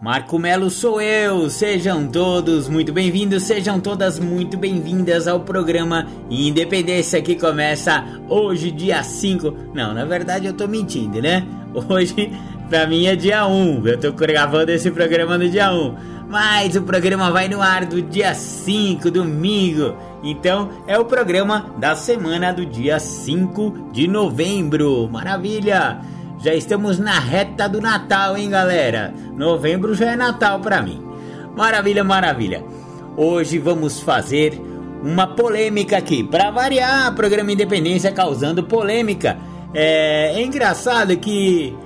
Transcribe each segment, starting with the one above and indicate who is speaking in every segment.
Speaker 1: Marco Melo sou eu, sejam todos muito bem-vindos, sejam todas muito bem-vindas ao programa Independência que começa hoje, dia 5. Não, na verdade eu tô mentindo, né? Hoje, pra mim, é dia 1. Eu tô gravando esse programa no dia 1. Mas o programa vai no ar do dia 5, domingo. Então é o programa da semana do dia 5 de novembro. Maravilha! Já estamos na reta do Natal, hein, galera? Novembro já é Natal para mim. Maravilha, maravilha. Hoje vamos fazer uma polêmica aqui. Para variar, programa Independência causando polêmica. É, é engraçado que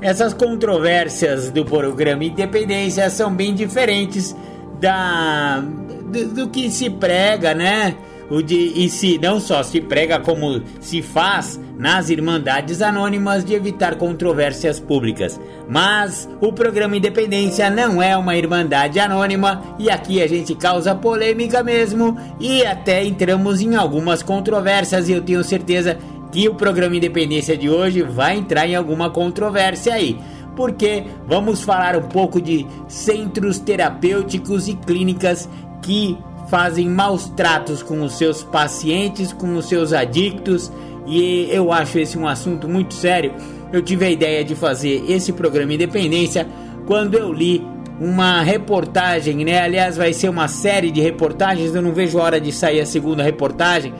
Speaker 1: essas controvérsias do programa Independência são bem diferentes da do, do que se prega, né? De, e se não só se prega como se faz nas Irmandades Anônimas de evitar controvérsias públicas. Mas o programa Independência não é uma Irmandade Anônima e aqui a gente causa polêmica mesmo e até entramos em algumas controvérsias e eu tenho certeza que o programa Independência de hoje vai entrar em alguma controvérsia aí porque vamos falar um pouco de centros terapêuticos e clínicas que fazem maus tratos com os seus pacientes, com os seus adictos, e eu acho esse um assunto muito sério. Eu tive a ideia de fazer esse programa Independência quando eu li uma reportagem, né? Aliás, vai ser uma série de reportagens, eu não vejo a hora de sair a segunda reportagem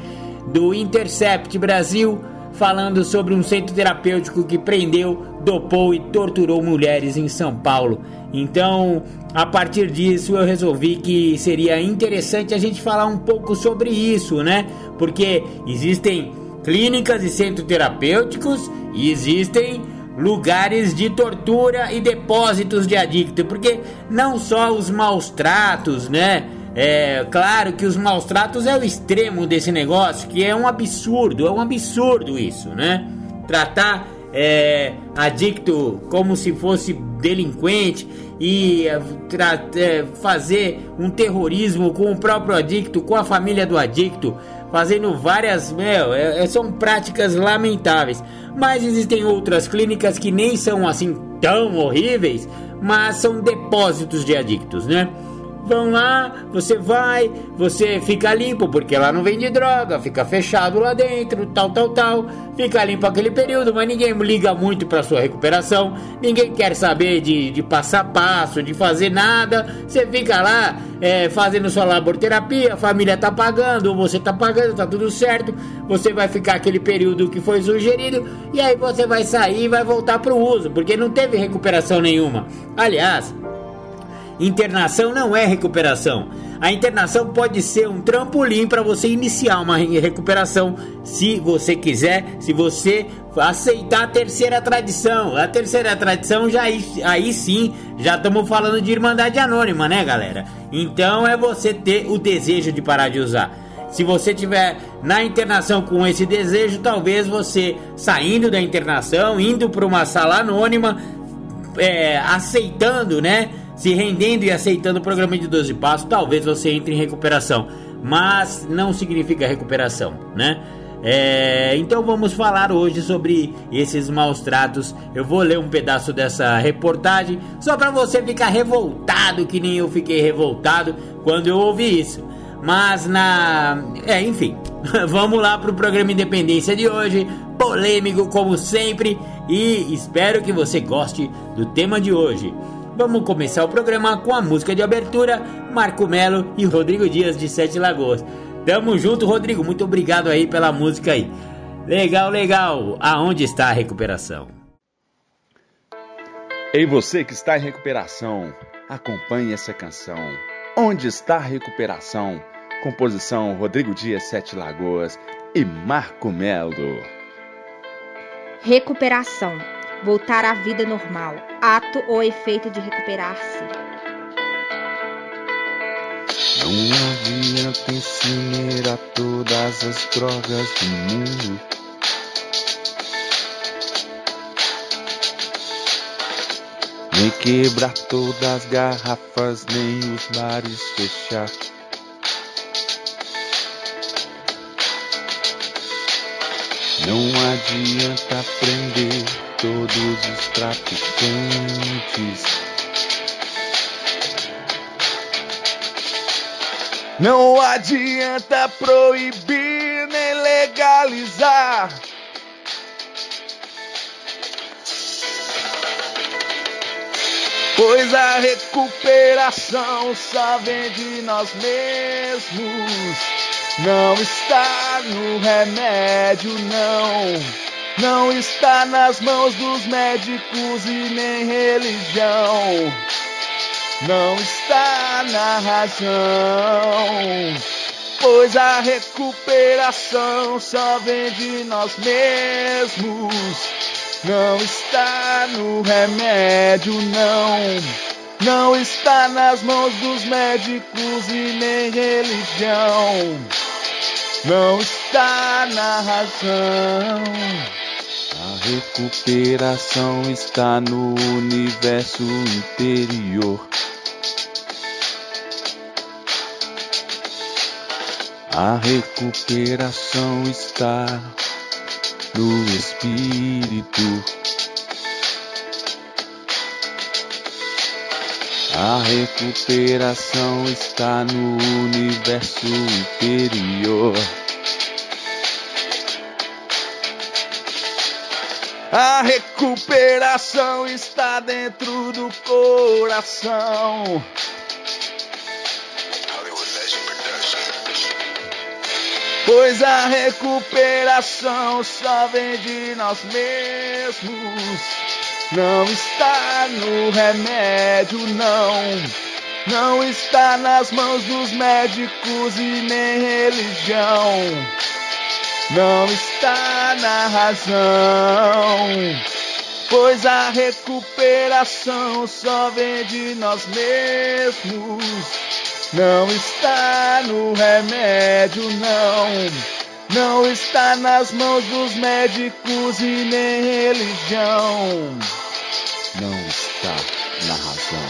Speaker 1: do Intercept Brasil falando sobre um centro terapêutico que prendeu, dopou e torturou mulheres em São Paulo. Então, a partir disso, eu resolvi que seria interessante a gente falar um pouco sobre isso, né? Porque existem clínicas e centros terapêuticos e existem lugares de tortura e depósitos de adicto, porque não só os maus tratos, né? É claro que os maus tratos é o extremo desse negócio, que é um absurdo, é um absurdo isso, né? Tratar é, adicto como se fosse delinquente e é, é, fazer um terrorismo com o próprio adicto, com a família do adicto, fazendo várias. Meu, é, é, são práticas lamentáveis. Mas existem outras clínicas que nem são assim tão horríveis, mas são depósitos de adictos, né? Vão lá, você vai, você fica limpo, porque lá não vende droga, fica fechado lá dentro, tal, tal, tal, fica limpo aquele período, mas ninguém liga muito para sua recuperação, ninguém quer saber de, de passar passo, de fazer nada, você fica lá é, fazendo sua laborterapia, a família tá pagando, você tá pagando, tá tudo certo, você vai ficar aquele período que foi sugerido, e aí você vai sair e vai voltar pro uso, porque não teve recuperação nenhuma. Aliás, Internação não é recuperação. A internação pode ser um trampolim para você iniciar uma recuperação, se você quiser, se você aceitar a terceira tradição. A terceira tradição já aí sim, já estamos falando de irmandade anônima, né, galera? Então é você ter o desejo de parar de usar. Se você tiver na internação com esse desejo, talvez você saindo da internação, indo para uma sala anônima, é, aceitando, né? Se rendendo e aceitando o programa de 12 passos, talvez você entre em recuperação. Mas não significa recuperação, né? É, então vamos falar hoje sobre esses maus tratos. Eu vou ler um pedaço dessa reportagem só para você ficar revoltado que nem eu fiquei revoltado quando eu ouvi isso. Mas na, é, enfim, vamos lá pro programa Independência de hoje, polêmico como sempre, e espero que você goste do tema de hoje. Vamos começar o programa com a música de abertura, Marco Melo e Rodrigo Dias de Sete Lagoas. Tamo junto, Rodrigo. Muito obrigado aí pela música aí. Legal, legal. Aonde está a recuperação?
Speaker 2: Ei, você que está em recuperação, acompanhe essa canção. Onde está a recuperação? Composição Rodrigo Dias Sete Lagoas e Marco Melo.
Speaker 3: Recuperação voltar à vida normal, ato ou efeito de recuperar-se.
Speaker 4: Não havia pensineira todas as drogas do mundo.
Speaker 2: Nem quebrar todas as garrafas, nem os bares fechar. Não adianta aprender todos os traficantes. Não adianta proibir nem legalizar. Pois a recuperação só vem de nós mesmos. Não está no remédio, não. Não está nas mãos dos médicos e nem religião. Não está na razão. Pois a recuperação só vem de nós mesmos. Não está no remédio, não. Não está nas mãos dos médicos e nem religião. Não está na razão. Recuperação está no universo interior. A recuperação está no Espírito. A recuperação está no universo interior. A recuperação está dentro do coração. Pois a recuperação só vem de nós mesmos. Não está no remédio, não. Não está nas mãos dos médicos e nem religião. Não está na razão. Pois a recuperação só vem de nós mesmos. Não está no remédio, não. Não está nas mãos dos médicos e nem religião. Não está na razão.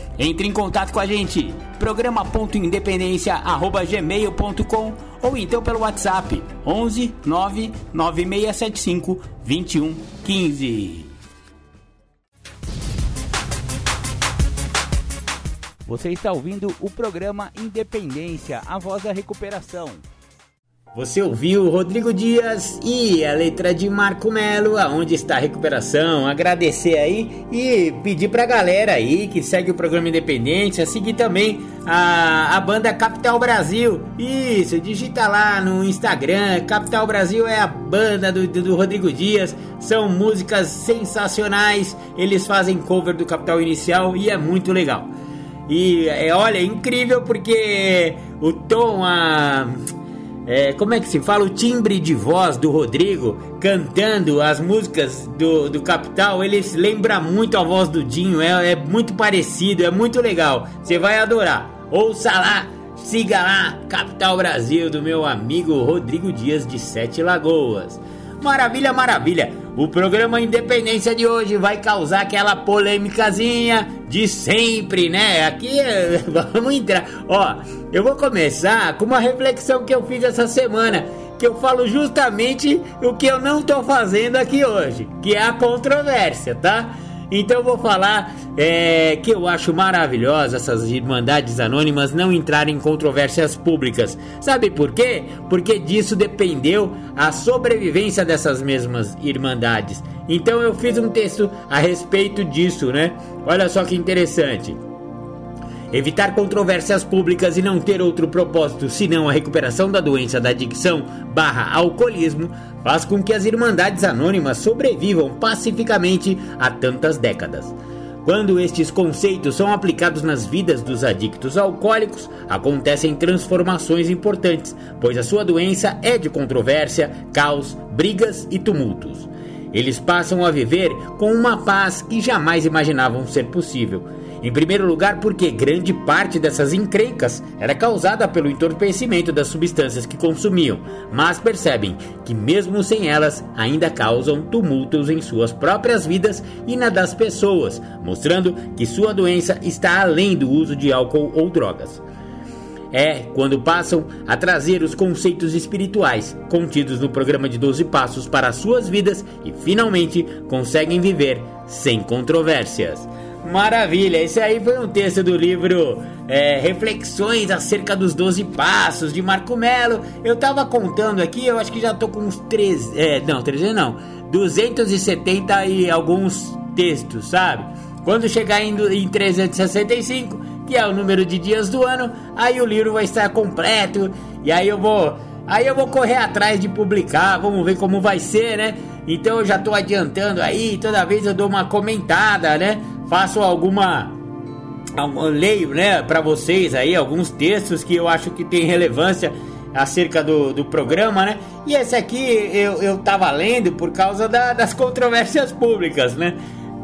Speaker 1: Entre em contato com a gente, programa.independência.gmail.com ou então pelo WhatsApp 11 99675 2115. Você está ouvindo o programa Independência, a voz da recuperação. Você ouviu Rodrigo Dias e a letra de Marco Melo, aonde está a recuperação? Agradecer aí e pedir pra galera aí que segue o programa Independente a seguir também a, a banda Capital Brasil. Isso, digita lá no Instagram. Capital Brasil é a banda do, do, Rodrigo Dias. São músicas sensacionais. Eles fazem cover do Capital Inicial e é muito legal. E é, olha, é incrível porque o tom, a é, como é que se fala? O timbre de voz do Rodrigo cantando as músicas do, do Capital, ele lembra muito a voz do Dinho, é, é muito parecido, é muito legal. Você vai adorar. Ouça lá, siga lá, Capital Brasil, do meu amigo Rodrigo Dias de Sete Lagoas. Maravilha, maravilha. O programa Independência de hoje vai causar aquela polêmicazinha de sempre, né? Aqui vamos entrar. Ó, eu vou começar com uma reflexão que eu fiz essa semana, que eu falo justamente o que eu não tô fazendo aqui hoje, que é a controvérsia, tá? Então eu vou falar é, que eu acho maravilhosa essas irmandades anônimas não entrarem em controvérsias públicas. Sabe por quê? Porque disso dependeu a sobrevivência dessas mesmas irmandades. Então eu fiz um texto a respeito disso, né? Olha só que interessante. Evitar controvérsias públicas e não ter outro propósito senão a recuperação da doença da adicção barra alcoolismo faz com que as Irmandades Anônimas sobrevivam pacificamente há tantas décadas. Quando estes conceitos são aplicados nas vidas dos adictos alcoólicos, acontecem transformações importantes, pois a sua doença é de controvérsia, caos, brigas e tumultos. Eles passam a viver com uma paz que jamais imaginavam ser possível em primeiro lugar, porque grande parte dessas encrencas era causada pelo entorpecimento das substâncias que consumiam, mas percebem que, mesmo sem elas, ainda causam tumultos em suas próprias vidas e na das pessoas, mostrando que sua doença está além do uso de álcool ou drogas é quando passam a trazer os conceitos espirituais contidos no programa de 12 Passos para as suas vidas e finalmente conseguem viver sem controvérsias. Maravilha, esse aí foi um texto do livro é, Reflexões acerca dos Doze Passos de Marco Melo. Eu tava contando aqui, eu acho que já tô com uns 3, é, não, 300 não, 270 e alguns textos, sabe? Quando chegar em, em 365, que é o número de dias do ano, aí o livro vai estar completo e aí eu vou, aí eu vou correr atrás de publicar, vamos ver como vai ser, né? Então eu já tô adiantando aí, toda vez eu dou uma comentada, né? Faço alguma leio, né, para vocês aí alguns textos que eu acho que tem relevância acerca do, do programa, né? E esse aqui eu, eu tava lendo por causa da, das controvérsias públicas, né?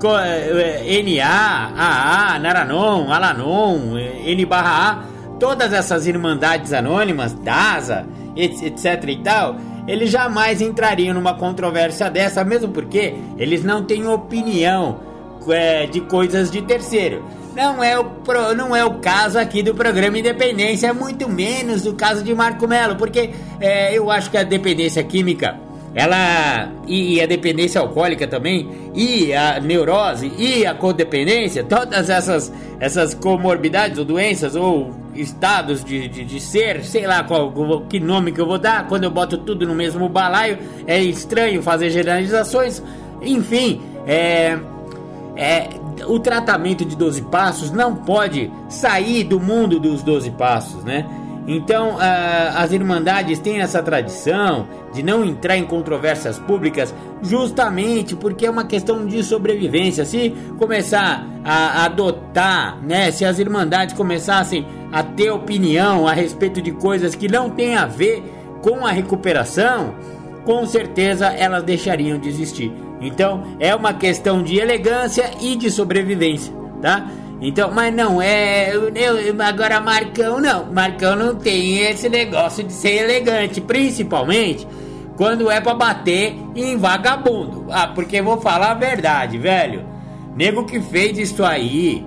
Speaker 1: NA, AA, Naranon, Alanon, N barra A, todas essas irmandades anônimas, DASA, etc e tal, eles jamais entrariam numa controvérsia dessa, mesmo porque eles não têm opinião é, de coisas de terceiro. Não é, o pro, não é o caso aqui do programa Independência, muito menos do caso de Marco Melo, porque é, eu acho que a dependência química, ela e, e, a dependência alcoólica também, e a neurose e a codependência, todas essas, essas comorbidades ou doenças ou estados de, de, de ser, sei lá qual que nome que eu vou dar, quando eu boto tudo no mesmo balaio, é estranho fazer generalizações, enfim, é é, o tratamento de 12 passos não pode sair do mundo dos 12 passos, né? Então, as Irmandades têm essa tradição de não entrar em controvérsias públicas, justamente porque é uma questão de sobrevivência. Se começar a adotar, né? Se as Irmandades começassem a ter opinião a respeito de coisas que não têm a ver com a recuperação, com certeza elas deixariam de existir. Então é uma questão de elegância e de sobrevivência, tá? Então, mas não é. Eu, agora, Marcão não. Marcão não tem esse negócio de ser elegante, principalmente quando é para bater em vagabundo. Ah, porque vou falar a verdade, velho. Nego que fez isso aí.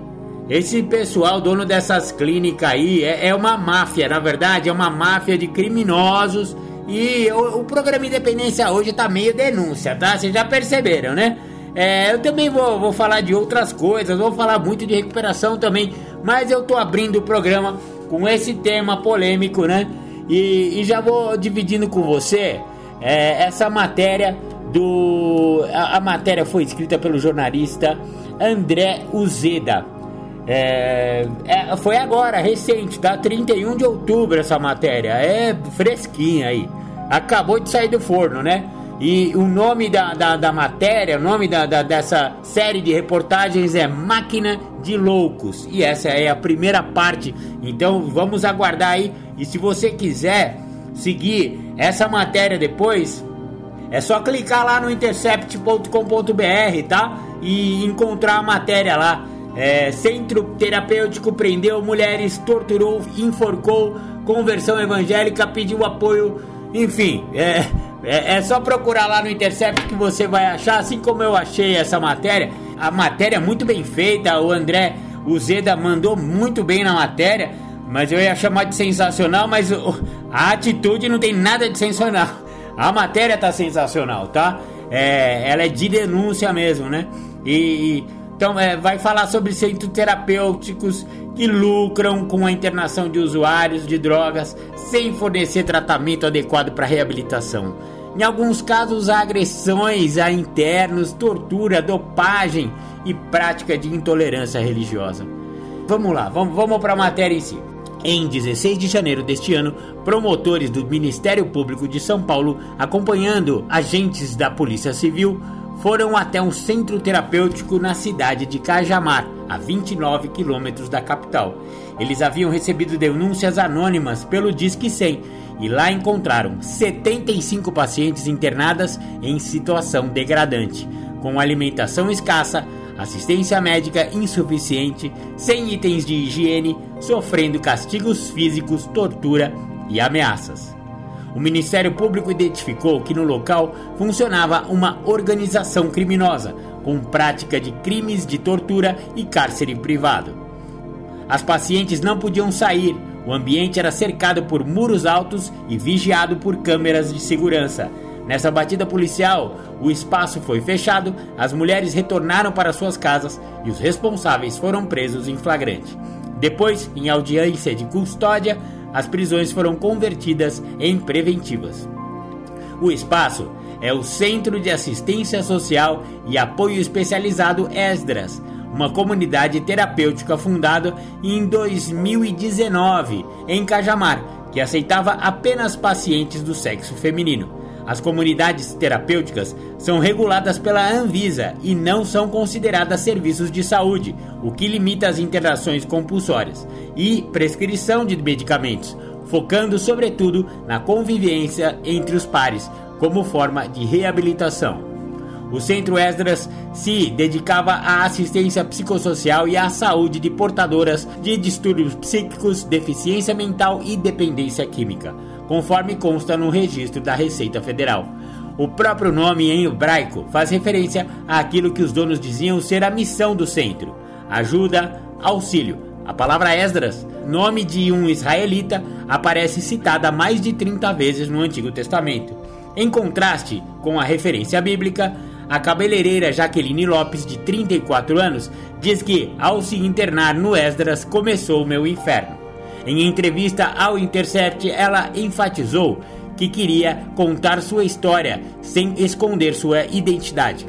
Speaker 1: Esse pessoal, dono dessas clínicas aí, é, é uma máfia, na verdade, é uma máfia de criminosos e o, o programa Independência hoje tá meio denúncia, tá? Vocês já perceberam, né? É, eu também vou, vou falar de outras coisas, vou falar muito de recuperação também, mas eu tô abrindo o programa com esse tema polêmico, né? E, e já vou dividindo com você é, essa matéria do. A, a, matéria foi escrita pelo jornalista André Uzeda. É, é, foi agora, recente, tá? 31 de outubro essa matéria. É fresquinha aí acabou de sair do forno, né? E o nome da, da, da matéria, o nome da, da, dessa série de reportagens é Máquina de Loucos. E essa é a primeira parte. Então vamos aguardar aí. E se você quiser seguir essa matéria depois, é só clicar lá no intercept.com.br, tá? E encontrar a matéria lá. É, Centro Terapêutico prendeu mulheres, torturou, enforcou, conversão evangélica, pediu apoio enfim, é, É, é, só procurar lá no Intercept que você vai achar, assim como eu achei essa matéria. A matéria é muito bem feita, o André, o Zeda mandou muito bem na matéria, mas eu ia chamar de sensacional, mas a atitude não tem nada de sensacional. A matéria tá sensacional, tá? É, ela é de denúncia mesmo, né? E então é, vai falar sobre centros terapêuticos que lucram com a internação de usuários de drogas sem fornecer tratamento adequado para reabilitação. Em alguns casos, há agressões a internos, tortura, dopagem e prática de intolerância religiosa. Vamos lá, vamos, vamos para a matéria em si. Em 16 de janeiro deste ano, promotores do Ministério Público de São Paulo, acompanhando agentes da Polícia Civil, foram até um centro terapêutico na cidade de Cajamar, a 29 quilômetros da capital. Eles haviam recebido denúncias anônimas pelo Disque 100 e lá encontraram 75 pacientes internadas em situação degradante, com alimentação escassa, assistência médica insuficiente, sem itens de higiene, sofrendo castigos físicos, tortura e ameaças. O Ministério Público identificou que no local funcionava uma organização criminosa com prática de crimes de tortura e cárcere privado. As pacientes não podiam sair, o ambiente era cercado por muros altos e vigiado por câmeras de segurança. Nessa batida policial, o espaço foi fechado, as mulheres retornaram para suas casas e os responsáveis foram presos em flagrante. Depois, em audiência de custódia, as prisões foram convertidas em preventivas. O espaço é o Centro de Assistência Social e Apoio Especializado Esdras, uma comunidade terapêutica fundada em 2019 em Cajamar, que aceitava apenas pacientes do sexo feminino. As comunidades terapêuticas são reguladas pela Anvisa e não são consideradas serviços de saúde, o que limita as internações compulsórias e prescrição de medicamentos, focando sobretudo na convivência entre os pares como forma de reabilitação. O Centro Esdras se dedicava à assistência psicossocial e à saúde de portadoras de distúrbios psíquicos, deficiência mental e dependência química, conforme consta no registro da Receita Federal. O próprio nome em hebraico faz referência àquilo que os donos diziam ser a missão do centro: ajuda, auxílio. A palavra Esdras, nome de um israelita, aparece citada mais de 30 vezes no Antigo Testamento. Em contraste com a referência bíblica, a cabeleireira Jaqueline Lopes, de 34 anos, diz que, ao se internar no Esdras, começou o meu inferno. Em entrevista ao Intercept, ela enfatizou que queria contar sua história sem esconder sua identidade.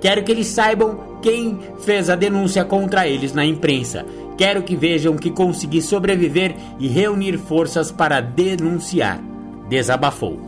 Speaker 1: Quero que eles saibam quem fez a denúncia contra eles na imprensa. Quero que vejam que consegui sobreviver e reunir forças para denunciar. Desabafou.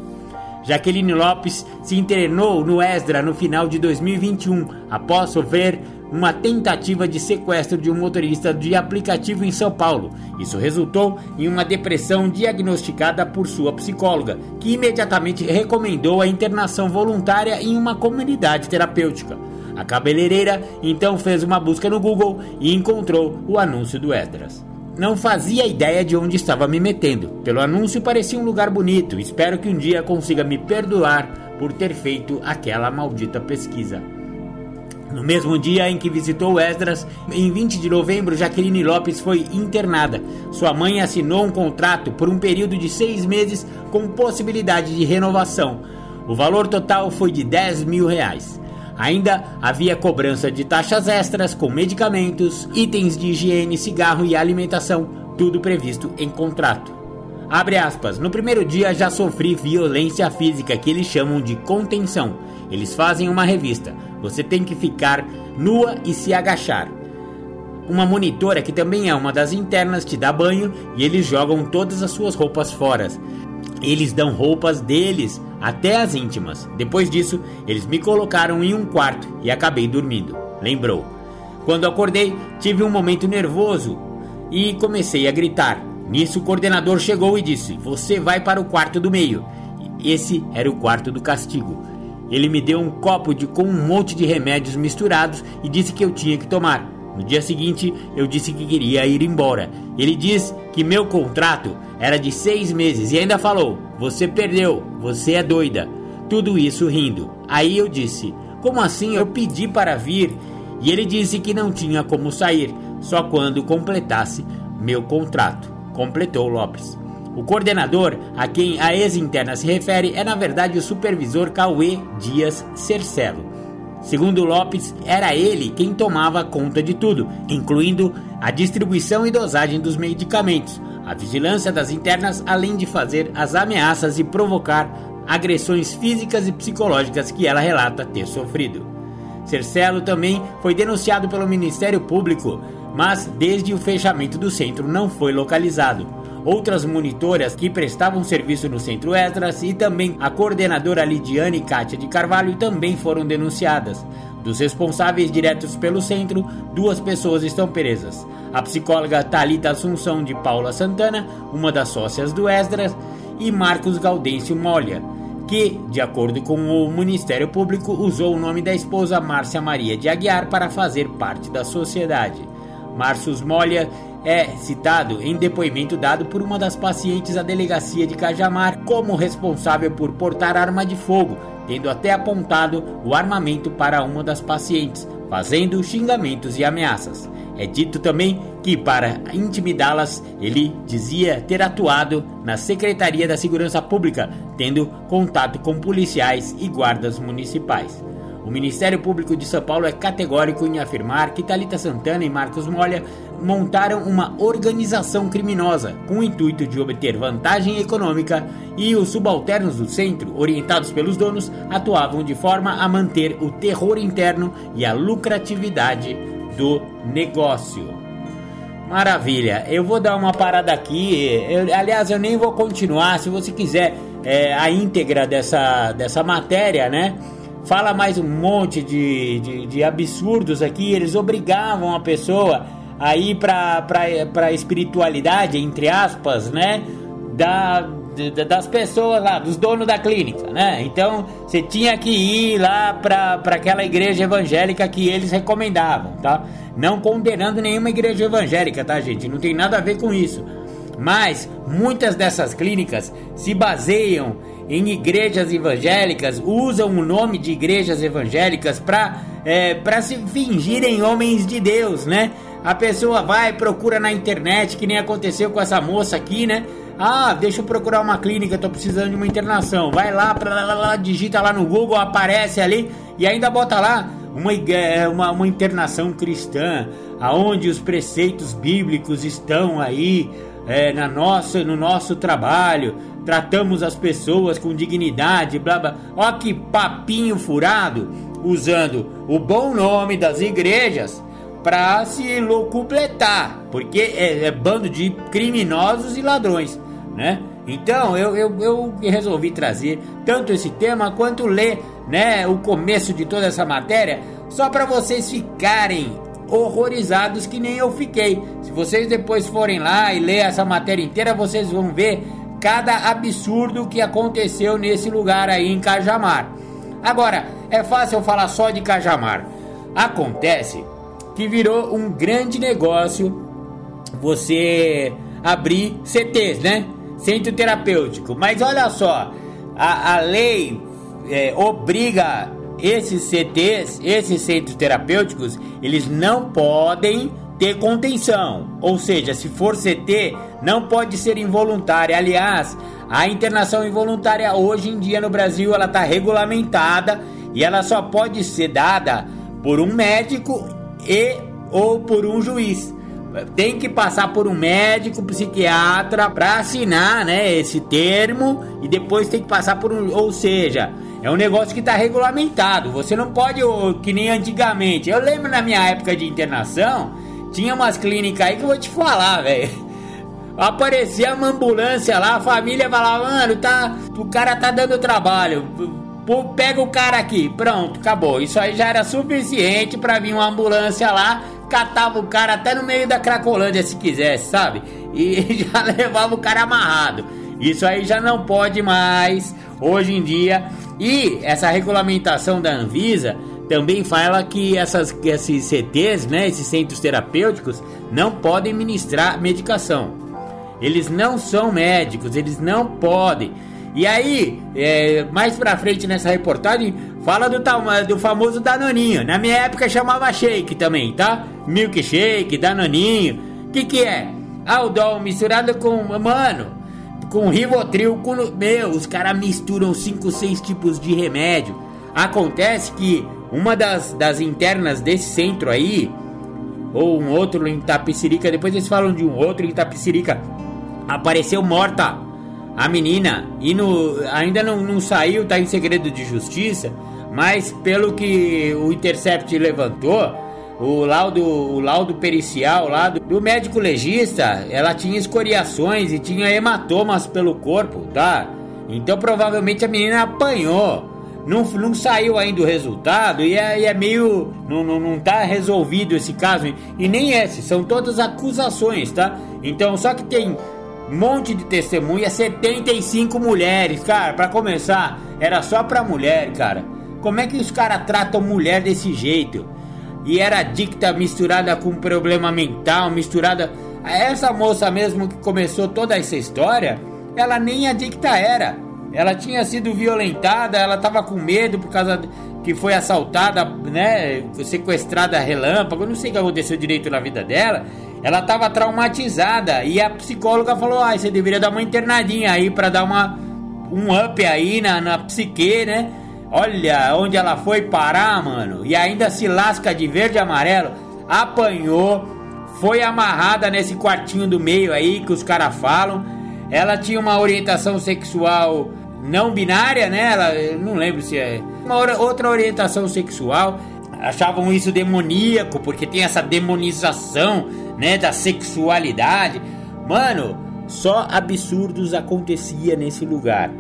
Speaker 1: Jaqueline Lopes se internou no Esdra no final de 2021, após sofrer uma tentativa de sequestro de um motorista de aplicativo em São Paulo. Isso resultou em uma depressão diagnosticada por sua psicóloga, que imediatamente recomendou a internação voluntária em uma comunidade terapêutica. A cabeleireira então fez uma busca no Google e encontrou o anúncio do Esdras. Não fazia ideia de onde estava me metendo. Pelo anúncio parecia um lugar bonito. Espero que um dia consiga me perdoar por ter feito aquela maldita pesquisa. No mesmo dia em que visitou Esdras, em 20 de novembro, Jaqueline Lopes foi internada. Sua mãe assinou um contrato por um período de seis meses com possibilidade de renovação. O valor total foi de 10 mil reais. Ainda havia cobrança de taxas extras com medicamentos, itens de higiene, cigarro e alimentação, tudo previsto em contrato. Abre aspas, no primeiro dia já sofri violência física que eles chamam de contenção. Eles fazem uma revista. Você tem que ficar nua e se agachar. Uma monitora, que também é uma das internas, te dá banho e eles jogam todas as suas roupas fora. Eles dão roupas deles até as íntimas. Depois disso, eles me colocaram em um quarto e acabei dormindo. Lembrou. Quando acordei, tive um momento nervoso e comecei a gritar. Nisso, o coordenador chegou e disse: Você vai para o quarto do meio. Esse era o quarto do castigo. Ele me deu um copo de, com um monte de remédios misturados e disse que eu tinha que tomar. No dia seguinte, eu disse que queria ir embora. Ele disse que meu contrato era de seis meses e ainda falou: Você perdeu, você é doida. Tudo isso rindo. Aí eu disse: Como assim? Eu pedi para vir. E ele disse que não tinha como sair, só quando completasse meu contrato. Completou Lopes. O coordenador a quem a ex-interna se refere é, na verdade, o supervisor Cauê Dias Cercelo. Segundo Lopes, era ele quem tomava conta de tudo, incluindo a distribuição e dosagem dos medicamentos, a vigilância das internas, além de fazer as ameaças e provocar agressões físicas e psicológicas que ela relata ter sofrido. Cercelo também foi denunciado pelo Ministério Público, mas desde o fechamento do centro não foi localizado. Outras monitoras que prestavam serviço no Centro Esdras e também a coordenadora Lidiane Kátia de Carvalho também foram denunciadas. Dos responsáveis diretos pelo centro, duas pessoas estão presas. A psicóloga Talita Assunção de Paula Santana, uma das sócias do Esdras, e Marcos Gaudêncio Molha, que, de acordo com o Ministério Público, usou o nome da esposa Márcia Maria de Aguiar para fazer parte da sociedade. Marcius Molha é citado em depoimento dado por uma das pacientes à delegacia de Cajamar como responsável por portar arma de fogo, tendo até apontado o armamento para uma das pacientes, fazendo xingamentos e ameaças. É dito também que, para intimidá-las, ele dizia ter atuado na Secretaria da Segurança Pública, tendo contato com policiais e guardas municipais. O Ministério Público de São Paulo é categórico em afirmar que Talita Santana e Marcos Molha montaram uma organização criminosa com o intuito de obter vantagem econômica e os subalternos do centro, orientados pelos donos, atuavam de forma a manter o terror interno e a lucratividade do negócio. Maravilha, eu vou dar uma parada aqui. Eu, aliás, eu nem vou continuar. Se você quiser é, a íntegra dessa, dessa matéria, né? Fala mais um monte de, de, de absurdos aqui. Eles obrigavam a pessoa a ir para a espiritualidade, entre aspas, né? Da, das pessoas lá, dos donos da clínica, né? Então você tinha que ir lá para aquela igreja evangélica que eles recomendavam, tá? Não condenando nenhuma igreja evangélica, tá, gente? Não tem nada a ver com isso. Mas muitas dessas clínicas se baseiam em igrejas evangélicas, usam o nome de igrejas evangélicas para é, para se fingirem homens de Deus, né? A pessoa vai procura na internet, que nem aconteceu com essa moça aqui, né? Ah, deixa eu procurar uma clínica, tô precisando de uma internação. Vai lá, pra lá, lá, digita lá no Google, aparece ali e ainda bota lá uma, é, uma, uma internação cristã, aonde os preceitos bíblicos estão aí é, na nossa, no nosso trabalho, tratamos as pessoas com dignidade, blá blá. Ó que papinho furado, usando o bom nome das igrejas para se locupletar, porque é, é bando de criminosos e ladrões né? Então eu, eu, eu resolvi trazer tanto esse tema quanto ler né, o começo de toda essa matéria, só para vocês ficarem horrorizados que nem eu fiquei. Se vocês depois forem lá e ler essa matéria inteira, vocês vão ver cada absurdo que aconteceu nesse lugar aí em Cajamar. Agora, é fácil falar só de Cajamar. Acontece que virou um grande negócio você abrir CTs, né? centro terapêutico. Mas olha só, a, a lei é, obriga esses CTs, esses centros terapêuticos, eles não podem ter contenção. Ou seja, se for CT, não pode ser involuntária. Aliás, a internação involuntária hoje em dia no Brasil ela está regulamentada e ela só pode ser dada por um médico e ou por um juiz tem que passar por um médico, psiquiatra para assinar, né, esse termo e depois tem que passar por um, ou seja, é um negócio que está regulamentado. Você não pode que nem antigamente. Eu lembro na minha época de internação, tinha umas clínicas aí que eu vou te falar, velho. Aparecia uma ambulância lá, a família falava, mano, tá, o cara tá dando trabalho. Pega o cara aqui, pronto, acabou. Isso aí já era suficiente para vir uma ambulância lá catava o cara até no meio da Cracolândia se quisesse, sabe? E já levava o cara amarrado. Isso aí já não pode mais hoje em dia. E essa regulamentação da Anvisa também fala que essas, esses CTs, né, esses centros terapêuticos, não podem ministrar medicação. Eles não são médicos, eles não podem. E aí, é, mais pra frente nessa reportagem, fala do, do famoso Danoninho. Na minha época chamava shake também, tá? Milkshake, Danoninho. O que que é? Aldol misturado com, mano, com Rivotril, com... Meu, os caras misturam 5, 6 tipos de remédio. Acontece que uma das, das internas desse centro aí, ou um outro em Tapicirica, depois eles falam de um outro em Tapicirica, apareceu morta a menina e no, ainda não, não saiu, tá em segredo de justiça, mas pelo que o Intercept levantou, o laudo, o laudo pericial lá do, do, médico legista, ela tinha escoriações e tinha hematomas pelo corpo, tá? Então provavelmente a menina apanhou. Não, não saiu ainda o resultado e é, é meio. Não, não, não tá resolvido esse caso. E nem esse, são todas acusações, tá? Então, só que tem monte de testemunha, 75 mulheres, cara. Para começar, era só pra mulher, cara. Como é que os caras tratam mulher desse jeito? E era dicta misturada com problema mental, misturada. Essa moça mesmo que começou toda essa história, ela nem adicta era. Ela tinha sido violentada, ela estava com medo por causa que foi assaltada, né, sequestrada relâmpago, não sei o que aconteceu direito na vida dela. Ela estava traumatizada e a psicóloga falou: "Ah, você deveria dar uma internadinha aí para dar uma um up aí na, na psique, né?" Olha onde ela foi parar, mano. E ainda se lasca de verde e amarelo. Apanhou, foi amarrada nesse quartinho do meio aí que os caras falam. Ela tinha uma orientação sexual não binária, né? Ela, não lembro se é uma outra orientação sexual. Achavam isso demoníaco porque tem essa demonização, né, da sexualidade. Mano, só absurdos acontecia nesse lugar.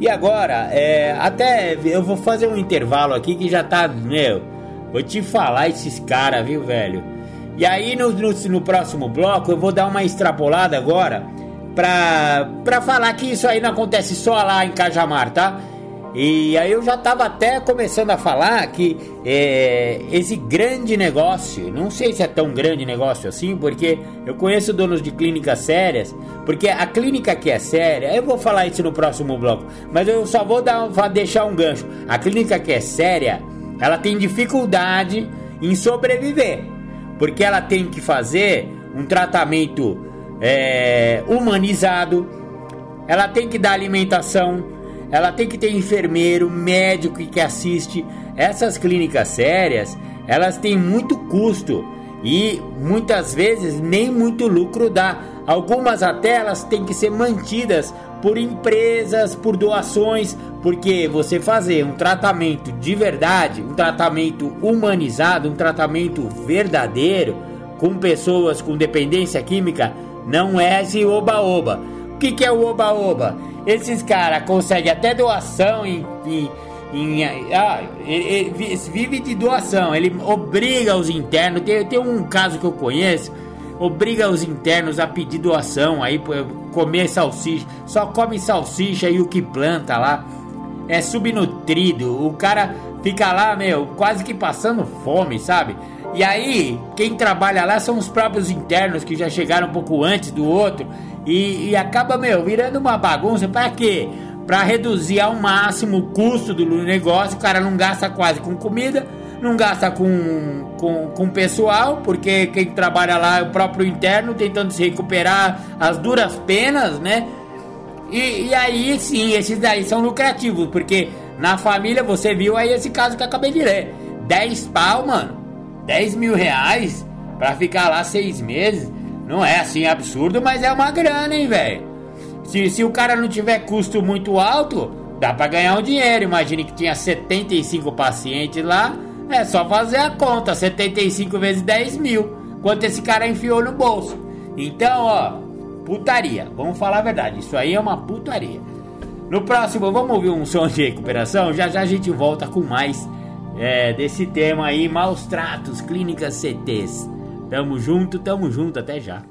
Speaker 1: E agora, é, até eu vou fazer um intervalo aqui que já tá, meu, vou te falar esses caras, viu, velho? E aí no, no, no, próximo bloco eu vou dar uma extrapolada agora pra, pra falar que isso aí não acontece só lá em Cajamar, tá? E aí eu já estava até começando a falar que é, esse grande negócio, não sei se é tão grande negócio assim, porque eu conheço donos de clínicas sérias, porque a clínica que é séria, eu vou falar isso no próximo bloco, mas eu só vou dar, vou deixar um gancho. A clínica que é séria, ela tem dificuldade em sobreviver, porque ela tem que fazer um tratamento é, humanizado, ela tem que dar alimentação ela tem que ter enfermeiro, médico que assiste. Essas clínicas sérias, elas têm muito custo e muitas vezes nem muito lucro dá. Algumas até elas têm que ser mantidas por empresas, por doações, porque você fazer um tratamento de verdade, um tratamento humanizado, um tratamento verdadeiro com pessoas com dependência química não é esse oba-oba. O que, que é o oba-oba? Esses caras conseguem até doação em. em, em ah, ele, ele vive de doação, ele obriga os internos. Tem, tem um caso que eu conheço, obriga os internos a pedir doação aí, comer salsicha, só come salsicha e o que planta lá. É subnutrido, o cara fica lá, meu, quase que passando fome, sabe? E aí, quem trabalha lá são os próprios internos que já chegaram um pouco antes do outro e, e acaba, meu, virando uma bagunça. Para quê? Para reduzir ao máximo o custo do negócio. O cara não gasta quase com comida, não gasta com, com, com pessoal, porque quem trabalha lá é o próprio interno tentando se recuperar as duras penas, né? E, e aí sim, esses daí são lucrativos, porque na família você viu aí esse caso que eu acabei de ler: 10 pau, mano, 10 mil reais pra ficar lá seis meses. Não é assim absurdo, mas é uma grana, hein, velho. Se, se o cara não tiver custo muito alto, dá para ganhar um dinheiro. Imagine que tinha 75 pacientes lá, é só fazer a conta: 75 vezes 10 mil. Quanto esse cara enfiou no bolso. Então, ó, putaria. Vamos falar a verdade, isso aí é uma putaria. No próximo, vamos ouvir um som de recuperação? Já já a gente volta com mais é, desse tema aí: maus tratos, clínicas CTs. Tamo junto, tamo junto, até já.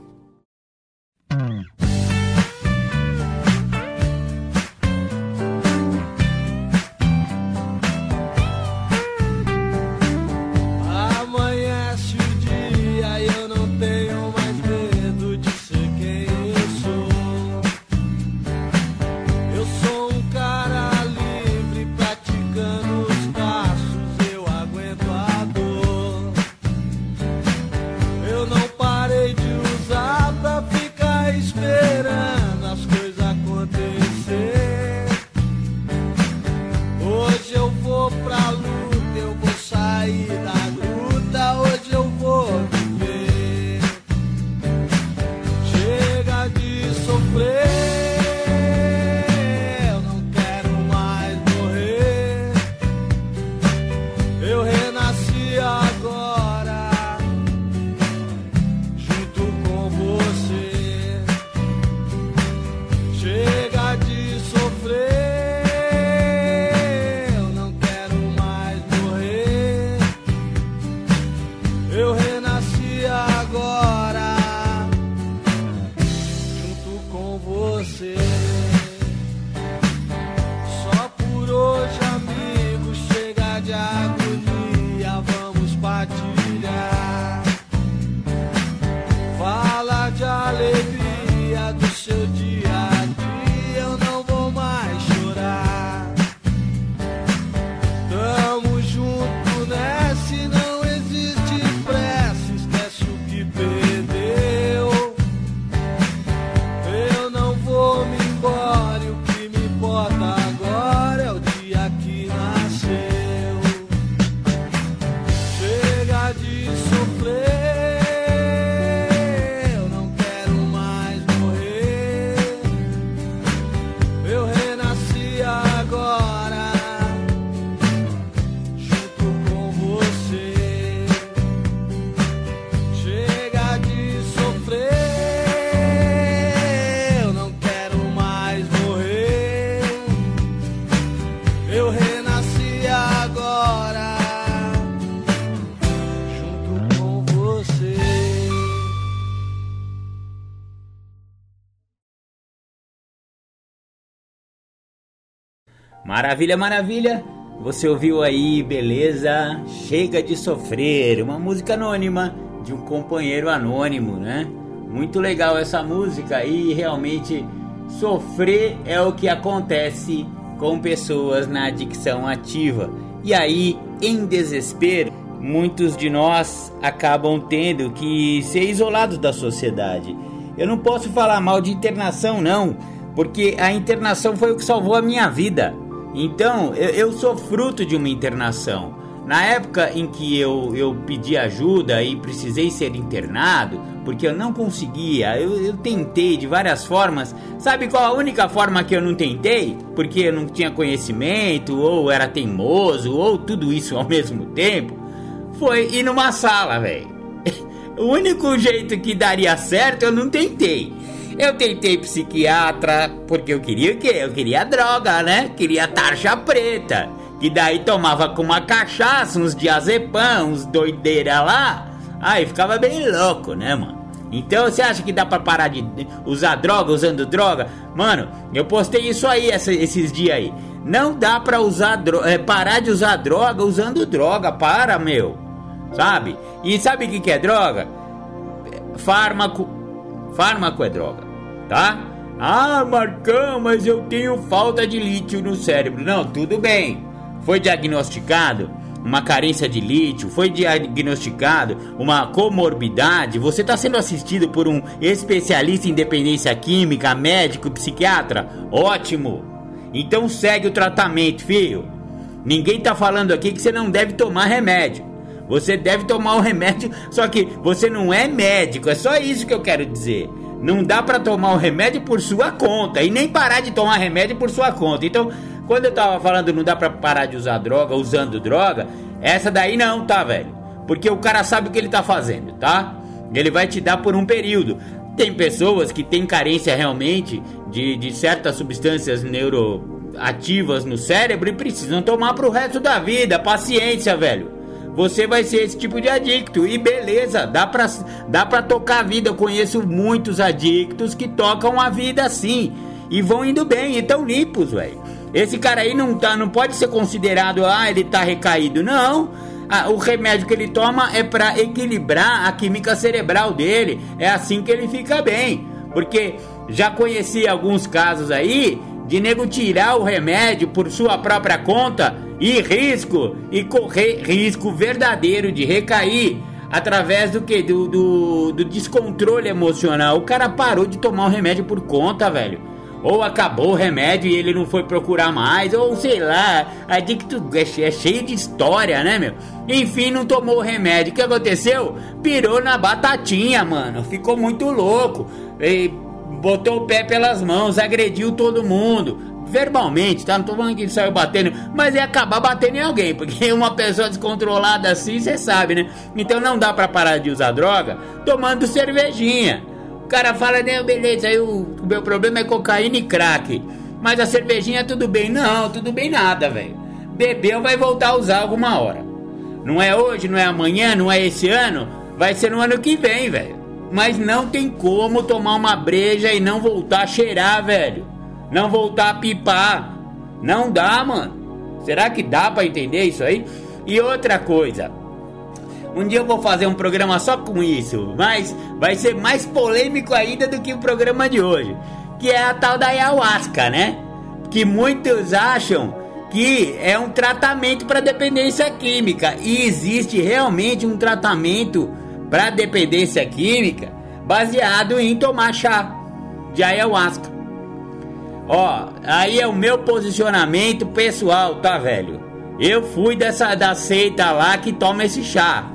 Speaker 1: Maravilha, maravilha. Você ouviu aí, beleza? Chega de sofrer, uma música anônima de um companheiro anônimo, né? Muito legal essa música e realmente sofrer é o que acontece com pessoas na adicção ativa. E aí, em desespero, muitos de nós acabam tendo que ser isolados da sociedade. Eu não posso falar mal de internação, não, porque a internação foi o que salvou a minha vida. Então, eu, eu sou fruto de uma internação. Na época em que eu, eu pedi ajuda e precisei ser internado, porque eu não conseguia, eu, eu tentei de várias formas. Sabe qual a única forma que eu não tentei? Porque eu não tinha conhecimento, ou era teimoso, ou tudo isso ao mesmo tempo. Foi ir numa sala, velho. o único jeito que daria certo eu não tentei. Eu tentei psiquiatra porque eu queria o quê? Eu queria droga, né? Queria tarja preta. Que daí tomava com uma cachaça, uns diazepam, uns doideira lá. Aí ficava bem louco, né, mano? Então você acha que dá pra parar de usar droga usando droga? Mano, eu postei isso aí essa, esses dias aí. Não dá pra usar é, parar de usar droga usando droga. Para, meu. Sabe? E sabe o que, que é droga? Fármaco. Fármaco é droga, tá? Ah, Marcão, mas eu tenho falta de lítio no cérebro. Não, tudo bem foi diagnosticado uma carência de lítio, foi diagnosticado uma comorbidade, você está sendo assistido por um especialista em dependência química, médico, psiquiatra, ótimo. Então segue o tratamento, filho. Ninguém está falando aqui que você não deve tomar remédio. Você deve tomar o remédio, só que você não é médico, é só isso que eu quero dizer. Não dá para tomar o remédio por sua conta e nem parar de tomar remédio por sua conta. Então, quando eu tava falando não dá pra parar de usar droga, usando droga, essa daí não, tá, velho? Porque o cara sabe o que ele tá fazendo, tá? Ele vai te dar por um período. Tem pessoas que têm carência realmente de, de certas substâncias neuroativas no cérebro e precisam tomar pro resto da vida. Paciência, velho. Você vai ser esse tipo de adicto. E beleza, dá pra, dá pra tocar a vida. Eu conheço muitos adictos que tocam a vida assim. E vão indo bem, e tão limpos, velho. Esse cara aí não, tá, não pode ser considerado, ah, ele tá recaído. Não. Ah, o remédio que ele toma é para equilibrar a química cerebral dele. É assim que ele fica bem. Porque já conheci alguns casos aí de nego tirar o remédio por sua própria conta e risco e correr risco verdadeiro de recair através do que do, do, do descontrole emocional. O cara parou de tomar o remédio por conta, velho ou acabou o remédio e ele não foi procurar mais, ou sei lá, adicto é, é cheio de história, né, meu? Enfim, não tomou o remédio. O que aconteceu? Pirou na batatinha, mano. Ficou muito louco. E botou o pé pelas mãos, agrediu todo mundo. Verbalmente, tá? Não tô falando que ele saiu batendo, mas é acabar batendo em alguém, porque uma pessoa descontrolada assim, você sabe, né? Então não dá para parar de usar droga tomando cervejinha. O cara fala, né, beleza, aí o, o meu problema é cocaína e crack. Mas a cervejinha tudo bem. Não, tudo bem nada, velho. Bebeu vai voltar a usar alguma hora. Não é hoje, não é amanhã, não é esse ano, vai ser no ano que vem, velho. Mas não tem como tomar uma breja e não voltar a cheirar, velho. Não voltar a pipar. Não dá, mano. Será que dá para entender isso aí? E outra coisa, um dia eu vou fazer um programa só com isso, mas vai ser mais polêmico ainda do que o programa de hoje, que é a tal da ayahuasca, né? Que muitos acham que é um tratamento para dependência química e existe realmente um tratamento para dependência química baseado em tomar chá de ayahuasca. Ó, aí é o meu posicionamento pessoal, tá, velho? Eu fui dessa da seita lá que toma esse chá.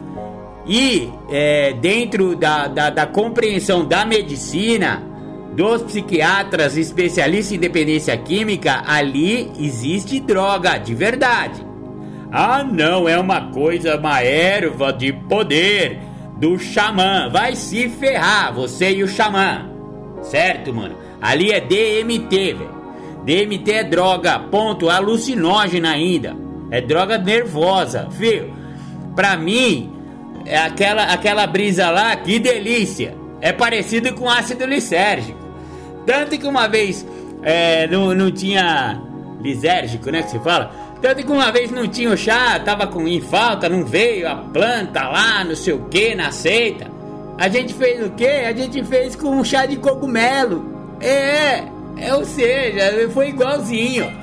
Speaker 1: E é, dentro da, da, da compreensão da medicina, dos psiquiatras especialistas em dependência química, ali existe droga de verdade. Ah, não, é uma coisa, uma erva de poder do xamã. Vai se ferrar, você e o xamã. Certo, mano? Ali é DMT, velho. DMT é droga, ponto, alucinógena ainda. É droga nervosa, viu? Pra mim, é aquela, aquela brisa lá, que delícia! É parecido com ácido lisérgico. Tanto que uma vez é, não, não tinha lisérgico, né? Que se fala. Tanto que uma vez não tinha o chá, tava com em falta, não veio a planta lá, não sei o que, na seita. A gente fez o quê? A gente fez com um chá de cogumelo. É, é, ou seja, foi igualzinho.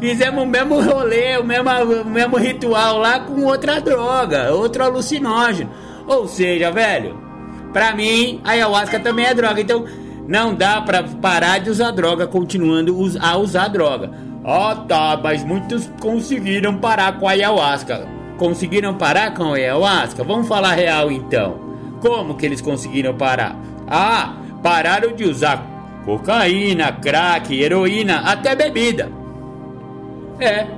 Speaker 1: Fizemos o mesmo rolê, o mesmo, o mesmo ritual lá com outra droga, outro alucinógeno. Ou seja, velho, pra mim, a ayahuasca também é droga. Então, não dá pra parar de usar droga continuando a usar droga. Ah, tá, mas muitos conseguiram parar com a ayahuasca. Conseguiram parar com a ayahuasca? Vamos falar real então. Como que eles conseguiram parar? Ah, pararam de usar cocaína, crack, heroína, até bebida. É.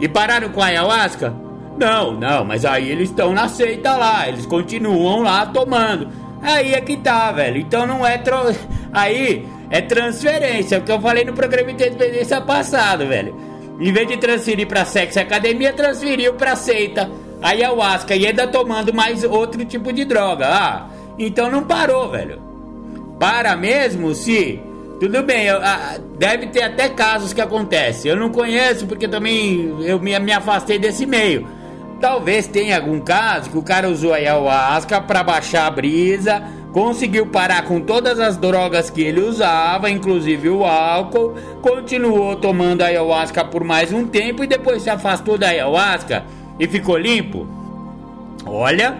Speaker 1: E pararam com a ayahuasca? Não, não, mas aí eles estão na seita lá, eles continuam lá tomando. Aí é que tá, velho. Então não é. Tro... Aí é transferência, o que eu falei no programa de independência passado, velho. Em vez de transferir pra sexo academia, transferiu pra seita, ayahuasca e ainda tomando mais outro tipo de droga. Ah, então não parou, velho. Para mesmo se tudo bem, eu, ah, deve ter até casos que acontecem. Eu não conheço porque também eu me, me afastei desse meio. Talvez tenha algum caso que o cara usou ayahuasca para baixar a brisa, conseguiu parar com todas as drogas que ele usava, inclusive o álcool, continuou tomando ayahuasca por mais um tempo e depois se afastou da ayahuasca e ficou limpo. Olha,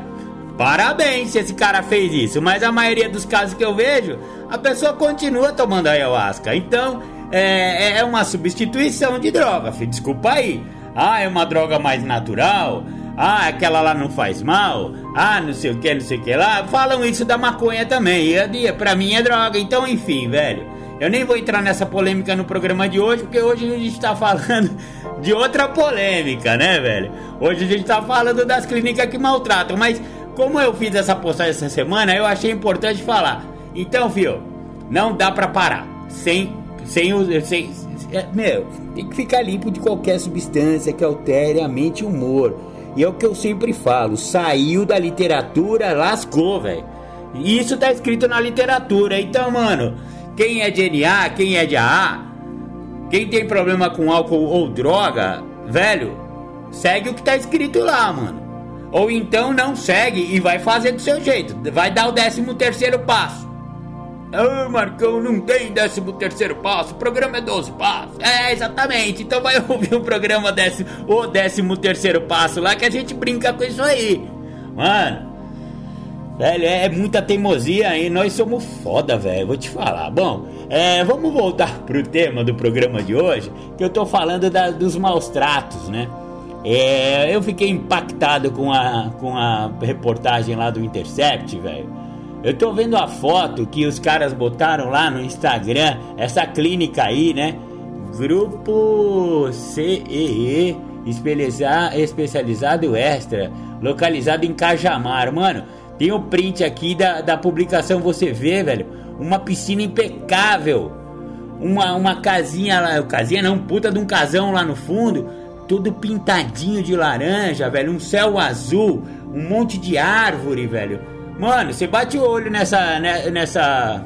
Speaker 1: parabéns se esse cara fez isso, mas a maioria dos casos que eu vejo a pessoa continua tomando ayahuasca. Então, é, é, é uma substituição de droga, filho. Desculpa aí. Ah, é uma droga mais natural. Ah, aquela lá não faz mal. Ah, não sei o que, não sei o que lá. Falam isso da maconha também. E pra mim é droga. Então, enfim, velho. Eu nem vou entrar nessa polêmica no programa de hoje, porque hoje a gente tá falando de outra polêmica, né, velho? Hoje a gente tá falando das clínicas que maltratam. Mas, como eu fiz essa postagem essa semana, eu achei importante falar. Então, filho, não dá pra parar. Sem. Sem. sem é, meu, tem que ficar limpo de qualquer substância que altere a mente e o humor. E é o que eu sempre falo: saiu da literatura, lascou, velho. Isso tá escrito na literatura. Então, mano, quem é de NA, quem é de AA, quem tem problema com álcool ou droga, velho, segue o que tá escrito lá, mano. Ou então não segue e vai fazer do seu jeito. Vai dar o décimo terceiro passo. Ah, Marcão, não tem 13 terceiro passo, o programa é 12 passos. É, exatamente. Então vai ouvir o programa o 13 terceiro passo lá que a gente brinca com isso aí. Mano, velho, é muita teimosia e nós somos foda, velho, vou te falar. Bom, é, vamos voltar pro tema do programa de hoje, que eu tô falando da, dos maus tratos, né? É, eu fiquei impactado com a, com a reportagem lá do Intercept, velho eu tô vendo a foto que os caras botaram lá no Instagram, essa clínica aí, né? Grupo CEE especializado extra, localizado em Cajamar. Mano, tem o print aqui da, da publicação, você vê, velho. Uma piscina impecável. Uma, uma casinha lá, casinha não, puta de um casão lá no fundo. Tudo pintadinho de laranja, velho. Um céu azul, um monte de árvore, velho Mano, você bate o olho nessa, né, nessa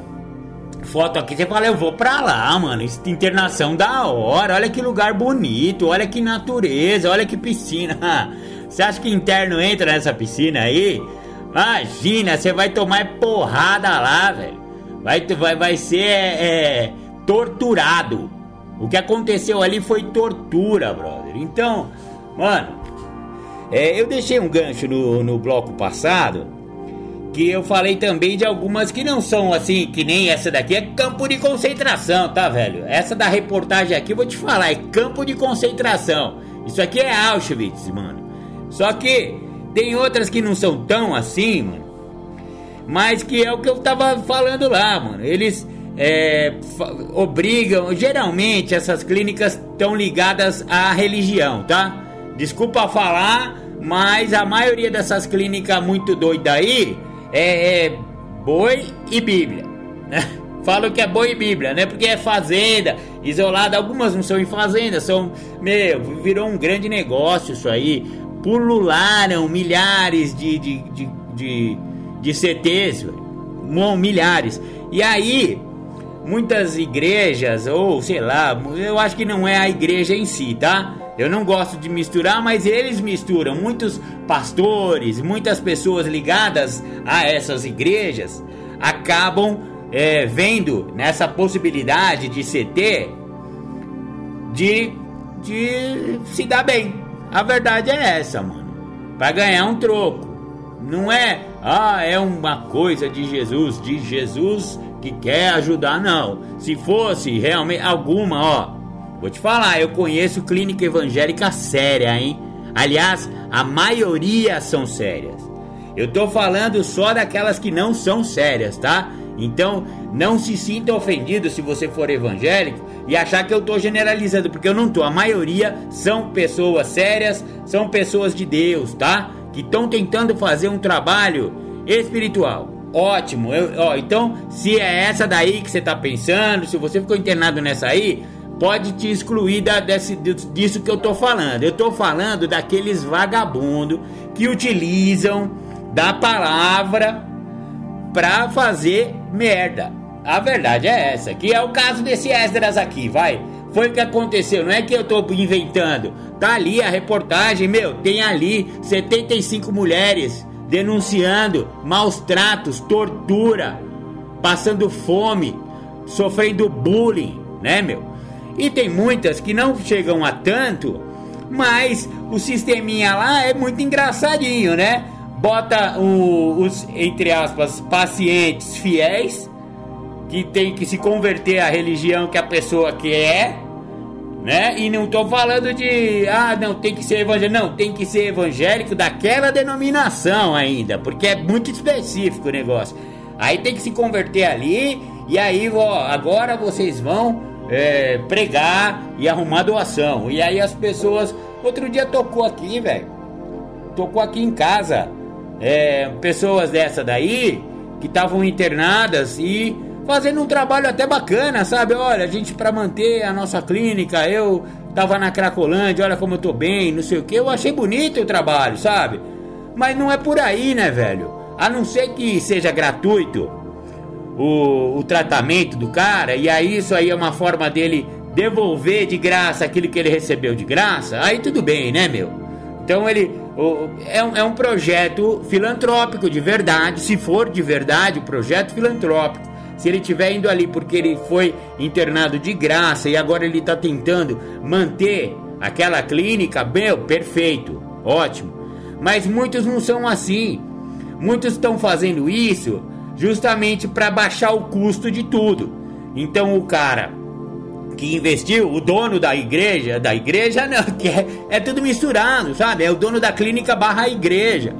Speaker 1: foto aqui, você fala, eu vou pra lá, mano. Internação da hora, olha que lugar bonito, olha que natureza, olha que piscina. Você acha que interno entra nessa piscina aí? Imagina, você vai tomar porrada lá, velho. Vai, vai, vai ser é, é, torturado. O que aconteceu ali foi tortura, brother. Então, mano, é, eu deixei um gancho no, no bloco passado que eu falei também de algumas que não são assim, que nem essa daqui, é campo de concentração, tá, velho? Essa da reportagem aqui, vou te falar, é campo de concentração. Isso aqui é Auschwitz, mano. Só que tem outras que não são tão assim, mano. Mas que é o que eu tava falando lá, mano. Eles é, obrigam. Geralmente essas clínicas estão ligadas à religião, tá? Desculpa falar, mas a maioria dessas clínicas muito doidas aí é, é boi e Bíblia. Né? Falam que é boi e Bíblia, né? Porque é fazenda, isolada. Algumas não são em fazenda, são. Meu, virou um grande negócio isso aí. Pulularam milhares de, de, de, de, de CTs, milhares. E aí, muitas igrejas, ou sei lá, eu acho que não é a igreja em si, tá? Eu não gosto de misturar, mas eles misturam. Muitos pastores, muitas pessoas ligadas a essas igrejas acabam é, vendo nessa possibilidade de CT de, de se dar bem. A verdade é essa, mano. Para ganhar um troco. Não é, ah, é uma coisa de Jesus, de Jesus que quer ajudar, não. Se fosse realmente alguma, ó, vou te falar, eu conheço clínica evangélica séria, hein? Aliás, a maioria são sérias. Eu tô falando só daquelas que não são sérias, tá? Então, não se sinta ofendido se você for evangélico e achar que eu tô generalizando, porque eu não tô. A maioria são pessoas sérias, são pessoas de Deus, tá? Que estão tentando fazer um trabalho espiritual. Ótimo. Eu, ó, então, se é essa daí que você tá pensando, se você ficou internado nessa aí, pode te excluir da, desse, disso que eu tô falando. Eu tô falando daqueles vagabundos que utilizam da palavra pra fazer merda. A verdade é essa, que é o caso desse Esdras aqui, vai. Foi o que aconteceu, não é que eu tô inventando. Tá ali a reportagem, meu, tem ali 75 mulheres denunciando maus tratos, tortura, passando fome, sofrendo bullying, né, meu? E tem muitas que não chegam a tanto, mas o sisteminha lá é muito engraçadinho, né? Bota o, os, entre aspas, pacientes fiéis, que tem que se converter à religião que a pessoa quer, né? E não tô falando de, ah, não, tem que ser evangélico. Não, tem que ser evangélico daquela denominação ainda, porque é muito específico o negócio. Aí tem que se converter ali, e aí, ó, agora vocês vão é, pregar e arrumar doação. E aí as pessoas. Outro dia tocou aqui, velho. Tocou aqui em casa. É, pessoas dessa daí que estavam internadas e fazendo um trabalho até bacana, sabe? Olha, a gente para manter a nossa clínica, eu tava na Cracolândia, olha como eu tô bem, não sei o que. Eu achei bonito o trabalho, sabe? Mas não é por aí, né, velho? A não ser que seja gratuito o, o tratamento do cara, e aí isso aí é uma forma dele devolver de graça aquilo que ele recebeu de graça, aí tudo bem, né, meu? Então ele é, um, é um projeto filantrópico de verdade, se for de verdade, projeto filantrópico se ele estiver indo ali porque ele foi internado de graça e agora ele está tentando manter aquela clínica, meu, perfeito, ótimo. Mas muitos não são assim. Muitos estão fazendo isso justamente para baixar o custo de tudo. Então o cara que investiu, o dono da igreja, da igreja não, que é, é tudo misturado, sabe? É o dono da clínica barra igreja.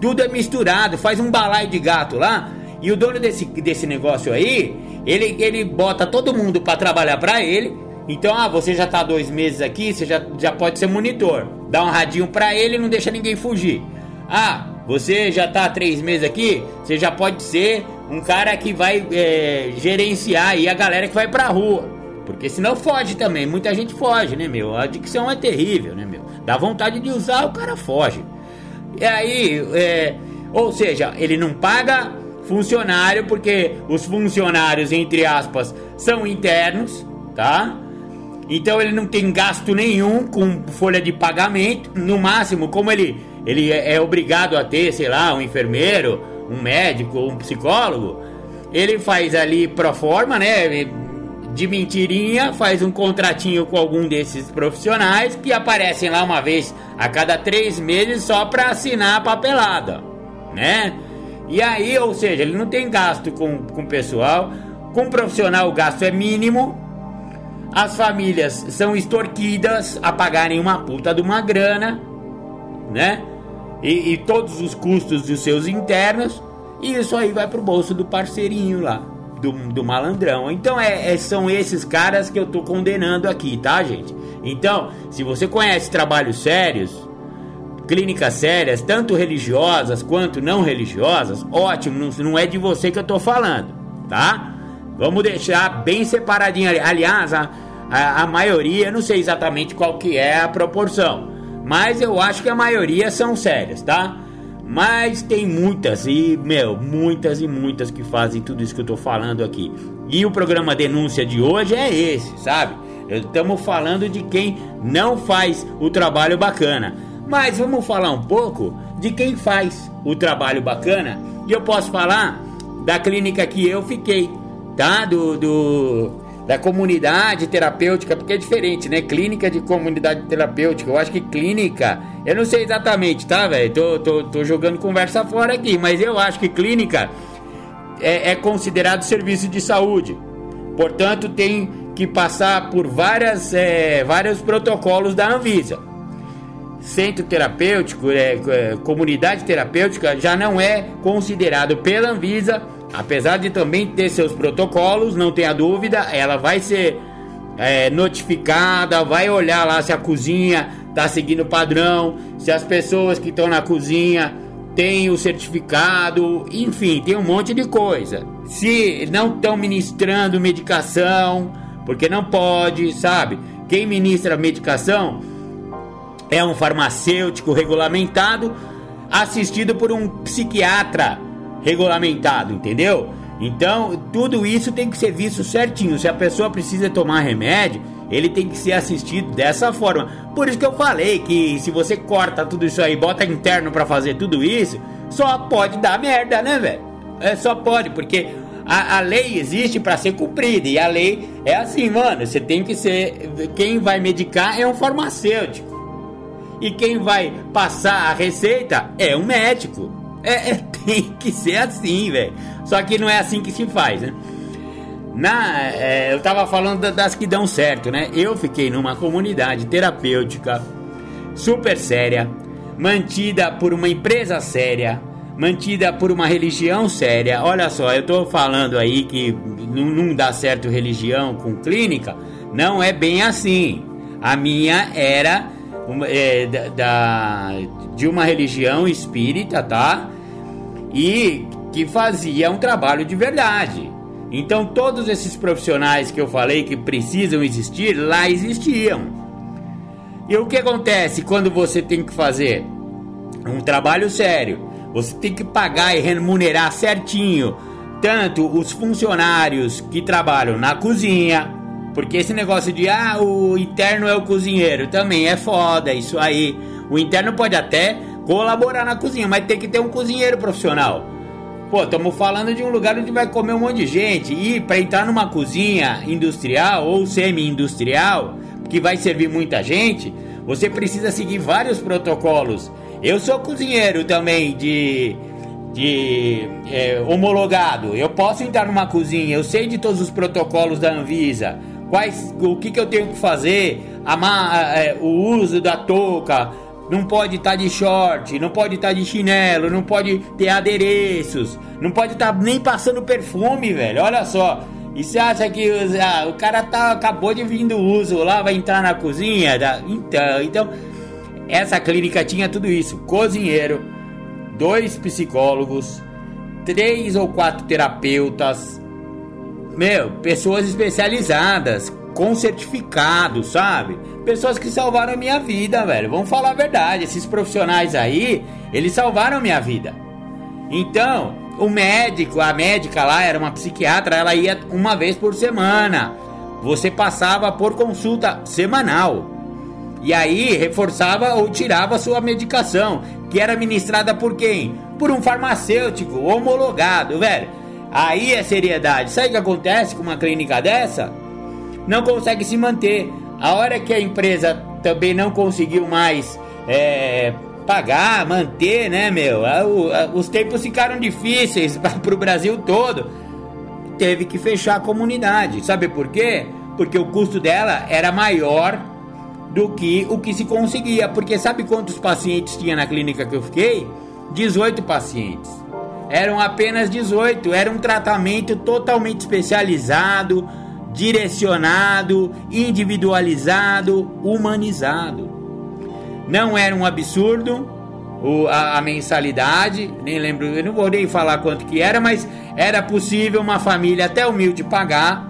Speaker 1: Tudo é misturado, faz um balaio de gato lá e o dono desse, desse negócio aí, ele, ele bota todo mundo para trabalhar para ele. Então, ah, você já tá dois meses aqui, você já, já pode ser monitor. Dá um radinho para ele e não deixa ninguém fugir. Ah, você já tá três meses aqui, você já pode ser um cara que vai é, gerenciar aí a galera que vai pra rua. Porque senão foge também, muita gente foge, né, meu? A adicção é terrível, né, meu? Dá vontade de usar, o cara foge. E aí, é, ou seja, ele não paga funcionário, porque os funcionários, entre aspas, são internos, tá? Então ele não tem gasto nenhum com folha de pagamento. No máximo, como ele, ele é, é obrigado a ter, sei lá, um enfermeiro, um médico, um psicólogo, ele faz ali pro forma, né? De mentirinha, faz um contratinho com algum desses profissionais que aparecem lá uma vez a cada três meses só para assinar a papelada, né? E aí, ou seja, ele não tem gasto com, com pessoal, com profissional o gasto é mínimo, as famílias são extorquidas a pagarem uma puta de uma grana, né? E, e todos os custos dos seus internos, e isso aí vai pro bolso do parceirinho lá, do, do malandrão. Então é, é, são esses caras que eu tô condenando aqui, tá, gente? Então, se você conhece trabalhos sérios, clínicas sérias, tanto religiosas quanto não religiosas, ótimo, não, não é de você que eu tô falando, tá? Vamos deixar bem separadinho. Aliás, a, a, a, maioria, não sei exatamente qual que é a proporção, mas eu acho que a maioria são sérias, tá? Mas tem muitas e, meu, muitas e muitas que fazem tudo isso que eu tô falando aqui. E o programa Denúncia de hoje é esse, sabe? Estamos falando de quem não faz o trabalho bacana. Mas vamos falar um pouco de quem faz o trabalho bacana. E eu posso falar da clínica que eu fiquei, tá? Do, do da comunidade terapêutica, porque é diferente, né? Clínica de comunidade terapêutica. Eu acho que clínica, eu não sei exatamente, tá, velho? Tô, tô, tô jogando conversa fora aqui, mas eu acho que clínica é, é considerado serviço de saúde. Portanto, tem que passar por várias, é, vários protocolos da Anvisa. Centro terapêutico, é, é, comunidade terapêutica já não é considerado pela Anvisa apesar de também ter seus protocolos, não tenha dúvida, ela vai ser é, notificada, vai olhar lá se a cozinha está seguindo o padrão, se as pessoas que estão na cozinha têm o certificado, enfim, tem um monte de coisa. Se não estão ministrando medicação, porque não pode, sabe? Quem ministra medicação é um farmacêutico regulamentado, assistido por um psiquiatra regulamentado, entendeu? Então, tudo isso tem que ser visto certinho. Se a pessoa precisa tomar remédio, ele tem que ser assistido dessa forma. Por isso que eu falei que se você corta tudo isso aí, bota interno para fazer tudo isso, só pode dar merda, né, velho? É só pode, porque a, a lei existe para ser cumprida e a lei é assim, mano. Você tem que ser. Quem vai medicar é um farmacêutico e quem vai passar a receita é um médico. É, é, tem que ser assim, velho. Só que não é assim que se faz, né? Na, é, eu tava falando das que dão certo, né? Eu fiquei numa comunidade terapêutica super séria, mantida por uma empresa séria, mantida por uma religião séria. Olha só, eu tô falando aí que não, não dá certo religião com clínica. Não é bem assim. A minha era uma, é, da, da, de uma religião espírita, tá? E que fazia um trabalho de verdade. Então todos esses profissionais que eu falei que precisam existir, lá existiam. E o que acontece quando você tem que fazer um trabalho sério? Você tem que pagar e remunerar certinho tanto os funcionários que trabalham na cozinha, porque esse negócio de ah, o interno é o cozinheiro também é foda, isso aí. O interno pode até colaborar na cozinha, mas tem que ter um cozinheiro profissional. Pô, estamos falando de um lugar onde vai comer um monte de gente e para entrar numa cozinha industrial ou semi-industrial, que vai servir muita gente, você precisa seguir vários protocolos. Eu sou cozinheiro também de de é, homologado. Eu posso entrar numa cozinha, eu sei de todos os protocolos da Anvisa quais, o que, que eu tenho que fazer, a, é, o uso da touca, não pode estar tá de short, não pode estar tá de chinelo, não pode ter adereços, não pode estar tá nem passando perfume, velho. Olha só. E você acha que ah, o cara tá, acabou de vir do uso lá, vai entrar na cozinha? Da, então, então, essa clínica tinha tudo isso: cozinheiro, dois psicólogos, três ou quatro terapeutas, meu, pessoas especializadas, com certificado, sabe? Pessoas que salvaram a minha vida, velho. Vamos falar a verdade. Esses profissionais aí, eles salvaram minha vida. Então, o médico, a médica lá era uma psiquiatra, ela ia uma vez por semana. Você passava por consulta semanal. E aí reforçava ou tirava sua medicação, que era administrada por quem? Por um farmacêutico homologado, velho. Aí é seriedade. Sabe o que acontece com uma clínica dessa? Não consegue se manter. A hora que a empresa também não conseguiu mais é, pagar, manter, né, meu? Os tempos ficaram difíceis para o Brasil todo. Teve que fechar a comunidade. Sabe por quê? Porque o custo dela era maior do que o que se conseguia. Porque sabe quantos pacientes tinha na clínica que eu fiquei? 18 pacientes eram apenas 18. Era um tratamento totalmente especializado, direcionado, individualizado, humanizado. Não era um absurdo o, a, a, mensalidade, nem lembro, eu não vou nem falar quanto que era, mas era possível uma família até humilde pagar.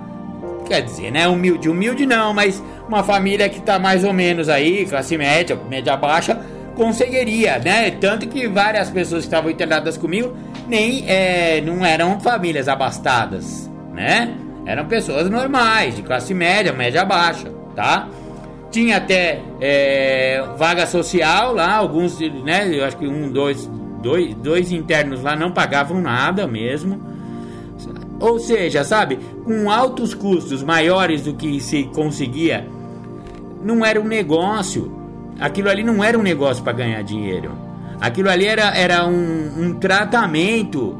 Speaker 1: Quer dizer, né? Humilde, humilde não, mas uma família que está mais ou menos aí, classe média, média baixa, conseguiria, né? Tanto que várias pessoas que estavam internadas comigo nem é, não eram famílias abastadas, né? Eram pessoas normais, de classe média, média baixa, tá? Tinha até é, vaga social lá, alguns, né? Eu acho que um, dois, dois, dois internos lá não pagavam nada mesmo. Ou seja, sabe, com altos custos maiores do que se conseguia, não era um negócio. Aquilo ali não era um negócio para ganhar dinheiro. Aquilo ali era, era um, um tratamento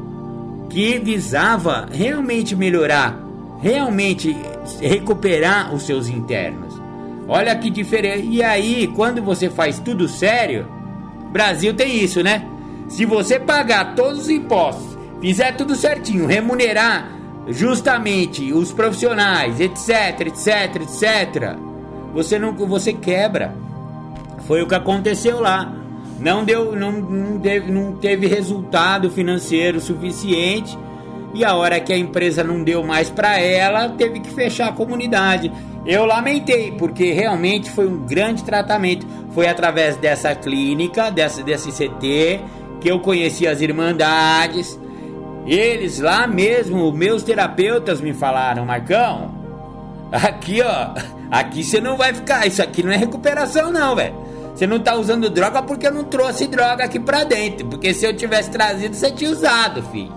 Speaker 1: que visava realmente melhorar, realmente recuperar os seus internos. Olha que diferente. E aí, quando você faz tudo sério, Brasil tem isso, né? Se você pagar todos os impostos, fizer tudo certinho, remunerar justamente os profissionais, etc, etc, etc, você não você quebra. Foi o que aconteceu lá. Não deu, não, não, teve, não teve resultado financeiro suficiente e a hora que a empresa não deu mais para ela, teve que fechar a comunidade. Eu lamentei, porque realmente foi um grande tratamento. Foi através dessa clínica, dessa, desse CT, que eu conheci as irmandades. Eles lá mesmo, meus terapeutas me falaram, Marcão, aqui ó, aqui você não vai ficar, isso aqui não é recuperação não, velho. Você não tá usando droga porque eu não trouxe droga aqui pra dentro. Porque se eu tivesse trazido, você tinha usado, filho.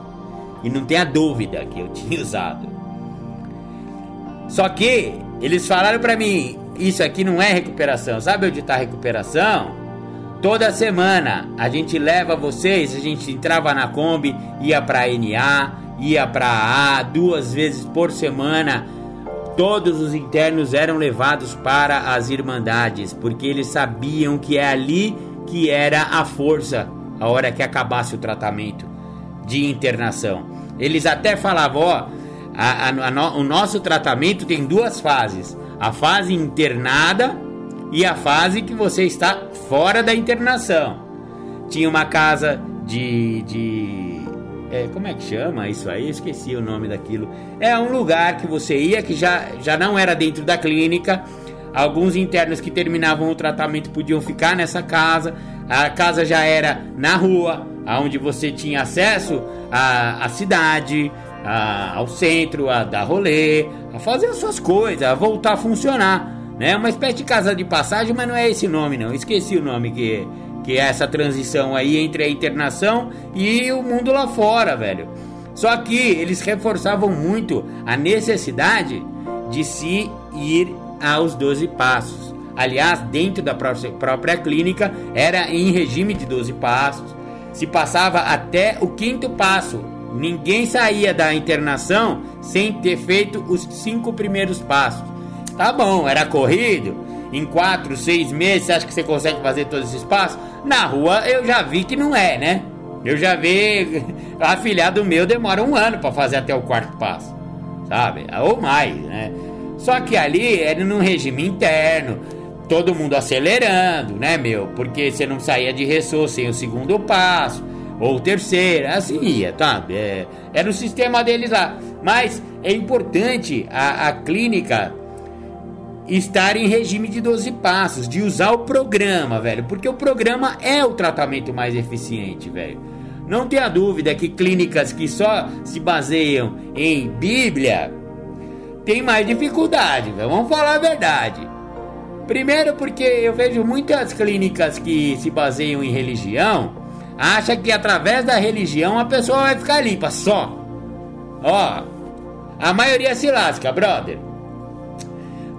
Speaker 1: E não tenha dúvida que eu tinha usado. Só que eles falaram para mim, isso aqui não é recuperação. Sabe onde a recuperação? Toda semana a gente leva vocês, a gente entrava na Kombi, ia para NA, ia para A, duas vezes por semana. Todos os internos eram levados para as irmandades, porque eles sabiam que é ali que era a força a hora que acabasse o tratamento de internação. Eles até falavam, ó, a, a, a, o nosso tratamento tem duas fases: a fase internada e a fase que você está fora da internação. Tinha uma casa de. de é, como é que chama isso aí? esqueci o nome daquilo. É um lugar que você ia que já, já não era dentro da clínica. Alguns internos que terminavam o tratamento podiam ficar nessa casa. A casa já era na rua, onde você tinha acesso à, à cidade, a, ao centro, a dar rolê, a fazer as suas coisas, a voltar a funcionar. Né? Uma espécie de casa de passagem, mas não é esse nome não. Esqueci o nome que, que é essa transição aí entre a internação e o mundo lá fora, velho. Só que eles reforçavam muito a necessidade de se ir aos 12 passos. Aliás, dentro da própria clínica era em regime de 12 passos. Se passava até o quinto passo, Ninguém saía da internação sem ter feito os cinco primeiros passos. Tá bom, era corrido. Em quatro, seis meses, você acha que você consegue fazer todos esses passos? Na rua eu já vi que não é, né? Eu já vi afilhado meu demora um ano para fazer até o quarto passo, sabe? Ou mais, né? Só que ali era num regime interno, todo mundo acelerando, né, meu? Porque você não saía de ressô sem o segundo passo ou terceira, assim ia, tá? É, era o sistema deles lá. Mas é importante a, a clínica estar em regime de 12 passos, de usar o programa, velho, porque o programa é o tratamento mais eficiente, velho. Não tenha dúvida que clínicas que só se baseiam em Bíblia tem mais dificuldade, velho. Vamos falar a verdade. Primeiro porque eu vejo muitas clínicas que se baseiam em religião acha que através da religião a pessoa vai ficar limpa só. Ó, a maioria se lasca, brother.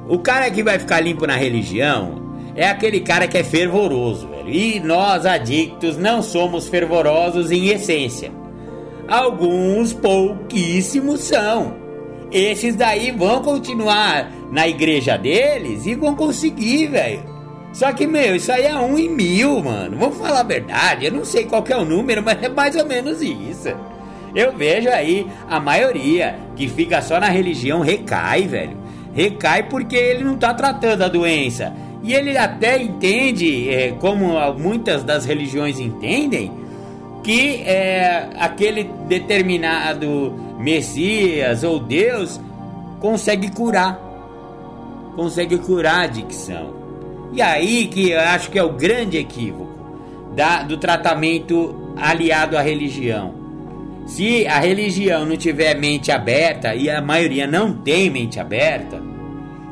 Speaker 1: O cara que vai ficar limpo na religião é aquele cara que é fervoroso, velho. E nós adictos não somos fervorosos em essência. Alguns pouquíssimos são. Esses daí vão continuar na igreja deles e vão conseguir, velho só que, meu, isso aí é um em mil, mano. Vamos falar a verdade. Eu não sei qual é o número, mas é mais ou menos isso. Eu vejo aí a maioria que fica só na religião recai, velho. Recai porque ele não tá tratando a doença. E ele até entende, é, como muitas das religiões entendem, que é, aquele determinado Messias ou Deus consegue curar. Consegue curar a adicção. E aí que eu acho que é o grande equívoco da, do tratamento aliado à religião. Se a religião não tiver mente aberta, e a maioria não tem mente aberta,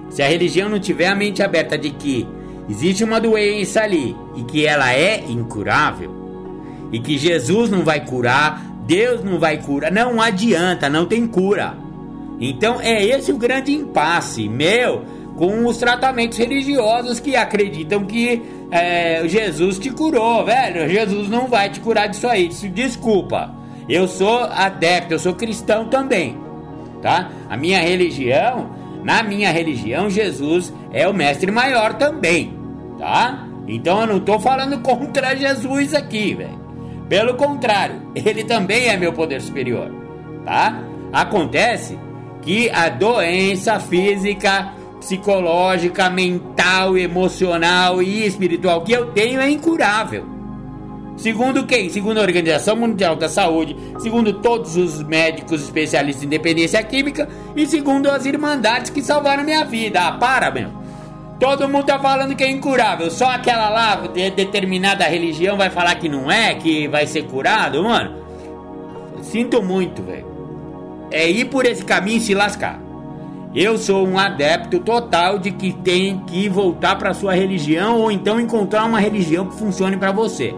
Speaker 1: se a religião não tiver a mente aberta de que existe uma doença ali e que ela é incurável, e que Jesus não vai curar, Deus não vai curar, não adianta, não tem cura. Então é esse o grande impasse meu com os tratamentos religiosos que acreditam que é, Jesus te curou, velho. Jesus não vai te curar disso aí. Desculpa. Eu sou adepto, eu sou cristão também, tá? A minha religião, na minha religião, Jesus é o mestre maior também, tá? Então eu não tô falando contra Jesus aqui, velho. Pelo contrário, ele também é meu poder superior, tá? Acontece que a doença física, psicológica, mental, emocional e espiritual que eu tenho é incurável. Segundo quem? Segundo a Organização Mundial da Saúde, segundo todos os médicos especialistas em dependência química e segundo as irmandades que salvaram minha vida. Ah, para, meu. Todo mundo tá falando que é incurável. Só aquela lá de determinada religião vai falar que não é, que vai ser curado, mano. Sinto muito, velho é ir por esse caminho e se lascar. Eu sou um adepto total de que tem que voltar para sua religião ou então encontrar uma religião que funcione para você.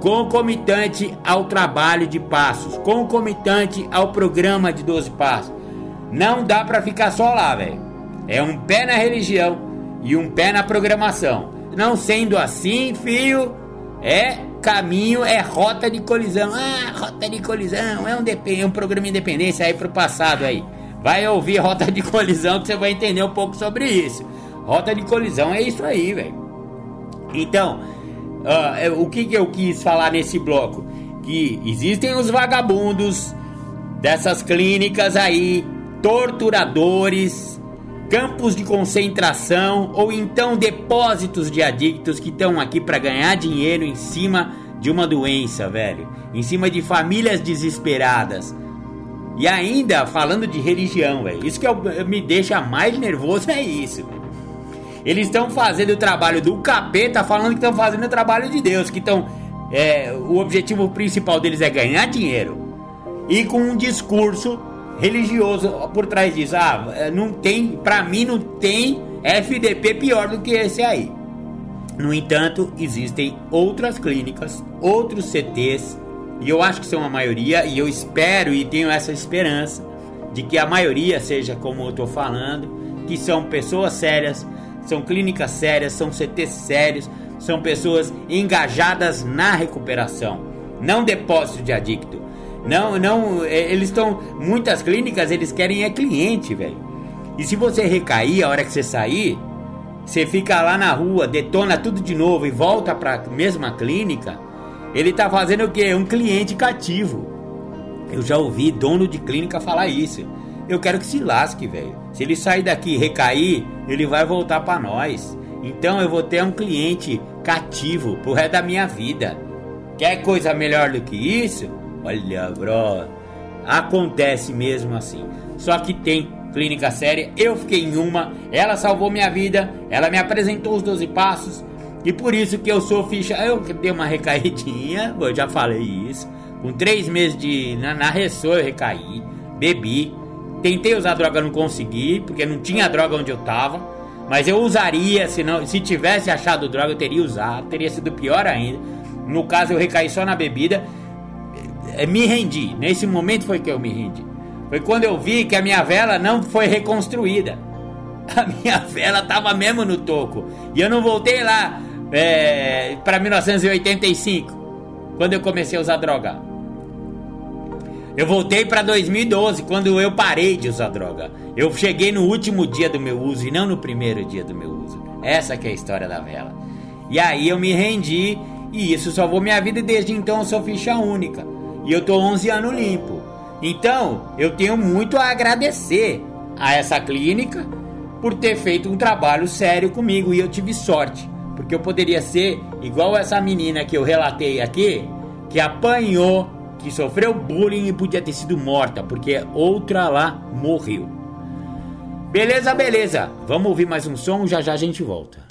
Speaker 1: Concomitante ao trabalho de passos, concomitante ao programa de 12 passos. Não dá para ficar só lá, velho. É um pé na religião e um pé na programação. Não sendo assim, filho, é caminho é rota de colisão. Ah, rota de colisão é um, é um programa de independência aí pro passado aí. Vai ouvir rota de colisão que você vai entender um pouco sobre isso. Rota de colisão é isso aí, velho. Então, uh, o que, que eu quis falar nesse bloco? Que existem os vagabundos dessas clínicas aí, torturadores, campos de concentração ou então depósitos de adictos que estão aqui para ganhar dinheiro em cima de uma doença, velho, em cima de famílias desesperadas. E ainda falando de religião, velho. Isso que eu, me deixa mais nervoso é isso. Véio. Eles estão fazendo o trabalho do capeta, falando que estão fazendo o trabalho de Deus, que estão é, o objetivo principal deles é ganhar dinheiro. E com um discurso religioso por trás disso. Ah, é, não tem, para mim não tem FDP pior do que esse aí. No entanto, existem outras clínicas, outros CTs, e eu acho que são a maioria, e eu espero e tenho essa esperança de que a maioria seja como eu estou falando, que são pessoas sérias, são clínicas sérias, são CTs sérios, são pessoas engajadas na recuperação, não depósito de adicto. Não, não, é, eles estão. Muitas clínicas eles querem é cliente, velho. E se você recair a hora que você sair, você fica lá na rua, detona tudo de novo e volta pra mesma clínica, ele tá fazendo o quê? Um cliente cativo. Eu já ouvi dono de clínica falar isso. Eu quero que se lasque, velho. Se ele sair daqui e recair, ele vai voltar para nós. Então eu vou ter um cliente cativo pro resto da minha vida. Quer coisa melhor do que isso? Olha, bro, acontece mesmo assim. Só que tem clínica séria. Eu fiquei em uma, ela salvou minha vida, ela me apresentou os 12 passos. E por isso que eu sou ficha. Eu dei uma recaidinha, eu já falei isso. Com três meses de. Na, na eu recaí, bebi. Tentei usar droga, não consegui, porque não tinha droga onde eu tava. Mas eu usaria, se, não, se tivesse achado droga, eu teria usado. Teria sido pior ainda. No caso, eu recaí só na bebida. É, me rendi. Nesse momento foi que eu me rendi. Foi quando eu vi que a minha vela não foi reconstruída. A minha vela tava mesmo no toco. E eu não voltei lá é, para 1985, quando eu comecei a usar droga. Eu voltei para 2012, quando eu parei de usar droga. Eu cheguei no último dia do meu uso e não no primeiro dia do meu uso. Essa que é a história da vela. E aí eu me rendi e isso salvou minha vida e desde então eu sou ficha única. E eu tô 11 anos limpo. Então, eu tenho muito a agradecer a essa clínica por ter feito um trabalho sério comigo e eu tive sorte, porque eu poderia ser igual essa menina que eu relatei aqui, que apanhou, que sofreu bullying e podia ter sido morta, porque outra lá morreu. Beleza, beleza. Vamos ouvir mais um som, já já a gente volta.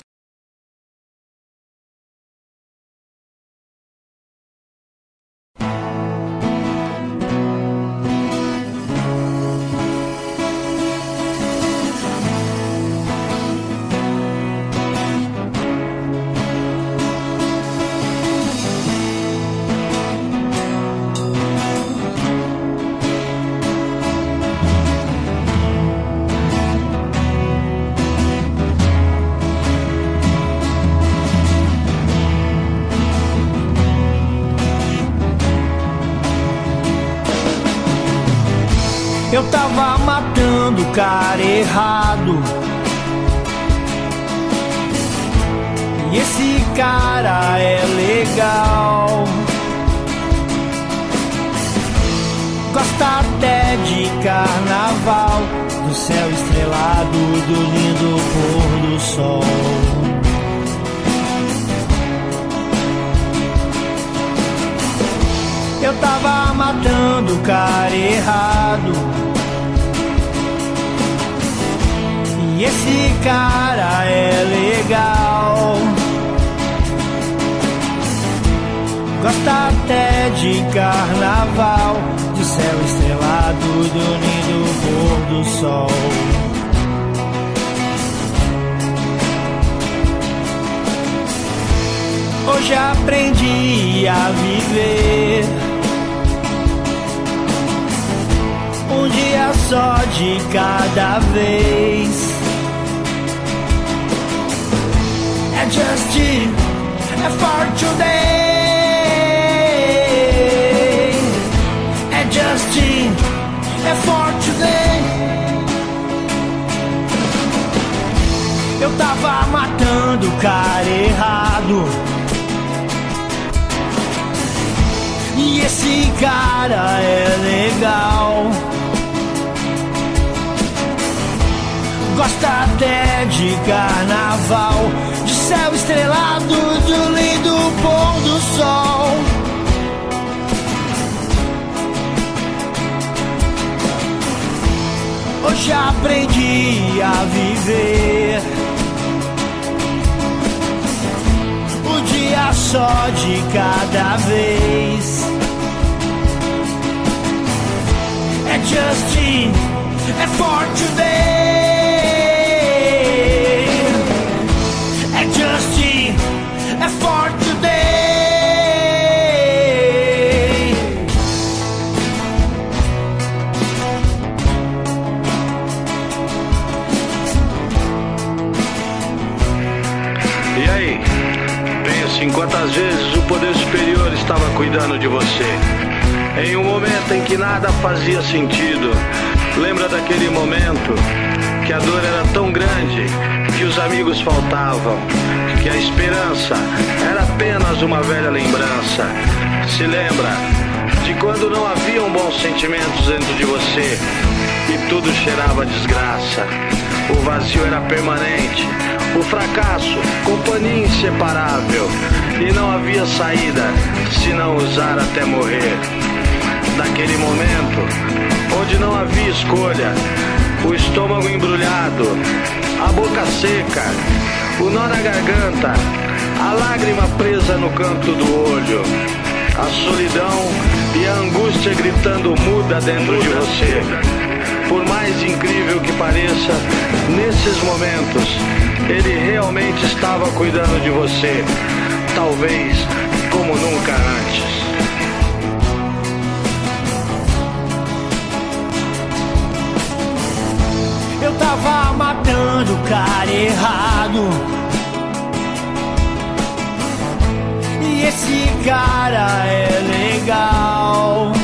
Speaker 4: Só de cada vez. É just é for today. É just é for today. Eu tava matando o cara errado. E esse cara é legal. Gosta até de carnaval, de céu estrelado, do lindo pôr do sol. Hoje aprendi a viver. O dia só de cada vez. É Justin, é for today.
Speaker 5: Cuidando de você. Em um momento em que nada fazia sentido. Lembra daquele momento que a dor era tão grande que os amigos faltavam, que a esperança era apenas uma velha lembrança. Se lembra de quando não haviam bons sentimentos dentro de você e tudo cheirava desgraça. O vazio era permanente, o fracasso, companhia inseparável. E não havia saída se não usar até morrer. Naquele momento, onde não havia escolha, o estômago embrulhado, a boca seca, o nó na garganta, a lágrima presa no canto do olho, a solidão e a angústia gritando muda dentro de você. Por mais incrível que pareça, nesses momentos, ele realmente estava cuidando de você, talvez como nunca antes.
Speaker 4: Eu tava matando o cara errado. E esse cara é legal.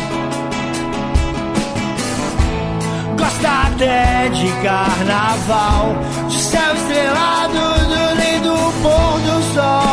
Speaker 4: Gosta até de carnaval, de céu estrelado, do lindo pôr do sol,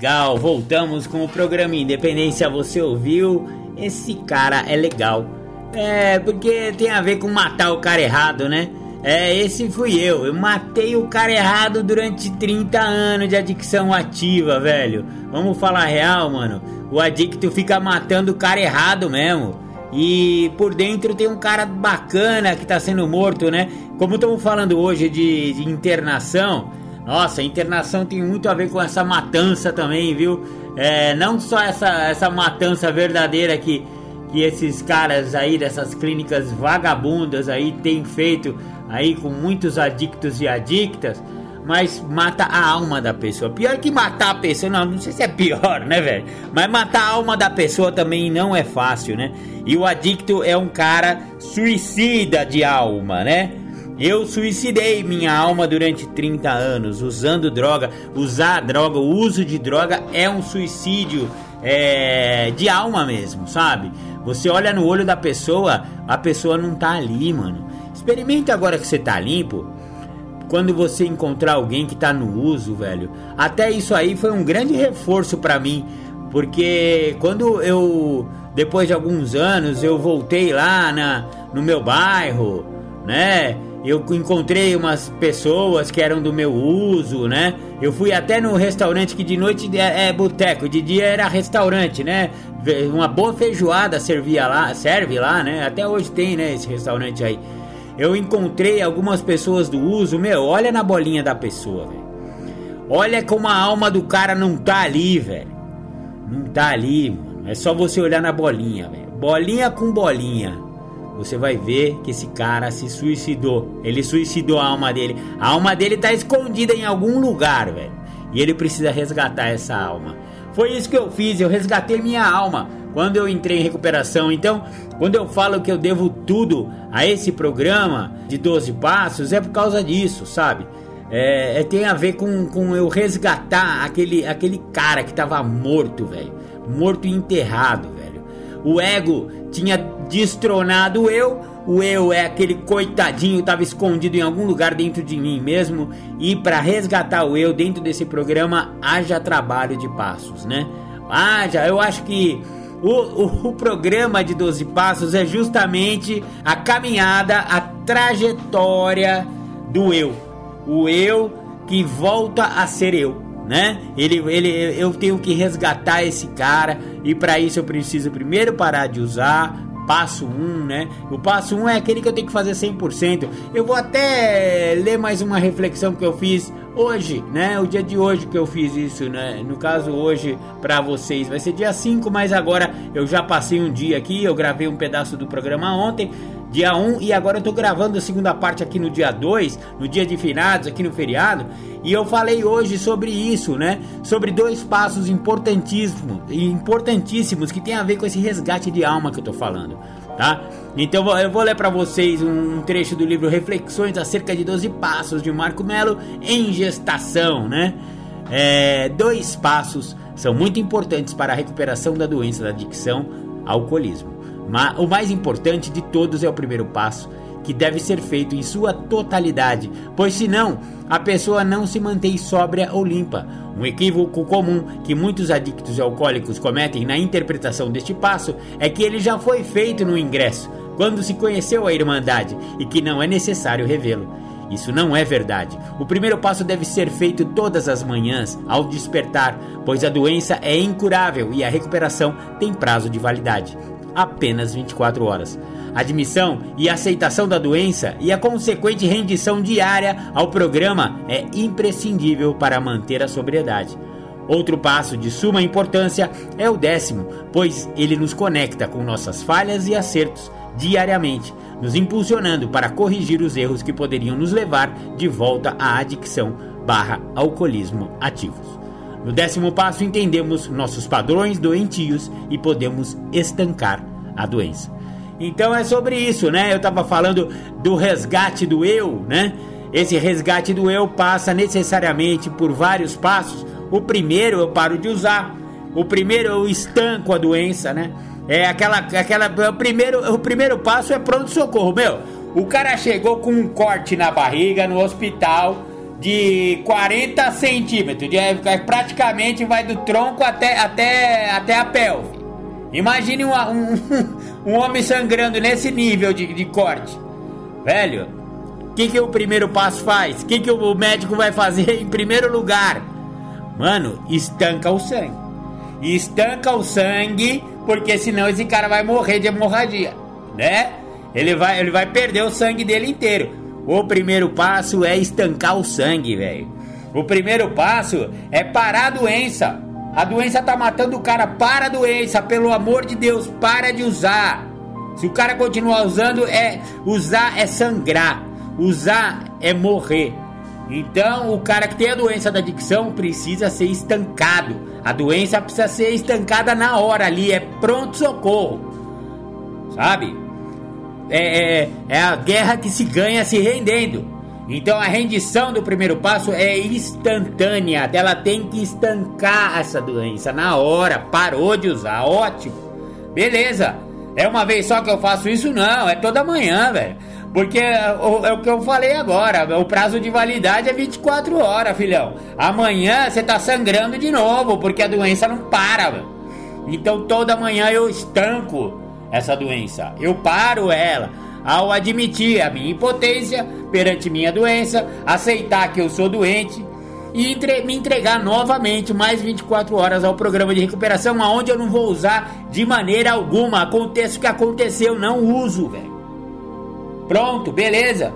Speaker 1: Legal, voltamos com o programa Independência. Você ouviu? Esse cara é legal. É, porque tem a ver com matar o cara errado, né? É, esse fui eu. Eu matei o cara errado durante 30 anos de adicção ativa, velho. Vamos falar real, mano. O adicto fica matando o cara errado mesmo. E por dentro tem um cara bacana que tá sendo morto, né? Como estamos falando hoje de, de internação, Nossa, a internação tem muito a ver com essa matança também, viu? É, não só essa, essa matança verdadeira que, que esses caras aí dessas clínicas vagabundas aí têm feito aí com muitos adictos e adictas, mas mata a alma da pessoa. Pior que matar a pessoa, não, não sei se é pior, né, velho? Mas matar a alma da pessoa também não é fácil, né? E o adicto é um cara suicida de alma, né? Eu suicidei minha alma durante 30 anos usando droga. Usar droga, o uso de droga é um suicídio é, de alma mesmo, sabe? Você olha no olho da pessoa, a pessoa não tá ali, mano. Experimenta agora que você tá limpo. Quando você encontrar alguém que tá no uso, velho. Até isso aí foi um grande reforço para mim. Porque quando eu, depois de alguns anos, eu voltei lá na, no meu bairro, né? Eu encontrei umas pessoas que eram do meu uso, né? Eu fui até no restaurante que de noite é, é boteco, de dia era restaurante, né? Uma boa feijoada servia lá, serve lá, né? Até hoje tem, né, esse restaurante aí. Eu encontrei algumas pessoas do uso, meu, olha na bolinha da pessoa, velho. Olha como a alma do cara não tá ali, velho. Não tá ali, mano. É só você olhar na bolinha, velho. Bolinha com bolinha você vai ver que esse cara se suicidou. Ele suicidou a alma dele. A alma dele tá escondida em algum lugar, velho. E ele precisa resgatar essa alma. Foi isso que eu fiz, eu resgatei minha alma quando eu entrei em recuperação. Então, quando eu falo que eu devo tudo a esse programa de 12 passos, é por causa disso, sabe? É, é, tem a ver com, com eu resgatar aquele, aquele cara que tava morto, velho. Morto e enterrado, velho. O ego tinha destronado o eu. O eu é aquele coitadinho, estava escondido em algum lugar dentro de mim mesmo. E para resgatar o eu dentro desse programa, haja trabalho de passos, né? Haja, eu acho que o, o, o, programa de 12 Passos é justamente a caminhada, a trajetória do eu. O eu que volta a ser eu, né? Ele, ele, eu tenho que resgatar esse cara e para isso eu preciso primeiro parar de usar, passo 1, um, né? O passo 1 um é aquele que eu tenho que fazer 100%. Eu vou até ler mais uma reflexão que eu fiz hoje, né? O dia de hoje que eu fiz isso, né? No caso hoje para vocês vai ser dia 5, mas agora eu já passei um dia aqui, eu gravei um pedaço do programa ontem dia 1 e agora eu tô gravando a segunda parte aqui no dia 2, no dia de finados, aqui no feriado, e eu falei hoje sobre isso, né? Sobre dois passos importantíssimos, importantíssimos que tem a ver com esse resgate de alma que eu tô falando, tá? Então eu vou ler para vocês um trecho do livro Reflexões acerca de 12 passos de Marco Melo em gestação, né? É, dois passos são muito importantes para a recuperação da doença da adicção alcoolismo. Mas o mais importante de todos é o primeiro passo, que deve ser feito em sua totalidade, pois senão a pessoa não se mantém sóbria ou limpa. Um equívoco comum que muitos adictos alcoólicos cometem na interpretação deste passo é que ele já foi feito no ingresso, quando se conheceu a Irmandade, e que não é necessário revê-lo. Isso não é verdade. O primeiro passo deve ser feito todas as manhãs, ao despertar, pois a doença é incurável e a recuperação tem prazo de validade apenas 24 horas. Admissão e aceitação da doença e a consequente rendição diária ao programa é imprescindível para manter a sobriedade. Outro passo de suma importância é o décimo, pois ele nos conecta com nossas falhas e acertos diariamente, nos impulsionando para corrigir os erros que poderiam nos levar de volta à adicção barra alcoolismo ativos. No décimo passo, entendemos nossos padrões doentios e podemos estancar a doença. Então é sobre isso, né? Eu estava falando do resgate do eu, né? Esse resgate do eu passa necessariamente por vários passos. O primeiro eu paro de usar. O primeiro eu estanco a doença, né? É aquela, aquela, o primeiro, o primeiro passo é pronto socorro, meu. O cara chegou com um corte na barriga no hospital de 40 centímetros, de, praticamente vai do tronco até, até, até a pelve. Imagine um, um, um homem sangrando nesse nível de, de corte. Velho, o que, que o primeiro passo faz? O que, que o médico vai fazer em primeiro lugar? Mano, estanca o sangue. Estanca o sangue, porque senão esse cara vai morrer de hemorragia, né? Ele vai, ele vai perder o sangue dele inteiro. O primeiro passo é estancar o sangue, velho. O primeiro passo é parar a doença. A doença tá matando o cara. Para a doença, pelo amor de Deus, para de usar. Se o cara continuar usando, é usar é sangrar, usar é morrer. Então, o cara que tem a doença da adicção precisa ser estancado. A doença precisa ser estancada na hora ali, é pronto socorro. Sabe? É, é, é a guerra que se ganha se rendendo. Então a rendição do primeiro passo é instantânea. Ela tem que estancar essa doença na hora. Parou de usar, ótimo. Beleza. É uma vez só que eu faço isso? Não, é toda manhã, velho. Porque é o, é o, que eu falei agora, o prazo de validade é 24 horas, filhão. Amanhã você tá sangrando de novo, porque a doença não para, velho. Então toda manhã eu estanco essa doença. Eu paro ela ao admitir a minha impotência perante minha doença, aceitar que eu sou doente e entre, me entregar novamente mais 24 horas ao programa de recuperação, aonde eu não vou usar de maneira alguma. Aconteça o que aconteceu, não uso, velho. Pronto, beleza.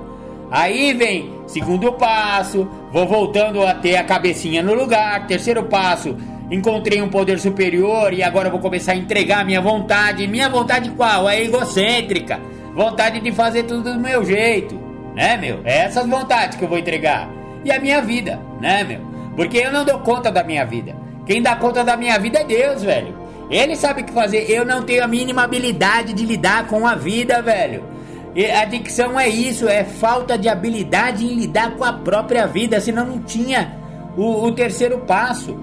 Speaker 1: Aí vem segundo passo, vou voltando a ter a cabecinha no lugar. Terceiro passo, encontrei um poder superior e agora vou começar a entregar minha vontade. Minha vontade qual? É egocêntrica. Vontade de fazer tudo do meu jeito, né, meu? É essas vontades que eu vou entregar. E a minha vida, né, meu? Porque eu não dou conta da minha vida. Quem dá conta da minha vida é Deus, velho. Ele sabe o que fazer. Eu não tenho a mínima habilidade de lidar com a vida, velho. E adicção é isso, é falta de habilidade em lidar com a própria vida, senão não tinha o, o terceiro passo.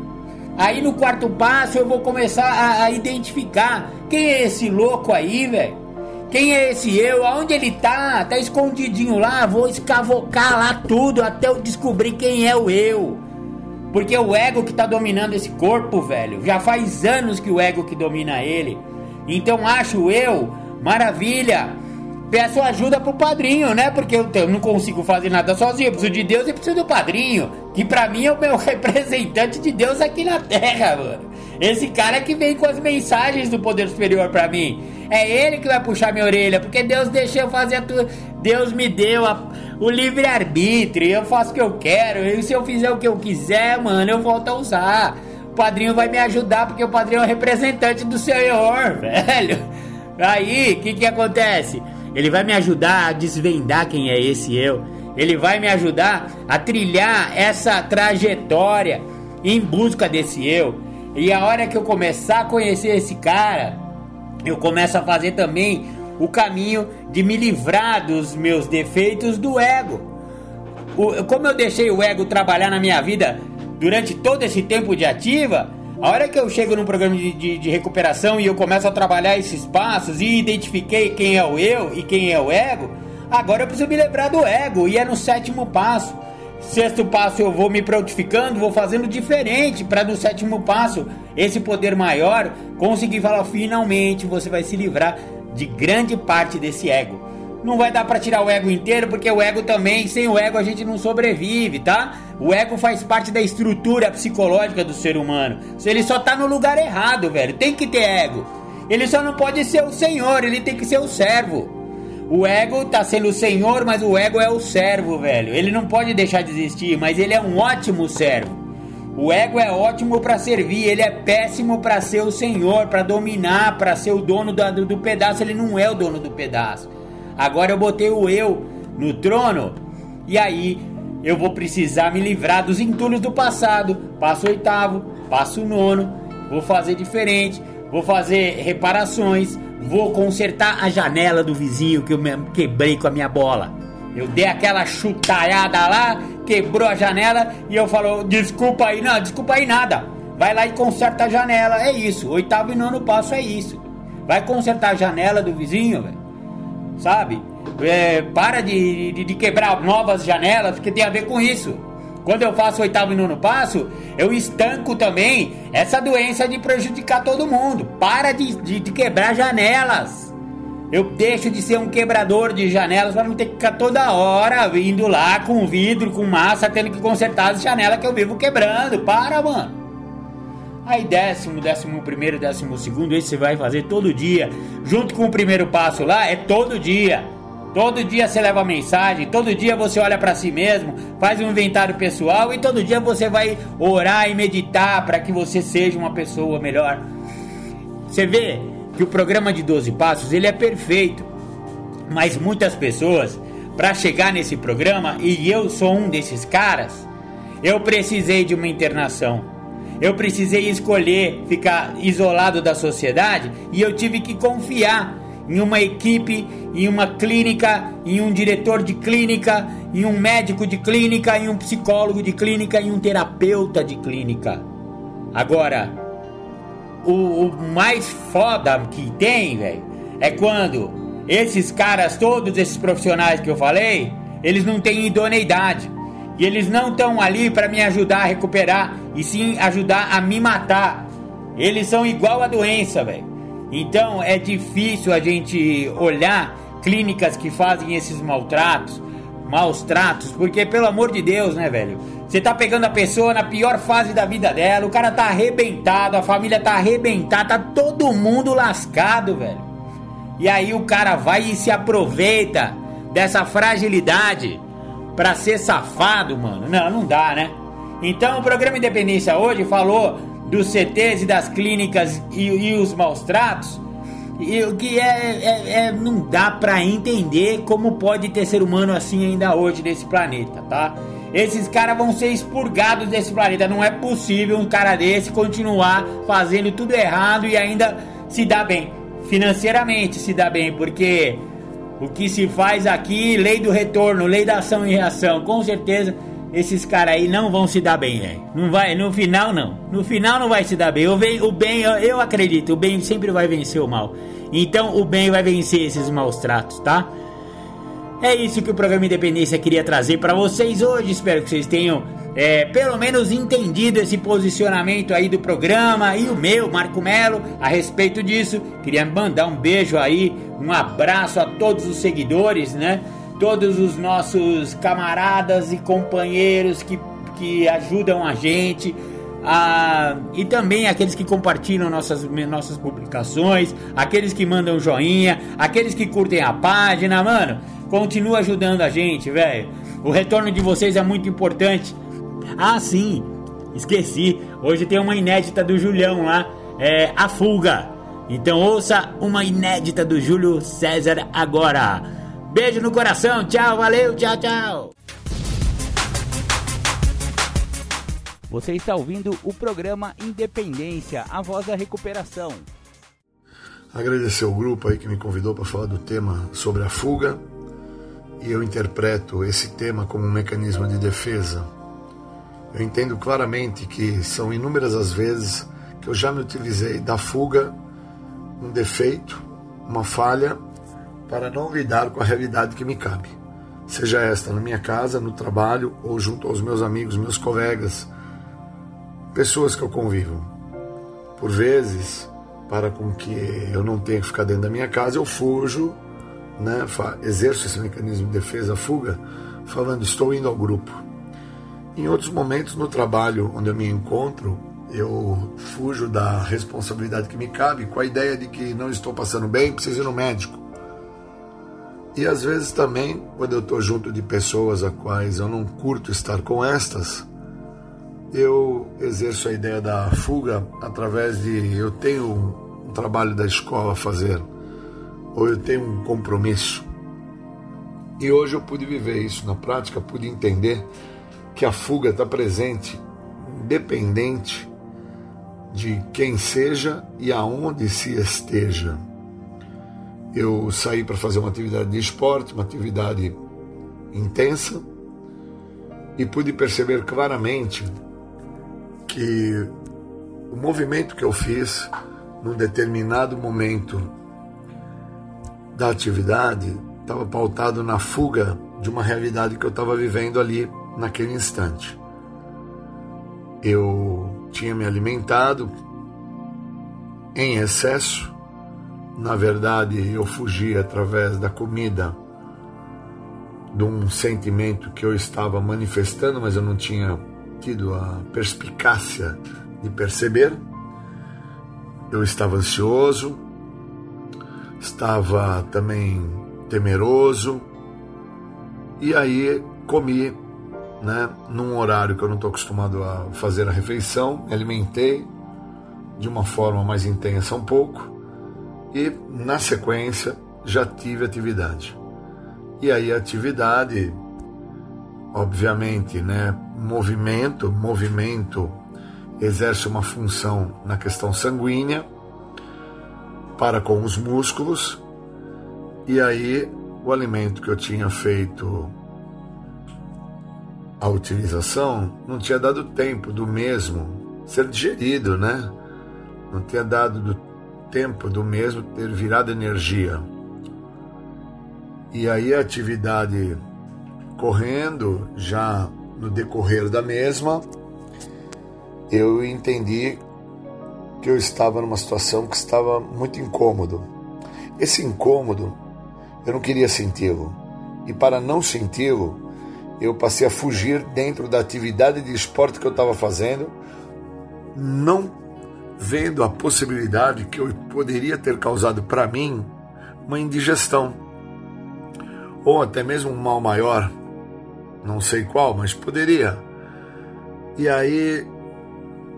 Speaker 1: Aí no quarto passo eu vou começar a, a identificar quem é esse louco aí, velho. Quem é esse eu? Aonde ele tá? Tá escondidinho lá? Vou escavocar lá tudo até eu descobrir quem é o eu. Porque o ego que tá dominando esse corpo, velho. Já faz anos que o ego que domina ele. Então acho eu, maravilha. Peço ajuda pro padrinho, né? Porque eu, eu não consigo fazer nada sozinho. Eu preciso de Deus e preciso do padrinho. Que pra mim é o meu representante de Deus aqui na terra, mano. Esse cara que vem com as mensagens do poder superior pra mim. É ele que vai puxar minha orelha, porque Deus deixou eu fazer a tua. Deus me deu a... o livre-arbítrio, eu faço o que eu quero. E se eu fizer o que eu quiser, mano, eu volto a usar. O padrinho vai me ajudar, porque o padrinho é o representante do Senhor, velho. Aí, o que que acontece? Ele vai me ajudar a desvendar quem é esse eu. Ele vai me ajudar a trilhar essa trajetória em busca desse eu. E a hora que eu começar a conhecer esse cara, eu começo a fazer também o caminho de me livrar dos meus defeitos do ego. O, como eu deixei o ego trabalhar na minha vida durante todo esse tempo de ativa, a hora que eu chego num programa de, de, de, recuperação e eu começo a trabalhar esses passos e identifiquei quem é o eu e quem é o ego, agora eu preciso me lembrar do ego e é no sétimo passo. Sexto passo eu vou me prontificando, vou fazendo diferente para no sétimo passo esse poder maior conseguir falar finalmente você vai se livrar de grande parte desse ego. Não vai dar para tirar o ego inteiro, porque o ego também, sem o ego a gente não sobrevive, tá? O ego faz parte da estrutura psicológica do ser humano. Ele só tá no lugar errado, velho, tem que ter ego. Ele só não pode ser o senhor, ele tem que ser o servo. O ego tá sendo o senhor, mas o ego é o servo, velho. Ele não pode deixar de existir, mas ele é um ótimo servo. O ego é ótimo para servir, ele é péssimo para ser o senhor, para dominar, para ser o dono do, do pedaço. Ele não é o dono do pedaço. Agora eu botei o eu no trono e aí eu vou precisar me livrar dos entulhos do passado. Passo oitavo, passo nono, vou fazer diferente, vou fazer reparações, Vou consertar a janela do vizinho que eu quebrei com a minha bola. Eu dei aquela chutalhada lá, quebrou a janela e eu falo, desculpa aí, não, desculpa aí nada. Vai lá e conserta a janela, é isso. Oitavo e nono passo é isso. Vai consertar a janela do vizinho, velho. Sabe? É, para de, de, de quebrar novas janelas, porque tem a ver com isso. Quando eu faço oitavo e nono passo, eu estanco também essa doença de prejudicar todo mundo. Para de, de, de quebrar janelas. Eu deixo de ser um quebrador de janelas para não ter que ficar toda hora vindo lá com vidro, com massa, tendo que consertar as janelas que eu vivo quebrando. Para, mano. Aí décimo, décimo primeiro, décimo segundo, esse você vai fazer todo dia. Junto com o primeiro passo lá, é todo dia. Todo dia você leva mensagem, todo dia você olha para si mesmo, faz um inventário pessoal e todo dia você vai orar e meditar para que você seja uma pessoa melhor. Você vê que o programa de 12 passos, ele é perfeito. Mas muitas pessoas, para chegar nesse programa, e eu sou um desses caras, eu precisei de uma internação. Eu precisei escolher ficar isolado da sociedade e eu tive que confiar em uma equipe, em uma clínica, em um diretor de clínica, em um médico de clínica, em um psicólogo de clínica, em um terapeuta de clínica. Agora, o, o mais foda que tem, velho, é quando esses caras, todos esses profissionais que eu falei, eles não têm idoneidade. E eles não estão ali para me ajudar a recuperar, e sim ajudar a me matar. Eles são igual a doença, velho. Então é difícil a gente olhar clínicas que fazem esses maltratos, maus tratos, porque pelo amor de Deus, né, velho? Você tá pegando a pessoa na pior fase da vida dela, o cara tá arrebentado, a família tá arrebentada, tá todo mundo lascado, velho. E aí o cara vai e se aproveita dessa fragilidade pra ser safado, mano. Não, não dá, né? Então o programa Independência hoje falou dos CTs e das clínicas e, e os maus tratos, e o que é, é, é, não dá para entender como pode ter ser humano assim ainda hoje nesse planeta, tá? Esses caras vão ser expurgados desse planeta. Não é possível um cara desse continuar fazendo tudo errado e ainda se dar bem. Financeiramente se dá bem, porque o que se faz aqui, lei do retorno, lei da ação e reação, com certeza esses caras aí não vão se dar bem, velho. Não vai, no final não. No final não vai se dar bem. O bem, o bem eu, eu acredito, o bem sempre vai vencer o mal. Então o bem vai vencer esses maus tratos, tá? É isso que o programa Independência queria trazer para vocês hoje. Espero que vocês tenham é, pelo menos entendido esse posicionamento aí do programa e o meu, Marco Melo, a respeito disso. Queria mandar um beijo aí, um abraço a todos os seguidores, né? todos os nossos camaradas e companheiros que, que ajudam a gente. Ah, e também aqueles que compartilham nossas, nossas publicações, aqueles que mandam joinha, aqueles que curtem a página, mano, continua ajudando a gente, velho. O retorno de vocês é muito importante. Ah, sim, esqueci. Hoje tem uma inédita do Julião lá, é A Fuga. Então ouça uma inédita do Júlio César agora. Beijo no coração, tchau, valeu, tchau, tchau. Você está ouvindo o programa Independência, a voz da recuperação.
Speaker 6: Agradecer o grupo aí que me convidou para falar do tema sobre a fuga. E eu interpreto esse tema como um mecanismo de defesa. Eu entendo claramente que são inúmeras as vezes que eu já me utilizei da fuga, um defeito, uma falha para não lidar com a realidade que me cabe, seja esta na minha casa, no trabalho ou junto aos meus amigos, meus colegas, pessoas que eu convivo. Por vezes, para com que eu não tenha que ficar dentro da minha casa, eu fujo, né, exerço esse mecanismo de defesa, fuga, falando estou indo ao grupo. Em outros momentos no trabalho onde eu me encontro, eu fujo da responsabilidade que me cabe com a ideia de que não estou passando bem, preciso ir no médico. E às vezes também, quando eu estou junto de pessoas a quais eu não curto estar com estas, eu exerço a ideia da fuga através de eu tenho um trabalho da escola a fazer, ou eu tenho um compromisso. E hoje eu pude viver isso na prática, pude entender que a fuga está presente, independente de quem seja e aonde se esteja eu saí para fazer uma atividade de esporte, uma atividade intensa, e pude perceber claramente que o movimento que eu fiz num determinado momento da atividade estava pautado na fuga de uma realidade que eu estava vivendo ali naquele instante. Eu tinha me alimentado em excesso na verdade, eu fugi através da comida de um sentimento que eu estava manifestando, mas eu não tinha tido a perspicácia de perceber. Eu estava ansioso, estava também temeroso. E aí comi, né, num horário que eu não estou acostumado a fazer a refeição, me alimentei de uma forma mais intensa um pouco e na sequência já tive atividade. E aí a atividade, obviamente, né, movimento, movimento exerce uma função na questão sanguínea para com os músculos. E aí o alimento que eu tinha feito a utilização não tinha dado tempo do mesmo ser digerido, né? Não tinha dado do tempo do mesmo ter virado energia. E aí a atividade correndo já no decorrer da mesma, eu entendi que eu estava numa situação que estava muito incômodo. Esse incômodo eu não queria senti-lo. E para não senti-lo, eu passei a fugir dentro da atividade de esporte que eu estava fazendo, não vendo a possibilidade que eu poderia ter causado para mim uma indigestão ou até mesmo um mal maior não sei qual, mas poderia. E aí,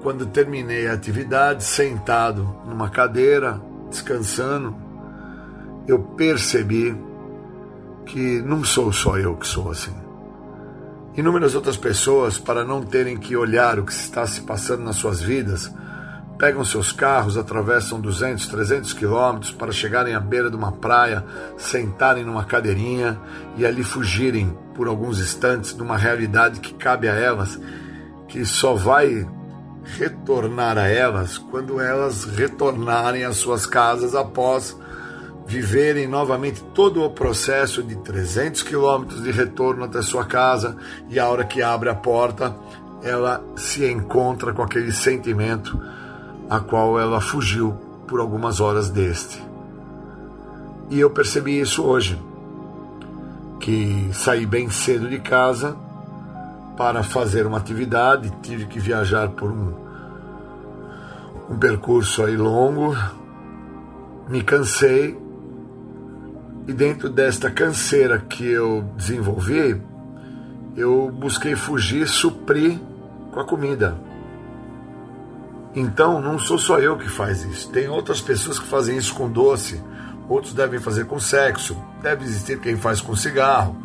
Speaker 6: quando terminei a atividade, sentado numa cadeira, descansando, eu percebi que não sou só eu que sou assim. Inúmeras outras pessoas, para não terem que olhar o que está se passando nas suas vidas, pegam seus carros, atravessam 200, 300 quilômetros para chegarem à beira de uma praia, sentarem numa cadeirinha e ali fugirem por alguns instantes de uma realidade que cabe a elas, que só vai retornar a elas quando elas retornarem às suas casas após viverem novamente todo o processo de 300 quilômetros de retorno até sua casa e a hora que abre a porta ela se encontra com aquele sentimento a qual ela fugiu por algumas horas deste. E eu percebi isso hoje, que saí bem cedo de casa para fazer uma atividade, tive que viajar por um, um percurso aí longo, me cansei. E dentro desta canseira que eu desenvolvi, eu busquei fugir, suprir com a comida. Então, não sou só eu que faz isso. Tem outras pessoas que fazem isso com doce, outros devem fazer com sexo, deve existir quem faz com cigarro,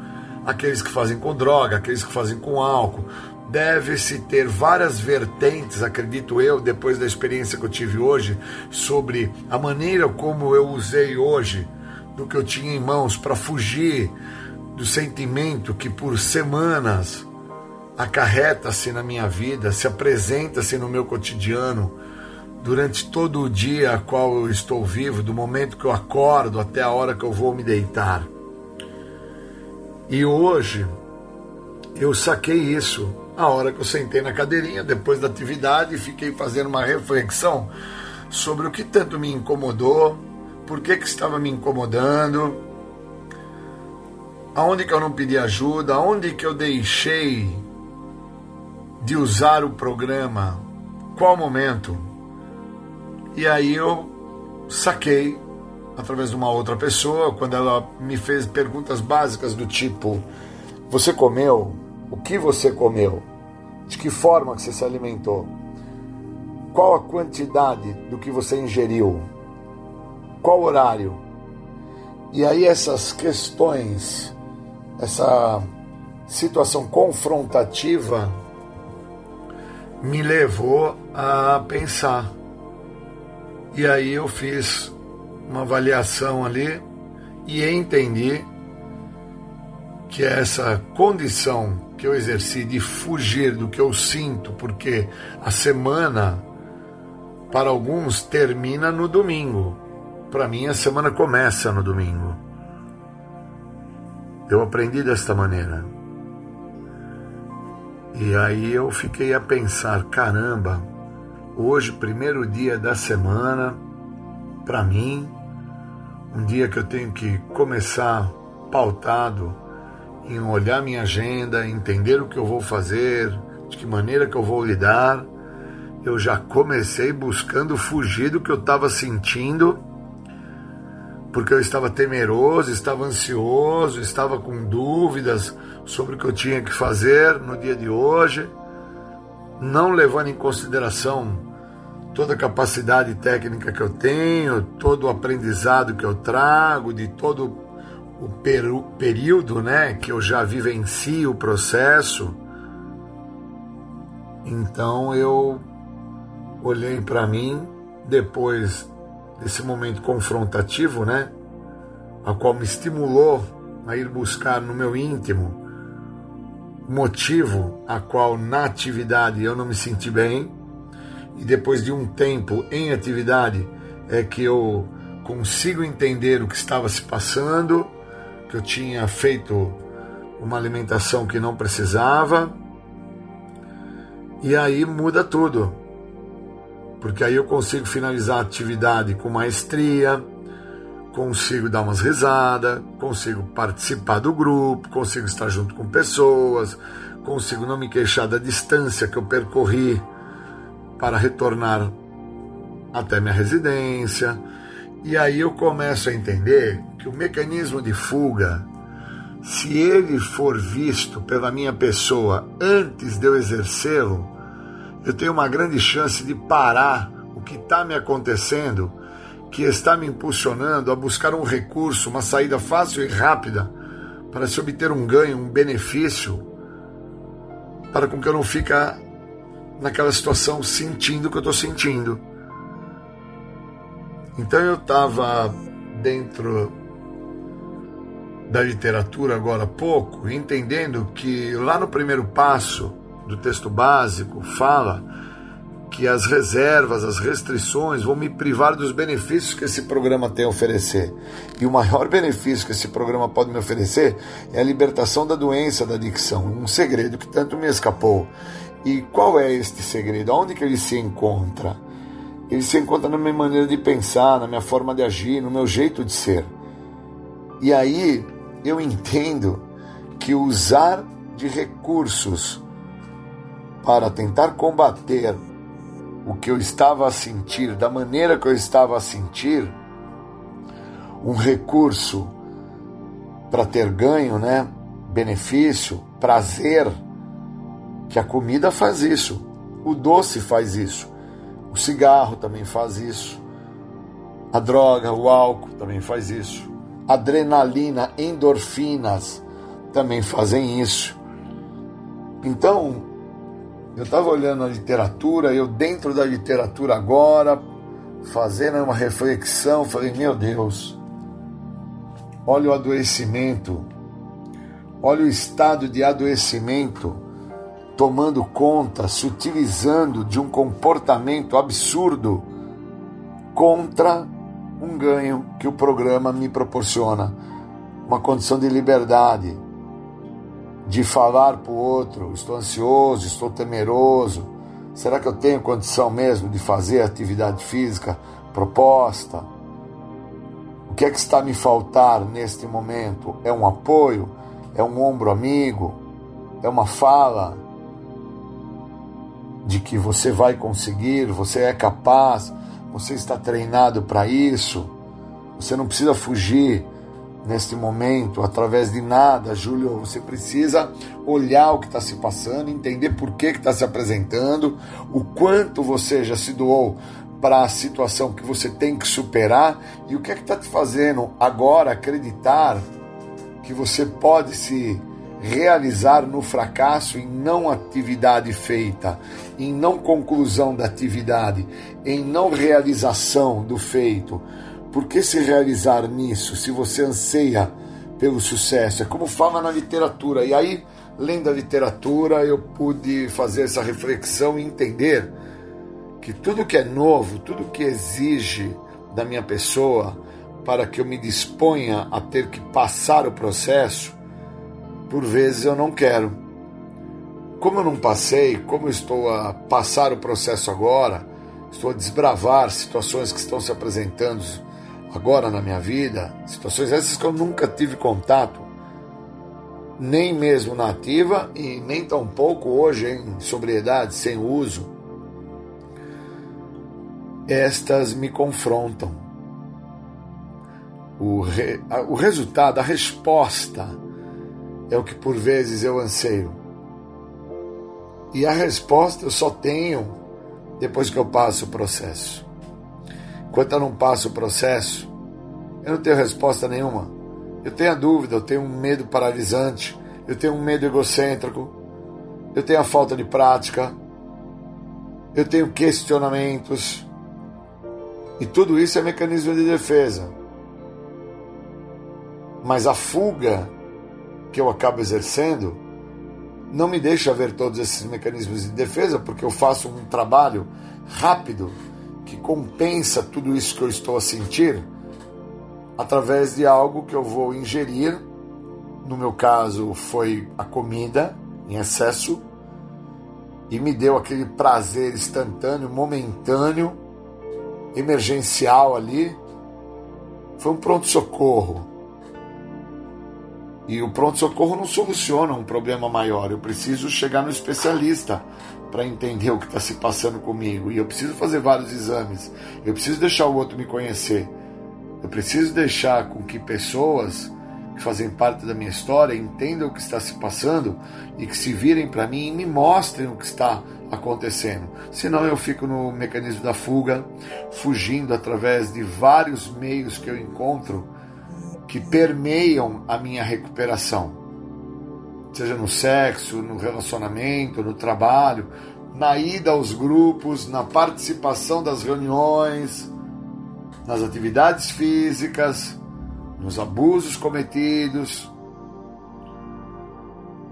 Speaker 6: aqueles que fazem com droga, aqueles que fazem com álcool. Deve-se ter várias vertentes, acredito eu, depois da experiência que eu tive hoje, sobre a maneira como eu usei hoje do que eu tinha em mãos para fugir do sentimento que por semanas acarreta-se na minha vida, se apresenta-se no meu cotidiano, durante todo o dia a qual eu estou vivo, do momento que eu acordo até a hora que eu vou me deitar. E hoje eu saquei isso a hora que eu sentei na cadeirinha depois da atividade fiquei fazendo uma reflexão sobre o que tanto me incomodou, por que, que estava me incomodando, aonde que eu não pedi ajuda, aonde que eu deixei de usar o programa, qual momento? E aí eu saquei através de uma outra pessoa, quando ela me fez perguntas básicas do tipo: Você comeu? O que você comeu? De que forma que você se alimentou? Qual a quantidade do que você ingeriu? Qual horário? E aí essas questões, essa situação confrontativa me levou a pensar. E aí eu fiz uma avaliação ali e entendi que essa condição que eu exerci de fugir do que eu sinto, porque a semana para alguns termina no domingo. Para mim a semana começa no domingo. Eu aprendi desta maneira. E aí eu fiquei a pensar, caramba, hoje, primeiro dia da semana, para mim, um dia que eu tenho que começar pautado em olhar minha agenda, entender o que eu vou fazer, de que maneira que eu vou lidar, eu já comecei buscando fugir do que eu estava sentindo porque eu estava temeroso, estava ansioso, estava com dúvidas sobre o que eu tinha que fazer no dia de hoje, não levando em consideração toda a capacidade técnica que eu tenho, todo o aprendizado que eu trago, de todo o período né, que eu já vivenci o processo. Então eu olhei para mim depois desse momento confrontativo, né, a qual me estimulou a ir buscar no meu íntimo motivo a qual na atividade eu não me senti bem e depois de um tempo em atividade é que eu consigo entender o que estava se passando, que eu tinha feito uma alimentação que não precisava. E aí muda tudo. Porque aí eu consigo finalizar a atividade com maestria, consigo dar umas risadas, consigo participar do grupo, consigo estar junto com pessoas, consigo não me queixar da distância que eu percorri para retornar até minha residência. E aí eu começo a entender que o mecanismo de fuga, se ele for visto pela minha pessoa antes de eu exercê-lo, eu tenho uma grande chance de parar o que está me acontecendo, que está me impulsionando a buscar um recurso, uma saída fácil e rápida para se obter um ganho, um benefício, para com que eu não fique naquela situação sentindo o que eu estou sentindo. Então eu estava dentro da literatura agora há pouco, entendendo que lá no primeiro passo do texto básico fala que as reservas, as restrições vão me privar dos benefícios que esse programa tem a oferecer. E o maior benefício que esse programa pode me oferecer é a libertação da doença da adicção, um segredo que tanto me escapou. E qual é este segredo? Onde que ele se encontra? Ele se encontra na minha maneira de pensar, na minha forma de agir, no meu jeito de ser. E aí eu entendo que usar de recursos para tentar combater o que eu estava a sentir, da maneira que eu estava a sentir, um recurso para ter ganho, né? benefício, prazer que a comida faz isso, o doce faz isso, o cigarro também faz isso, a droga, o álcool também faz isso, adrenalina, endorfinas também fazem isso. Então, eu estava olhando a literatura, eu dentro da literatura agora, fazendo uma reflexão, falei: meu Deus, olha o adoecimento, olha o estado de adoecimento tomando conta, se utilizando de um comportamento absurdo contra um ganho que o programa me proporciona, uma condição de liberdade, de falar para o outro: estou ansioso, estou temeroso. Será que eu tenho condição mesmo de fazer atividade física proposta? O que é que está me faltar neste momento? É um apoio? É um ombro amigo? É uma fala? De que você vai conseguir, você é capaz, você está treinado para isso. Você não precisa fugir neste momento através de nada, Júlio. Você precisa olhar o que está se passando, entender por que está se apresentando, o quanto você já se doou para a situação que você tem que superar e o que é que está te fazendo agora acreditar que você pode se realizar no fracasso em não atividade feita, em não conclusão da atividade, em não realização do feito. Por que se realizar nisso se você anseia pelo sucesso? É como fala na literatura. E aí, lendo a literatura, eu pude fazer essa reflexão e entender que tudo que é novo, tudo que exige da minha pessoa para que eu me disponha a ter que passar o processo, por vezes eu não quero. Como eu não passei, como estou a passar o processo agora, estou a desbravar situações que estão se apresentando agora na minha vida, situações essas que eu nunca tive contato, nem mesmo na ativa e nem tampouco hoje em sobriedade, sem uso. Estas me confrontam. O, re, o resultado, a resposta é o que por vezes eu anseio. E a resposta eu só tenho depois que eu passo o processo. Enquanto eu não passo o processo, eu não tenho resposta nenhuma. Eu tenho a dúvida, eu tenho um medo paralisante, eu tenho um medo egocêntrico, eu tenho a falta de prática, eu tenho questionamentos. E tudo isso é mecanismo de defesa. Mas a fuga que eu acabo exercendo não me deixa ver todos esses mecanismos de defesa, porque eu faço um trabalho rápido que compensa tudo isso que eu estou a sentir através de algo que eu vou ingerir. No meu caso, foi a comida em excesso e me deu aquele prazer instantâneo, momentâneo, emergencial ali. Foi um pronto-socorro. E o pronto-socorro não soluciona um problema maior. Eu preciso chegar no especialista para entender o que está se passando comigo. E eu preciso fazer vários exames. Eu preciso deixar o outro me conhecer. Eu preciso deixar com que pessoas que fazem parte da minha história entendam o que está se passando e que se virem para mim e me mostrem o que está acontecendo. Senão eu fico no mecanismo da fuga, fugindo através de vários meios que eu encontro que permeiam a minha recuperação. Seja no sexo, no relacionamento, no trabalho, na ida aos grupos, na participação das reuniões, nas atividades físicas, nos abusos cometidos.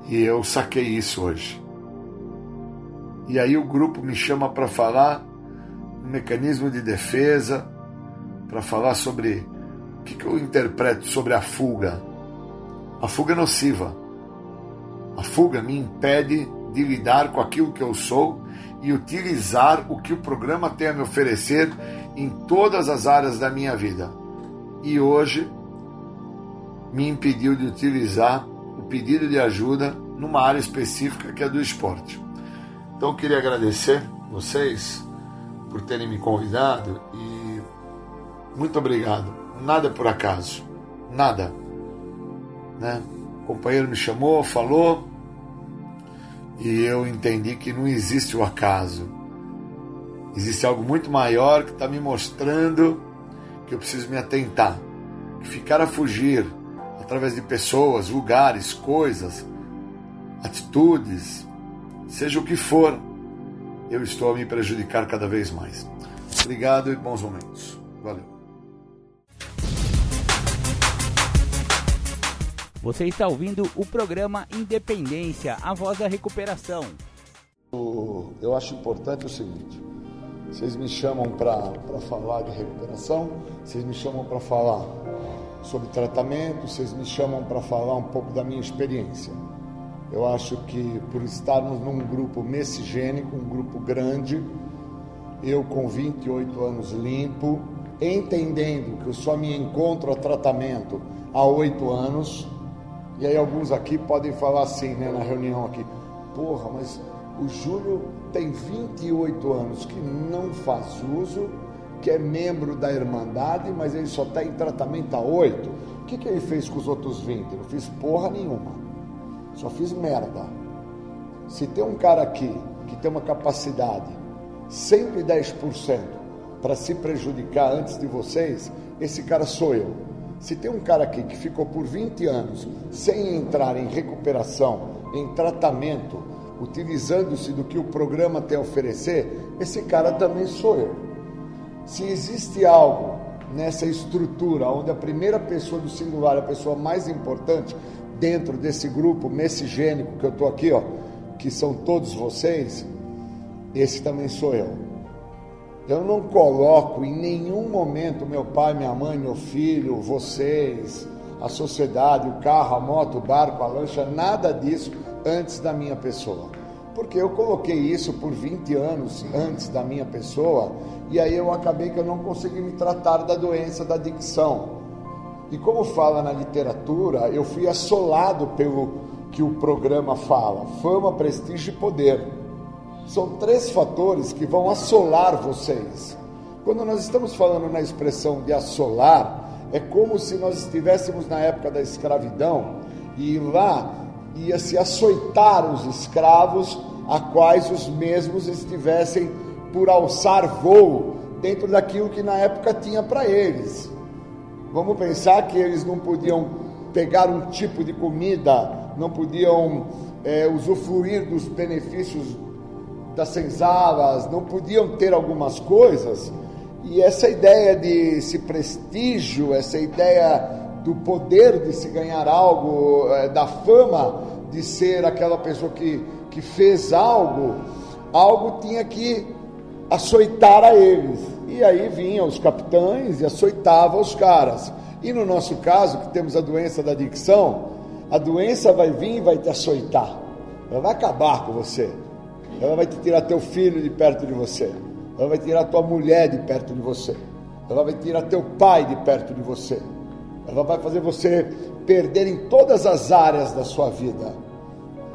Speaker 6: E eu saquei isso hoje. E aí o grupo me chama para falar um mecanismo de defesa, para falar sobre que, que eu interpreto sobre a fuga. A fuga é nociva. A fuga me impede de lidar com aquilo que eu sou e utilizar o que o programa tem a me oferecer em todas as áreas da minha vida. E hoje me impediu de utilizar o pedido de ajuda numa área específica que é do esporte. Então eu queria agradecer vocês por terem me convidado e muito obrigado. Nada por acaso, nada. Né? O companheiro me chamou, falou e eu entendi que não existe o acaso. Existe algo muito maior que está me mostrando que eu preciso me atentar. Que ficar a fugir através de pessoas, lugares, coisas, atitudes, seja o que for, eu estou a me prejudicar cada vez mais. Obrigado e bons momentos. Valeu.
Speaker 1: Você está ouvindo o programa Independência, a voz da recuperação.
Speaker 6: Eu acho importante o seguinte: vocês me chamam para falar de recuperação, vocês me chamam para falar sobre tratamento, vocês me chamam para falar um pouco da minha experiência. Eu acho que por estarmos num grupo messigênico, um grupo grande, eu com 28 anos limpo, entendendo que eu só me encontro a tratamento há oito anos, e aí alguns aqui podem falar assim, né, na reunião aqui, porra, mas o Júlio tem 28 anos que não faz uso, que é membro da Irmandade, mas ele só está em tratamento há oito. O que, que ele fez com os outros 20? Não fiz porra nenhuma. Só fiz merda. Se tem um cara aqui que tem uma capacidade 110% para se prejudicar antes de vocês, esse cara sou eu. Se tem um cara aqui que ficou por 20 anos sem entrar em recuperação, em tratamento, utilizando-se do que o programa tem a oferecer, esse cara também sou eu. Se existe algo nessa estrutura onde a primeira pessoa do singular é a pessoa mais importante dentro desse grupo messigênico que eu estou aqui, ó, que são todos vocês, esse também sou eu. Eu não coloco em nenhum momento meu pai, minha mãe, meu filho, vocês, a sociedade, o carro, a moto, o barco, a lancha, nada disso antes da minha pessoa. Porque eu coloquei isso por 20 anos antes da minha pessoa e aí eu acabei que eu não consegui me tratar da doença da adicção. E como fala na literatura, eu fui assolado pelo que o programa fala: fama, prestígio e poder. São três fatores que vão assolar vocês. Quando nós estamos falando na expressão de assolar, É como se nós estivéssemos na época da escravidão e lá ia se açoitar os escravos, a quais os mesmos estivessem por alçar voo dentro daquilo que na época tinha para eles. Vamos pensar que eles não podiam pegar um tipo de comida, não podiam é, usufruir dos benefícios das senzalas, não podiam ter algumas coisas. E essa ideia de esse prestígio, essa ideia do poder de se ganhar algo, é, da fama de ser aquela pessoa que, que fez algo, algo tinha que açoitar a eles. E aí vinham os capitães e açoitavam os caras. E no nosso caso, que temos a doença da adicção, a doença vai vir e vai te açoitar. Ela vai acabar com você. Ela vai te tirar teu filho de perto de você. Ela vai tirar tua mulher de perto de você. Ela vai tirar teu pai de perto de você. Ela vai fazer você perder em todas as áreas da sua vida.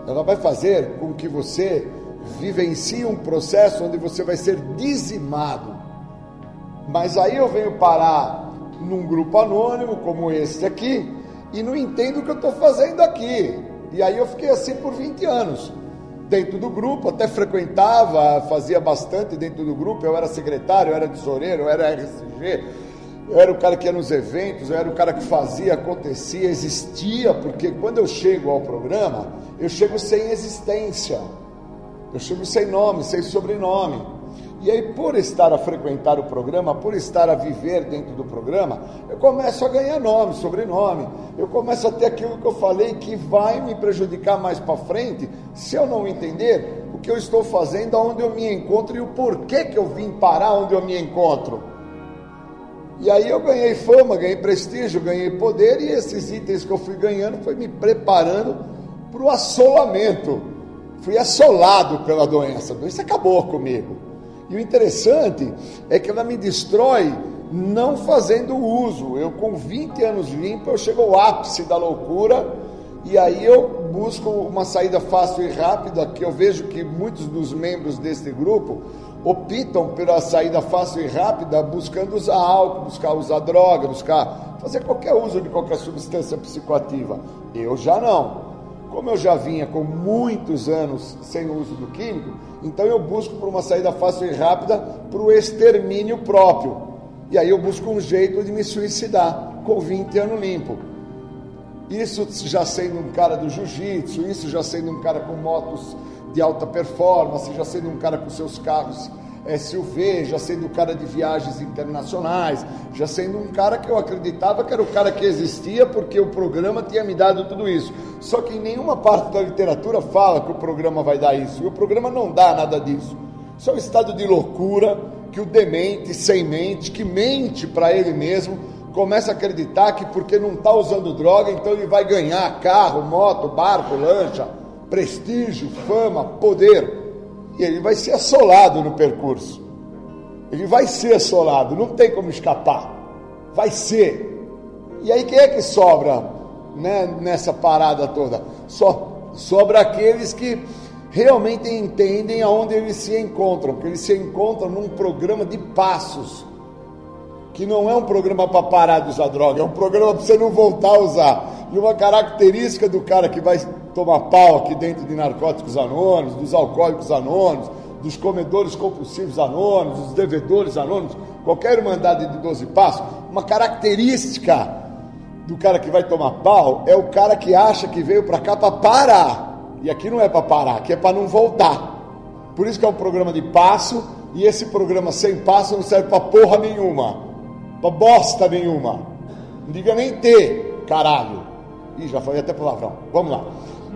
Speaker 6: Ela vai fazer com que você vivencie um processo onde você vai ser dizimado. Mas aí eu venho parar num grupo anônimo como esse aqui e não entendo o que eu estou fazendo aqui. E aí eu fiquei assim por 20 anos. Dentro do grupo, até frequentava, fazia bastante dentro do grupo. Eu era secretário, eu era tesoureiro, eu era RSG, eu era o cara que ia nos eventos, eu era o cara que fazia, acontecia, existia, porque quando eu chego ao programa, eu chego sem existência. Eu chego sem nome, sem sobrenome. E aí, por estar a frequentar o programa, por estar a viver dentro do programa, eu começo a ganhar nome, sobrenome. Eu começo a ter aquilo que eu falei que vai me prejudicar mais para frente, se eu não entender o que eu estou fazendo, aonde eu me encontro e o porquê que eu vim parar onde eu me encontro. E aí eu ganhei fama, ganhei prestígio, ganhei poder, e esses itens que eu fui ganhando foi me preparando para o assolamento. Fui assolado pela doença. A doença acabou comigo. E o interessante é que ela me destrói não fazendo uso. Eu, com 20 anos limpo, eu chego ao ápice da loucura e aí eu busco uma saída fácil e rápida, que eu vejo que muitos dos membros deste grupo optam pela saída fácil e rápida, buscando usar álcool, buscar usar droga, buscar fazer qualquer uso de qualquer substância psicoativa. Eu já não. Como eu já vinha com muitos anos sem o uso do químico, então eu busco por uma saída fácil e rápida para o extermínio próprio. E aí eu busco um jeito de me suicidar com 20 anos limpo. Isso já sendo um cara do jiu-jitsu, isso já sendo um cara com motos de alta performance, já sendo um cara com seus carros SUV, já sendo cara de viagens internacionais, já sendo um cara que eu acreditava que era o cara que existia porque o programa tinha me dado tudo isso. Só que em nenhuma parte da literatura fala que o programa vai dar isso, e o programa não dá nada disso. Isso é um estado de loucura que o demente, sem mente, que mente para ele mesmo, começa a acreditar que porque não está usando droga, então ele vai ganhar carro, moto, barco, lancha, prestígio, fama, poder e ele vai ser assolado no percurso. Ele vai ser assolado, não tem como escapar. Vai ser. E aí quem é que sobra né, nessa parada toda? Só sobra aqueles que realmente entendem aonde eles se encontram, porque eles se encontram num programa de passos, que não é um programa para parar de usar droga, é um programa para você não voltar a usar. E uma característica do cara que vai tomar pau aqui dentro de narcóticos anônimos, dos alcoólicos anônimos, dos comedores compulsivos anônimos, dos devedores anônimos, qualquer irmandade de 12 passos, uma característica do cara que vai tomar pau é o cara que acha que veio para cá para parar. E aqui não é para parar, aqui é para não voltar. Por isso que é um programa de passo, e esse programa sem passo não serve para porra nenhuma, para bosta nenhuma. Não diga nem ter, caralho. Ih, já falei até palavrão. Vamos lá.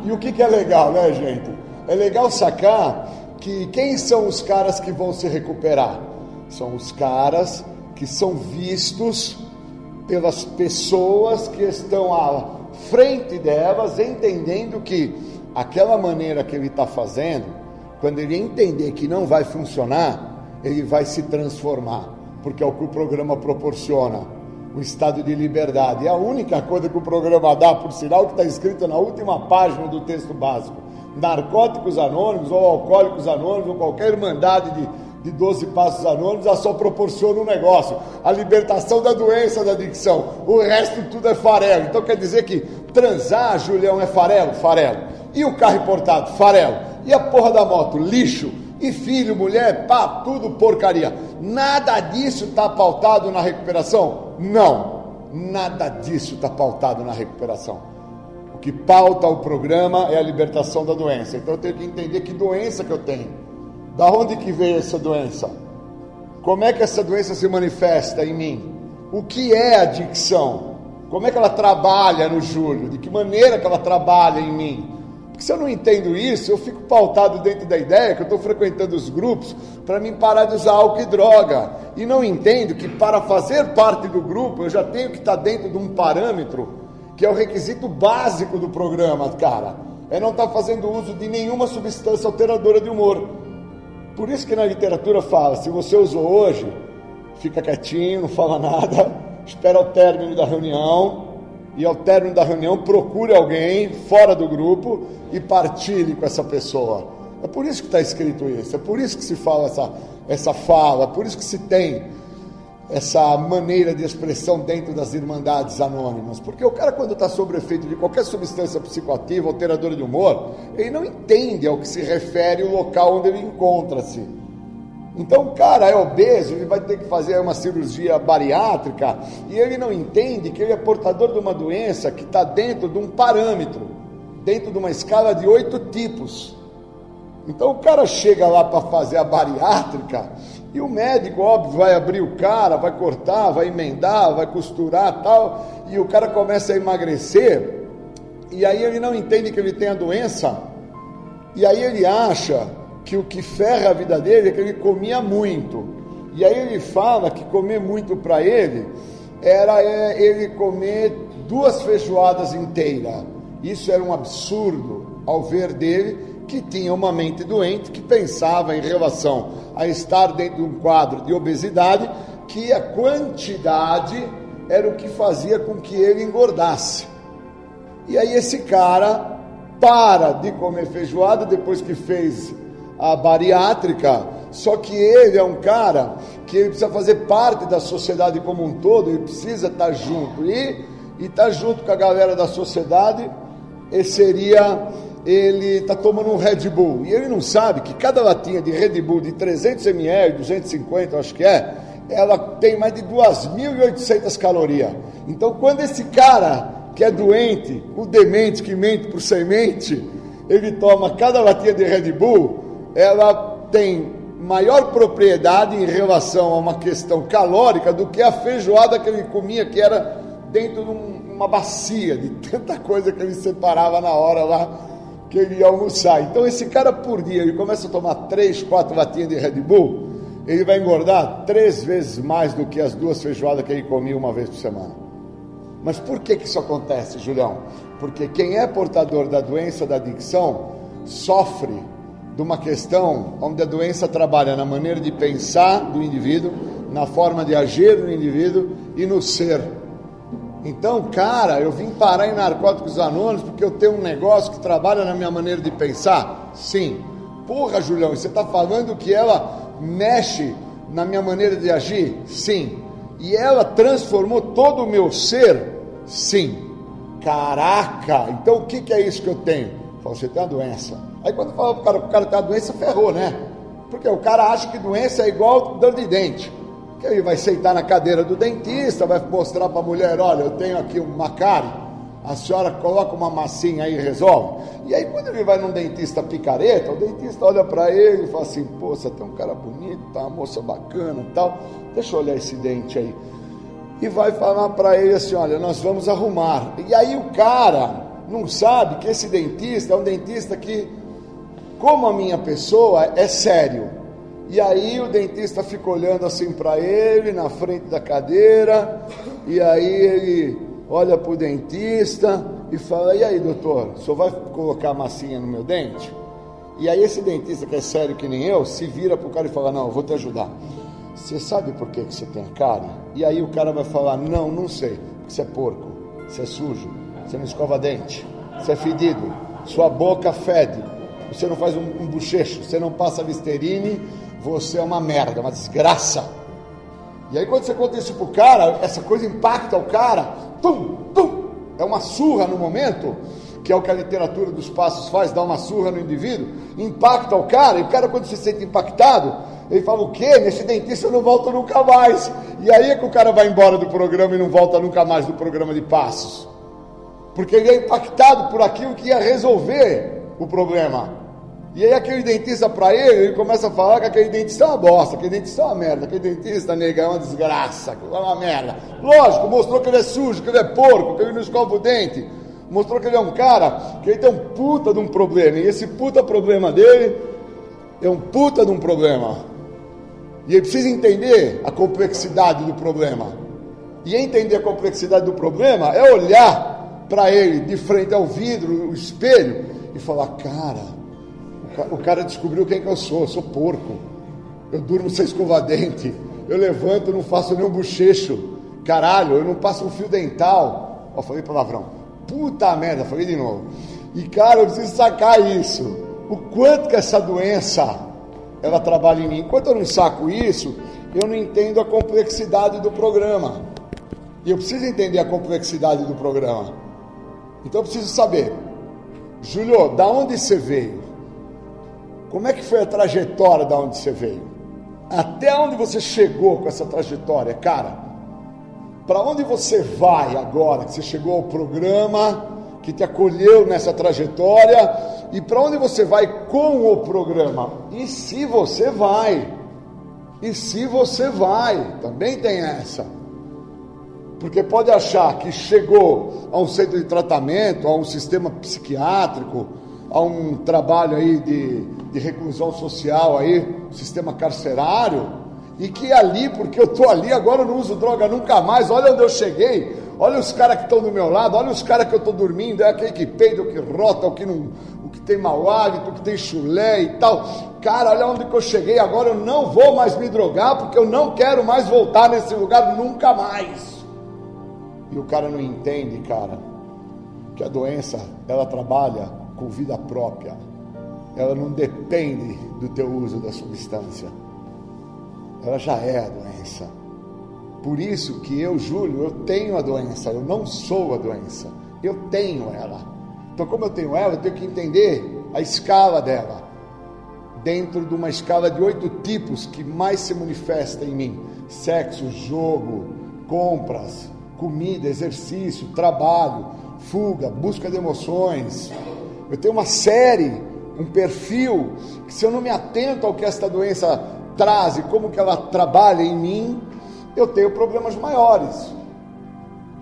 Speaker 6: E o que, que é legal, né, gente? É legal sacar que quem são os caras que vão se recuperar? São os caras que são vistos pelas pessoas que estão à frente delas, entendendo que aquela maneira que ele está fazendo, quando ele entender que não vai funcionar, ele vai se transformar, porque é o que o programa proporciona o estado de liberdade. É a única coisa que o programa dá, por sinal, que está escrito na última página do texto básico. Narcóticos anônimos, ou alcoólicos anônimos, ou qualquer irmandade de, de 12 passos anônimos, ela só proporciona um negócio, a libertação da doença da adicção. O resto tudo é farelo. Então quer dizer que transar, Julião, é farelo? Farelo. E o carro importado? Farelo. E a porra da moto? Lixo. E filho, mulher, pá, tudo porcaria. Nada disso está pautado na recuperação? Não. Nada disso está pautado na recuperação. O que pauta o programa é a libertação da doença. Então eu tenho que entender que doença que eu tenho. Da onde que veio essa doença? Como é que essa doença se manifesta em mim? O que é adicção? Como é que ela trabalha no Júlio? De que maneira que ela trabalha em mim? Porque se eu não entendo isso, eu fico pautado dentro da ideia que eu estou frequentando os grupos para mim parar de usar álcool e droga. E não entendo que para fazer parte do grupo eu já tenho que estar dentro de um parâmetro que é o requisito básico do programa, cara. É não estar fazendo uso de nenhuma substância alteradora de humor. Por isso que na literatura fala, se você usou hoje, fica quietinho, não fala nada, espera o término da reunião, e ao término da reunião procure alguém fora do grupo e partilhe com essa pessoa. É por isso que está escrito isso, é por isso que se fala essa, essa fala, é por isso que se tem essa maneira de expressão dentro das irmandades anônimas. Porque o cara, quando está sob efeito de qualquer substância psicoativa, alteradora de humor, ele não entende ao que se refere o local onde ele encontra-se. Então, o cara é obeso, ele vai ter que fazer uma cirurgia bariátrica e ele não entende que ele é portador de uma doença que está dentro de um parâmetro, dentro de uma escala de oito tipos. Então, o cara chega lá para fazer a bariátrica e o médico, óbvio, vai abrir o cara, vai cortar, vai emendar, vai costurar tal, e o cara começa a emagrecer, e aí ele não entende que ele tem a doença, e aí ele acha que o que ferra a vida dele é que ele comia muito. E aí ele fala que comer muito para ele era é, ele comer duas feijoadas inteiras. Isso era um absurdo ao ver dele, que tinha uma mente doente, que pensava em relação a estar dentro de um quadro de obesidade, que a quantidade era o que fazia com que ele engordasse. E aí esse cara para de comer feijoada depois que fez a bariátrica, só que ele é um cara que ele precisa fazer parte da sociedade como um todo, ele precisa estar junto. E estar junto com a galera da sociedade seria ele está tomando um Red Bull e ele não sabe que cada latinha de Red Bull de 300 ml, 250, acho que é, ela tem mais de 2.800 calorias. Então, quando esse cara que é doente, o demente que mente por semente, ele toma cada latinha de Red Bull, ela tem maior propriedade em relação a uma questão calórica do que a feijoada que ele comia, que era dentro de uma bacia, de tanta coisa que ele separava na hora lá que ele ia almoçar. Então, esse cara por dia, ele começa a tomar três, quatro latinhas de Red Bull, ele vai engordar três vezes mais do que as duas feijoadas que ele comia uma vez por semana. Mas por que, que isso acontece, Julião? Porque quem é portador da doença da adicção sofre de uma questão onde a doença trabalha na maneira de pensar do indivíduo, na forma de agir do indivíduo e no ser então, cara, eu vim parar em Narcóticos Anônimos porque eu tenho um negócio que trabalha na minha maneira de pensar? Sim. Porra, Julião, você está falando que ela mexe na minha maneira de agir? Sim. E ela transformou todo o meu ser? Sim. Caraca! Então o que, que é isso que eu tenho? Você tem uma doença. Aí quando fala o cara, o cara tem uma doença, ferrou, né? Porque o cara acha que doença é igual dor de dente que ele vai sentar na cadeira do dentista, vai mostrar para a mulher, olha, eu tenho aqui uma cárie, a senhora coloca uma massinha aí e resolve. E aí quando ele vai num dentista picareta, o dentista olha para ele e fala assim, pô, você tem um cara bonito, tá uma moça bacana e tal, deixa eu olhar esse dente aí. E vai falar para ele assim, olha, nós vamos arrumar. E aí o cara não sabe que esse dentista é um dentista que, como a minha pessoa, é sério e aí o dentista fica olhando assim para ele, na frente da cadeira, e aí ele olha para o dentista e fala: E aí, doutor, o senhor vai colocar massinha no meu dente? E aí esse dentista, que é sério que nem eu, se vira para o cara e fala: Não, eu vou te ajudar. Você sabe por que, que você tem cárie? E aí o cara vai falar: Não, não sei. Porque você é porco, você é sujo, você não escova dente, você é fedido, sua boca fede, você não faz um, um bochecho, você não passa listerine você é uma merda, uma desgraça. E aí quando você conta isso pro cara, essa coisa impacta o cara, tum, tum, é uma surra no momento, que é o que a literatura dos passos faz, dá uma surra no indivíduo, impacta o cara, e o cara quando se sente impactado, ele fala, o quê? Nesse dentista eu não volto nunca mais. E aí é que o cara vai embora do programa e não volta nunca mais do programa de passos. Porque ele é impactado por aquilo que ia resolver o problema. E aí aquele dentista para ele, ele começa a falar que aquele dentista é uma bosta, aquele dentista é uma merda, aquele dentista, nega, é uma desgraça, é uma merda. Lógico, mostrou que ele é sujo, que ele é porco, que ele não escova o dente. Mostrou que ele é um cara que ele tem um puta de um problema. E esse puta problema dele é um puta de um problema. E ele precisa entender a complexidade do problema. E entender a complexidade do problema é olhar para ele de frente ao vidro, o espelho, e falar: cara o cara descobriu quem que eu sou, eu sou porco. Eu durmo sem escovar dente. Eu levanto, não faço nenhum bochecho. Caralho, eu não passo um fio dental. Ó, falei palavrão. Puta merda, falei de novo. E cara, eu preciso sacar isso. O quanto que essa doença ela trabalha em mim. Enquanto eu não saco isso, eu não entendo a complexidade do programa. E eu preciso entender a complexidade do programa. Então eu preciso saber, Júlio, da onde você veio? Como é que foi a trajetória da onde você veio? Até onde você chegou com essa trajetória, cara? Para onde você vai agora que você chegou ao programa que te acolheu nessa trajetória e para onde você vai com o programa? E se você vai? E se você vai? Também tem essa. Porque pode achar que chegou a um centro de tratamento, a um sistema psiquiátrico, a um trabalho aí de, de reclusão social aí, sistema carcerário, e que ali, porque eu estou ali, agora eu não uso droga nunca mais, olha onde eu cheguei, olha os caras que estão do meu lado, olha os caras que eu estou dormindo, é aquele que peida, o que rota, o que não, o que tem mau hálito, o que tem chulé e tal. Cara, olha onde que eu cheguei, agora eu não vou mais me drogar, porque eu não quero mais voltar nesse lugar nunca mais. E o cara não entende, cara, que a doença, ela trabalha com vida própria. Ela não depende do teu uso da substância. Ela já é a doença. Por isso que eu, Júlio, eu tenho a doença, eu não sou a doença. Eu tenho ela. Então, como eu tenho ela, eu tenho que entender a escala dela. Dentro de uma escala de oito tipos que mais se manifesta em mim: sexo, jogo, compras, comida, exercício, trabalho, fuga, busca de emoções, eu tenho uma série, um perfil, que se eu não me atento ao que esta doença traz e como que ela trabalha em mim, eu tenho problemas maiores.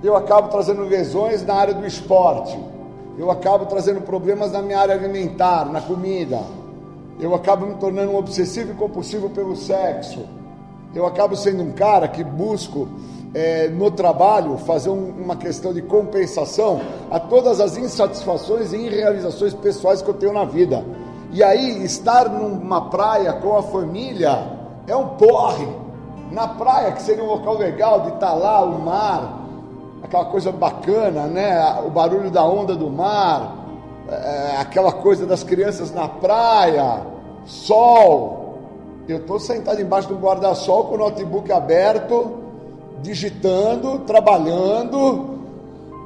Speaker 6: Eu acabo trazendo lesões na área do esporte. Eu acabo trazendo problemas na minha área alimentar, na comida. Eu acabo me tornando um obsessivo e compulsivo pelo sexo. Eu acabo sendo um cara que busco é, no trabalho fazer um, uma questão de compensação a todas as insatisfações e irrealizações pessoais que eu tenho na vida. E aí, estar numa praia com a família é um porre. Na praia, que seria um local legal de estar lá, o mar, aquela coisa bacana, né? O barulho da onda do mar, é, aquela coisa das crianças na praia, sol. Eu estou sentado embaixo do guarda-sol com o notebook aberto digitando, trabalhando,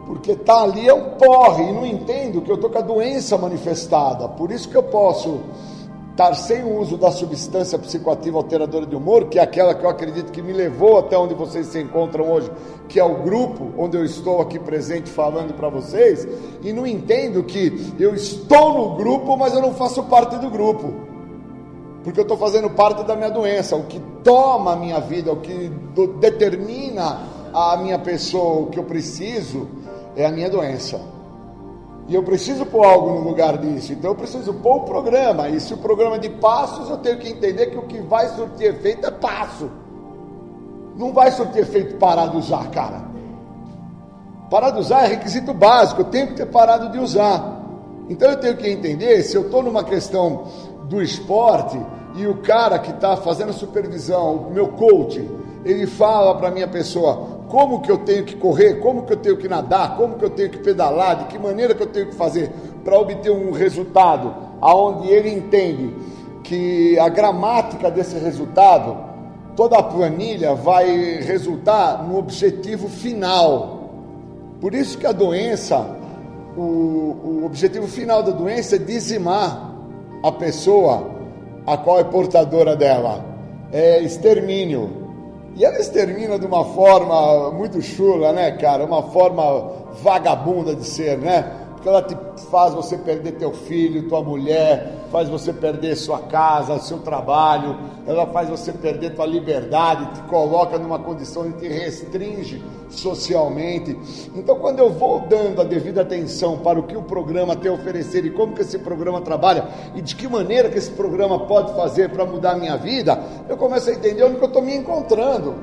Speaker 6: porque tá ali é um porre e não entendo que eu tô com a doença manifestada. Por isso que eu posso estar sem o uso da substância psicoativa alteradora de humor, que é aquela que eu acredito que me levou até onde vocês se encontram hoje, que é o grupo onde eu estou aqui presente falando para vocês, e não entendo que eu estou no grupo, mas eu não faço parte do grupo porque eu estou fazendo parte da minha doença. O que toma a minha vida, o que determina a minha pessoa, o que eu preciso, é a minha doença. E eu preciso pôr algo no lugar disso. Então eu preciso pôr o programa. E se o programa é de passos, eu tenho que entender que o que vai surtir efeito é passo. Não vai surtir efeito parar de usar, cara. Parar de usar é requisito básico. Eu tenho que ter parado de usar. Então eu tenho que entender se eu estou numa questão do esporte e o cara que está fazendo supervisão, o meu coach, ele fala para a minha pessoa como que eu tenho que correr, como que eu tenho que nadar, como que eu tenho que pedalar, de que maneira que eu tenho que fazer para obter um resultado? Aonde ele entende que a gramática desse resultado, toda a planilha vai resultar no objetivo final. Por isso que a doença, o, o objetivo final da doença é dizimar a pessoa a qual é portadora dela. É extermínio. E ela extermina de uma forma muito chula, né, cara? Uma forma vagabunda de ser, né? Ela te faz você perder teu filho, tua mulher, faz você perder sua casa, seu trabalho, ela faz você perder tua liberdade, te coloca numa condição e te restringe socialmente. Então, quando eu vou dando a devida atenção para o que o programa tem a oferecer e como que esse programa trabalha e de que maneira que esse programa pode fazer para mudar a minha vida, eu começo a entender onde que eu estou me encontrando.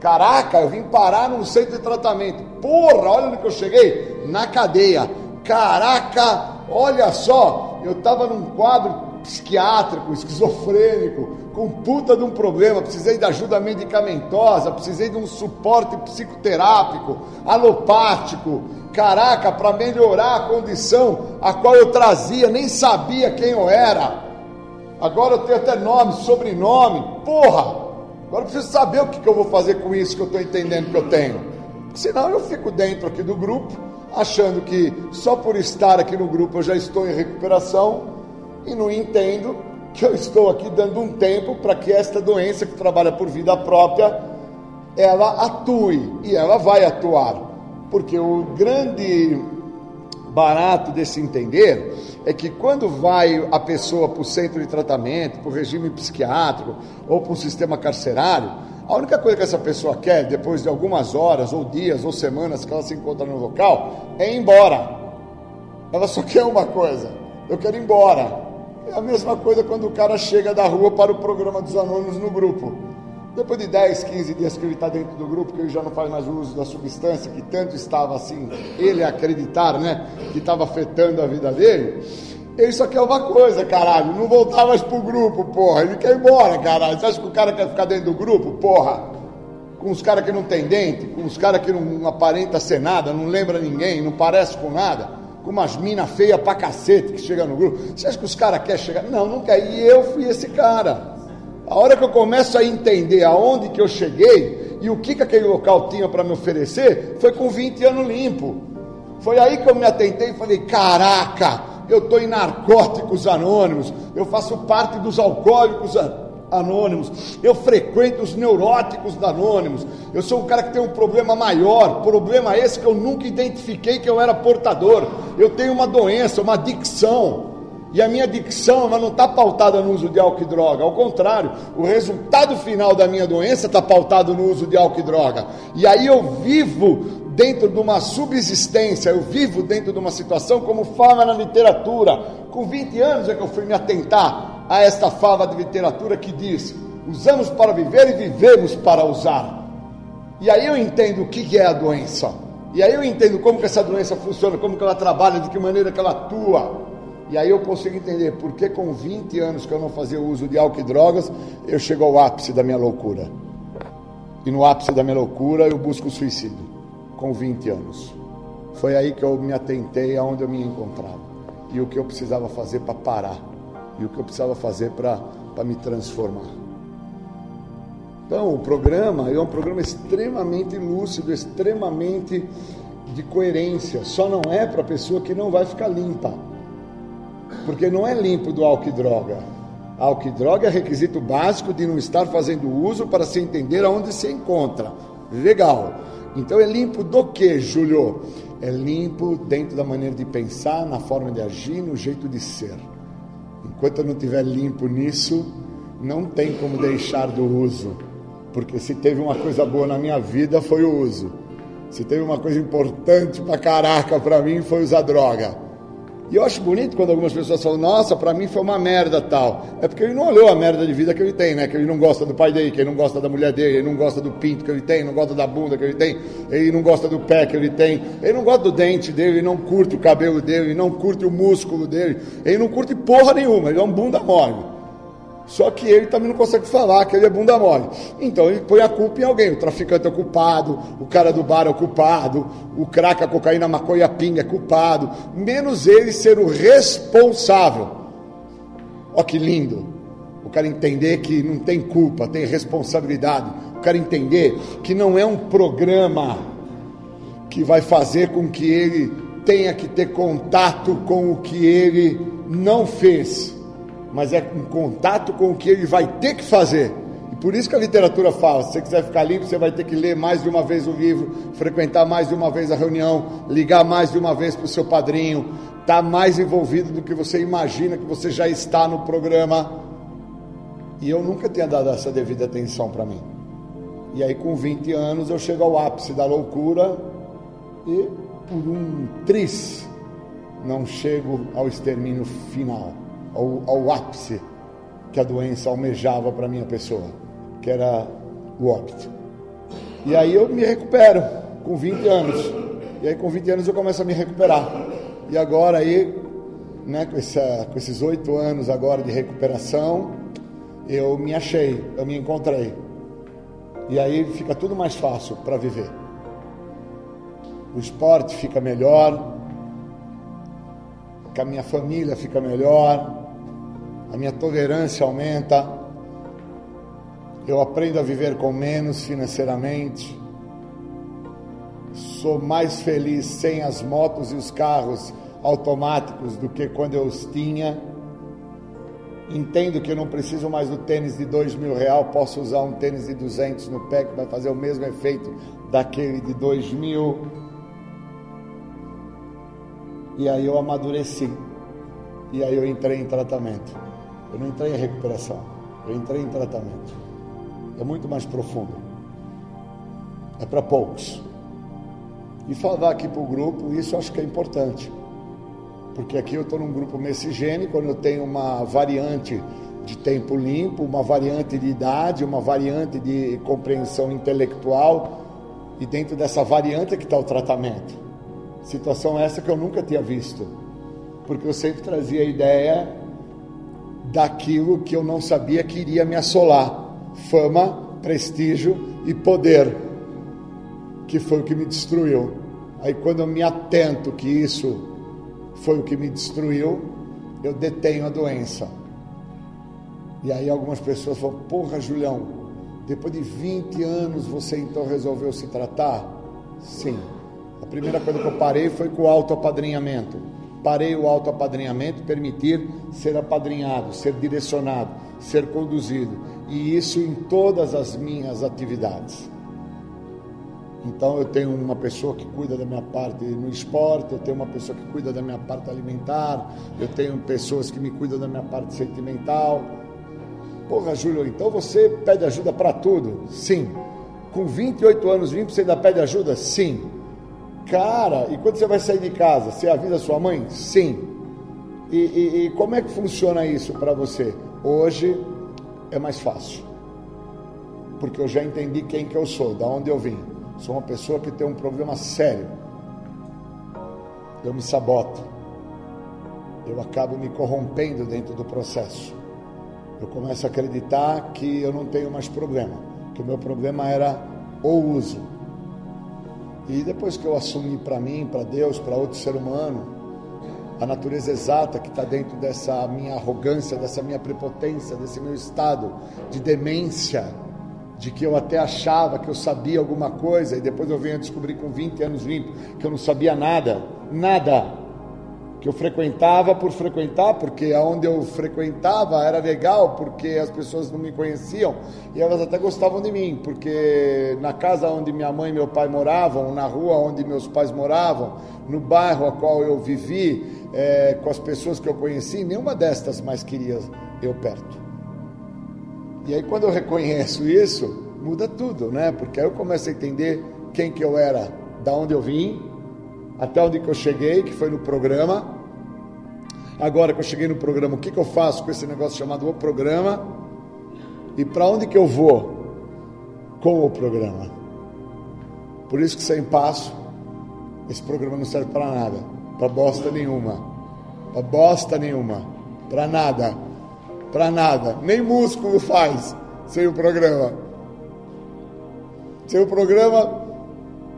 Speaker 6: Caraca, eu vim parar num centro de tratamento. Porra, olha onde que eu cheguei. Na cadeia. Caraca, olha só, eu estava num quadro psiquiátrico, esquizofrênico, com puta de um problema, precisei de ajuda medicamentosa, precisei de um suporte psicoterápico, alopático, caraca, para melhorar a condição a qual eu trazia, nem sabia quem eu era. Agora eu tenho até nome, sobrenome, porra! Agora eu preciso saber o que, que eu vou fazer com isso que eu estou entendendo que eu tenho. Senão eu fico dentro aqui do grupo, achando que só por estar aqui no grupo eu já estou em recuperação e não entendo que eu estou aqui dando um tempo para que esta doença que trabalha por vida própria ela atue e ela vai atuar, porque o grande barato desse entender é que quando vai a pessoa para o centro de tratamento, para o regime psiquiátrico ou para o sistema carcerário, a única coisa que essa pessoa quer, depois de algumas horas, ou dias, ou semanas que ela se encontra no local, é ir embora. Ela só quer uma coisa: eu quero ir embora. É a mesma coisa quando o cara chega da rua para o programa dos anônimos no grupo. Depois de 10, 15 dias que ele está dentro do grupo, que ele já não faz mais uso da substância, que tanto estava assim, ele acreditar, né, que estava afetando a vida dele, ele só quer uma coisa, caralho, não voltar mais pro grupo, porra. Ele quer ir embora, caralho. Você acha que o cara quer ficar dentro do grupo, porra? Com os caras que não tem dente, com os caras que não aparenta ser nada, não lembra ninguém, não parece com nada, com umas minas feias pra cacete que chega no grupo. Você acha que os caras querem chegar? Não, não quer. E eu fui esse cara. A hora que eu começo a entender aonde que eu cheguei e o que, que aquele local tinha para me oferecer, foi com 20 anos limpo. Foi aí que eu me atentei e falei: caraca! Eu estou em Narcóticos Anônimos, eu faço parte dos Alcoólicos Anônimos, eu frequento os Neuróticos Anônimos, eu sou um cara que tem um problema maior, problema esse que eu nunca identifiquei que eu era portador, eu tenho uma doença, uma adicção, e a minha adicção ela não está pautada no uso de álcool e droga, ao contrário, o resultado final da minha doença está pautado no uso de álcool e droga. E aí eu vivo dentro de uma subsistência, eu vivo dentro de uma situação como fala na literatura. Com 20 anos é que eu fui me atentar a esta fala de literatura que diz: usamos para viver e vivemos para usar. E aí eu entendo o que é a doença. E aí eu entendo como que essa doença funciona, como que ela trabalha, de que maneira que ela atua. E aí eu consigo entender por que com 20 anos que eu não fazia uso de álcool e drogas, eu chego ao ápice da minha loucura. E no ápice da minha loucura eu busco o suicídio com 20 anos. Foi aí que eu me atentei aonde eu me encontrava e o que eu precisava fazer para parar e o que eu precisava fazer para me transformar. Então, o programa é um programa extremamente lúcido, extremamente de coerência. Só não é para pessoa que não vai ficar limpa. Porque não é limpo do álcool e droga. Álcool e droga é requisito básico de não estar fazendo uso para se entender aonde se encontra. Legal. Então é limpo do que, Júlio? É limpo dentro da maneira de pensar, na forma de agir, no jeito de ser. Enquanto eu não estiver limpo nisso, não tem como deixar do uso. Porque se teve uma coisa boa na minha vida, foi o uso. Se teve uma coisa importante pra caraca pra mim, foi usar droga. E eu acho bonito quando algumas pessoas falam, nossa, para mim foi uma merda tal. É porque ele não olhou a merda de vida que ele tem, né? Que ele não gosta do pai dele, que ele não gosta da mulher dele, ele não gosta do pinto que ele tem, não gosta da bunda que ele tem, ele não gosta do pé que ele tem, ele não gosta do dente dele, ele não curte o cabelo dele, ele não curte o músculo dele, ele não curte porra nenhuma, ele é um bunda mole. Só que ele também não consegue falar que ele é bunda mole. Então ele põe a culpa em alguém. O traficante é culpado, o cara do bar é culpado, o crack, a cocaína, a maconha, a pinga é culpado. Menos ele ser o responsável. Ó que lindo. o cara entender que não tem culpa, tem responsabilidade, o cara entender que não é um programa que vai fazer com que ele tenha que ter contato com o que ele não fez, mas é um contato com o que ele vai ter que fazer. E por isso que a literatura fala: se você quiser ficar limpo, você vai ter que ler mais de uma vez o livro, frequentar mais de uma vez a reunião, ligar mais de uma vez para o seu padrinho, estar tá mais envolvido do que você imagina que você já está no programa. E eu nunca tinha dado essa devida atenção para mim. E aí, com 20 anos, eu chego ao ápice da loucura e, por um tris, não chego ao extermínio final, ao, ao ápice que a doença almejava para minha pessoa, que era o óbito. E aí eu me recupero com 20 anos. E aí com 20 anos eu começo a me recuperar. E agora aí, né, com, essa, com esses oito anos agora de recuperação, eu me achei, eu me encontrei. E aí fica tudo mais fácil para viver. O esporte fica melhor, a minha família fica melhor, a minha tolerância aumenta, eu aprendo a viver com menos financeiramente, sou mais feliz sem as motos e os carros automáticos do que quando eu os tinha Entendo que eu não preciso mais do tênis de dois mil real, posso usar um tênis de 200 no pé que vai fazer o mesmo efeito daquele de dois mil. E aí eu amadureci. E aí eu entrei em tratamento. Eu não entrei em recuperação, eu entrei em tratamento. É muito mais profundo. É para poucos. E falar aqui para o grupo, isso acho que é importante porque aqui eu estou num grupo messigênico, quando eu tenho uma variante de tempo limpo, uma variante de idade, uma variante de compreensão intelectual, e dentro dessa variante é que está o tratamento. Situação essa que eu nunca tinha visto, porque eu sempre trazia a ideia daquilo que eu não sabia que iria me assolar: fama, prestígio e poder, que foi o que me destruiu. Aí quando eu me atento que isso foi o que me destruiu, eu detenho a doença. E aí algumas pessoas falam: Porra, Julião, depois de 20 anos você então resolveu se tratar? Sim. A primeira coisa que eu parei foi com o autoapadrinhamento. Parei o autoapadrinhamento, permitir ser apadrinhado, ser direcionado, ser conduzido. E isso em todas as minhas atividades. Então eu tenho uma pessoa que cuida da minha parte no esporte, eu tenho uma pessoa que cuida da minha parte alimentar, eu tenho pessoas que me cuidam da minha parte sentimental. Porra, Júlio, então você pede ajuda para tudo? Sim. Com 28 anos, 20 você ainda pede ajuda? Sim. Cara, e quando você vai sair de casa, você avisa sua mãe? Sim. E, e, e como é que funciona isso para você? Hoje é mais fácil. Porque eu já entendi quem que eu sou, da onde eu vim. Sou uma pessoa que tem um problema sério. Eu me saboto. Eu acabo me corrompendo dentro do processo. Eu começo a acreditar que eu não tenho mais problema, que o meu problema era o uso. E depois que eu assumi para mim, para Deus, para outro ser humano, a natureza exata que está dentro dessa minha arrogância, dessa minha prepotência, desse meu estado de demência, de que eu até achava que eu sabia alguma coisa e depois eu venho a descobrir com 20 anos limpo que eu não sabia nada, nada. Que eu frequentava por frequentar, porque aonde eu frequentava era legal, porque as pessoas não me conheciam e elas até gostavam de mim, porque na casa onde minha mãe e meu pai moravam, na rua onde meus pais moravam, no bairro a qual eu vivi, é, com as pessoas que eu conheci, nenhuma destas mais queria eu perto. E aí quando eu reconheço isso, muda tudo, né? Porque aí eu começo a entender quem que eu era, da onde eu vim, até onde que eu cheguei, que foi no programa. Agora que eu cheguei no programa, o que que eu faço com esse negócio chamado o programa? E para onde que eu vou com o programa? Por isso que sem passo, esse programa não serve para nada, para bosta nenhuma, para bosta nenhuma, para nada para nada. Nem músculo faz sem o programa. Sem o programa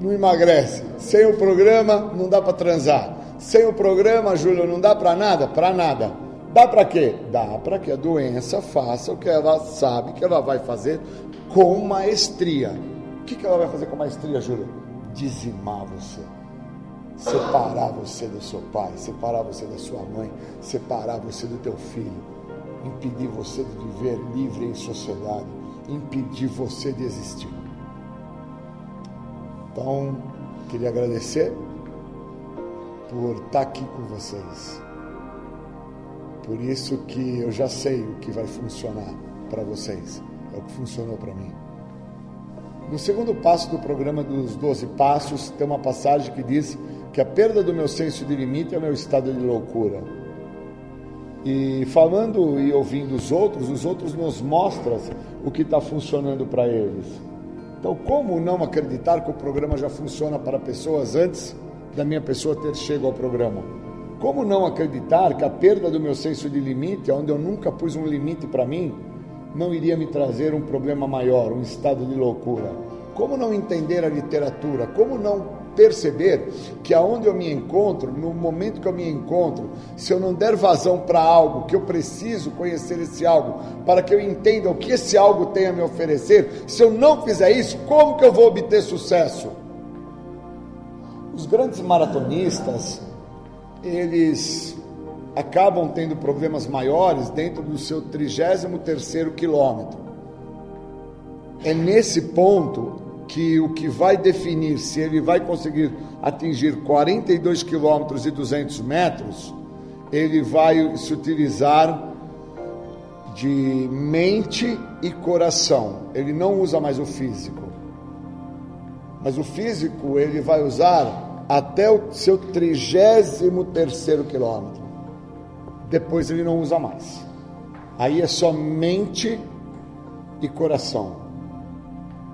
Speaker 6: não emagrece. Sem o programa não dá para transar. Sem o programa, Júlio, não dá para nada, para nada. Dá para quê? Dá para que a doença faça o que ela sabe que ela vai fazer com maestria. O que, que ela vai fazer com maestria, Júlio? Dizimar você. Separar você do seu pai, separar você da sua mãe, separar você do teu filho, impedir você de viver livre em sociedade, impedir você de existir. Então, queria agradecer por estar aqui com vocês. Por isso que eu já sei o que vai funcionar para vocês. É o que funcionou para mim. No segundo passo do programa dos 12 Passos, tem uma passagem que diz que a perda do meu senso de limite é o meu estado de loucura. E falando e ouvindo os outros, os outros nos mostram o que está funcionando para eles. Então, como não acreditar que o programa já funciona para pessoas antes da minha pessoa ter chegado ao programa? Como não acreditar que a perda do meu senso de limite, onde eu nunca pus um limite para mim, não iria me trazer um problema maior, um estado de loucura? Como não entender a literatura? Como não perceber que aonde eu me encontro, no momento que eu me encontro, se eu não der vazão para algo, que eu preciso conhecer esse algo, para que eu entenda o que esse algo tem a me oferecer, se eu não fizer isso, como que eu vou obter sucesso? Os grandes maratonistas, eles acabam tendo problemas maiores dentro do seu 33º quilômetro. É nesse ponto que o que vai definir se ele vai conseguir atingir 42 quilômetros e 200 metros, ele vai se utilizar de mente e coração. Ele não usa mais o físico. Mas o físico ele vai usar até o seu 33 quilômetro. Depois ele não usa mais. Aí é só mente e coração.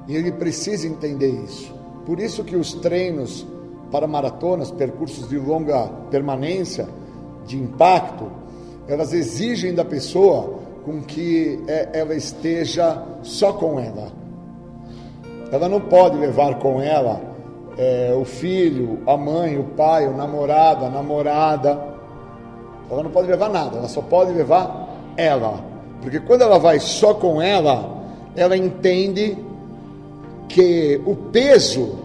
Speaker 6: E ele precisa entender isso. Por isso que os treinos para maratonas, percursos de longa permanência, de impacto, elas exigem da pessoa com que é, ela esteja só com ela. Ela não pode levar com ela é, o filho, a mãe, o pai, o namorado, a namorada. Ela não pode levar nada, ela só pode levar ela. Porque quando ela vai só com ela, ela entende que o peso,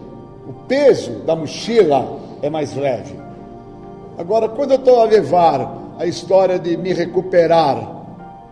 Speaker 6: o peso da mochila é mais leve. Agora, quando eu estou a levar a história de me recuperar,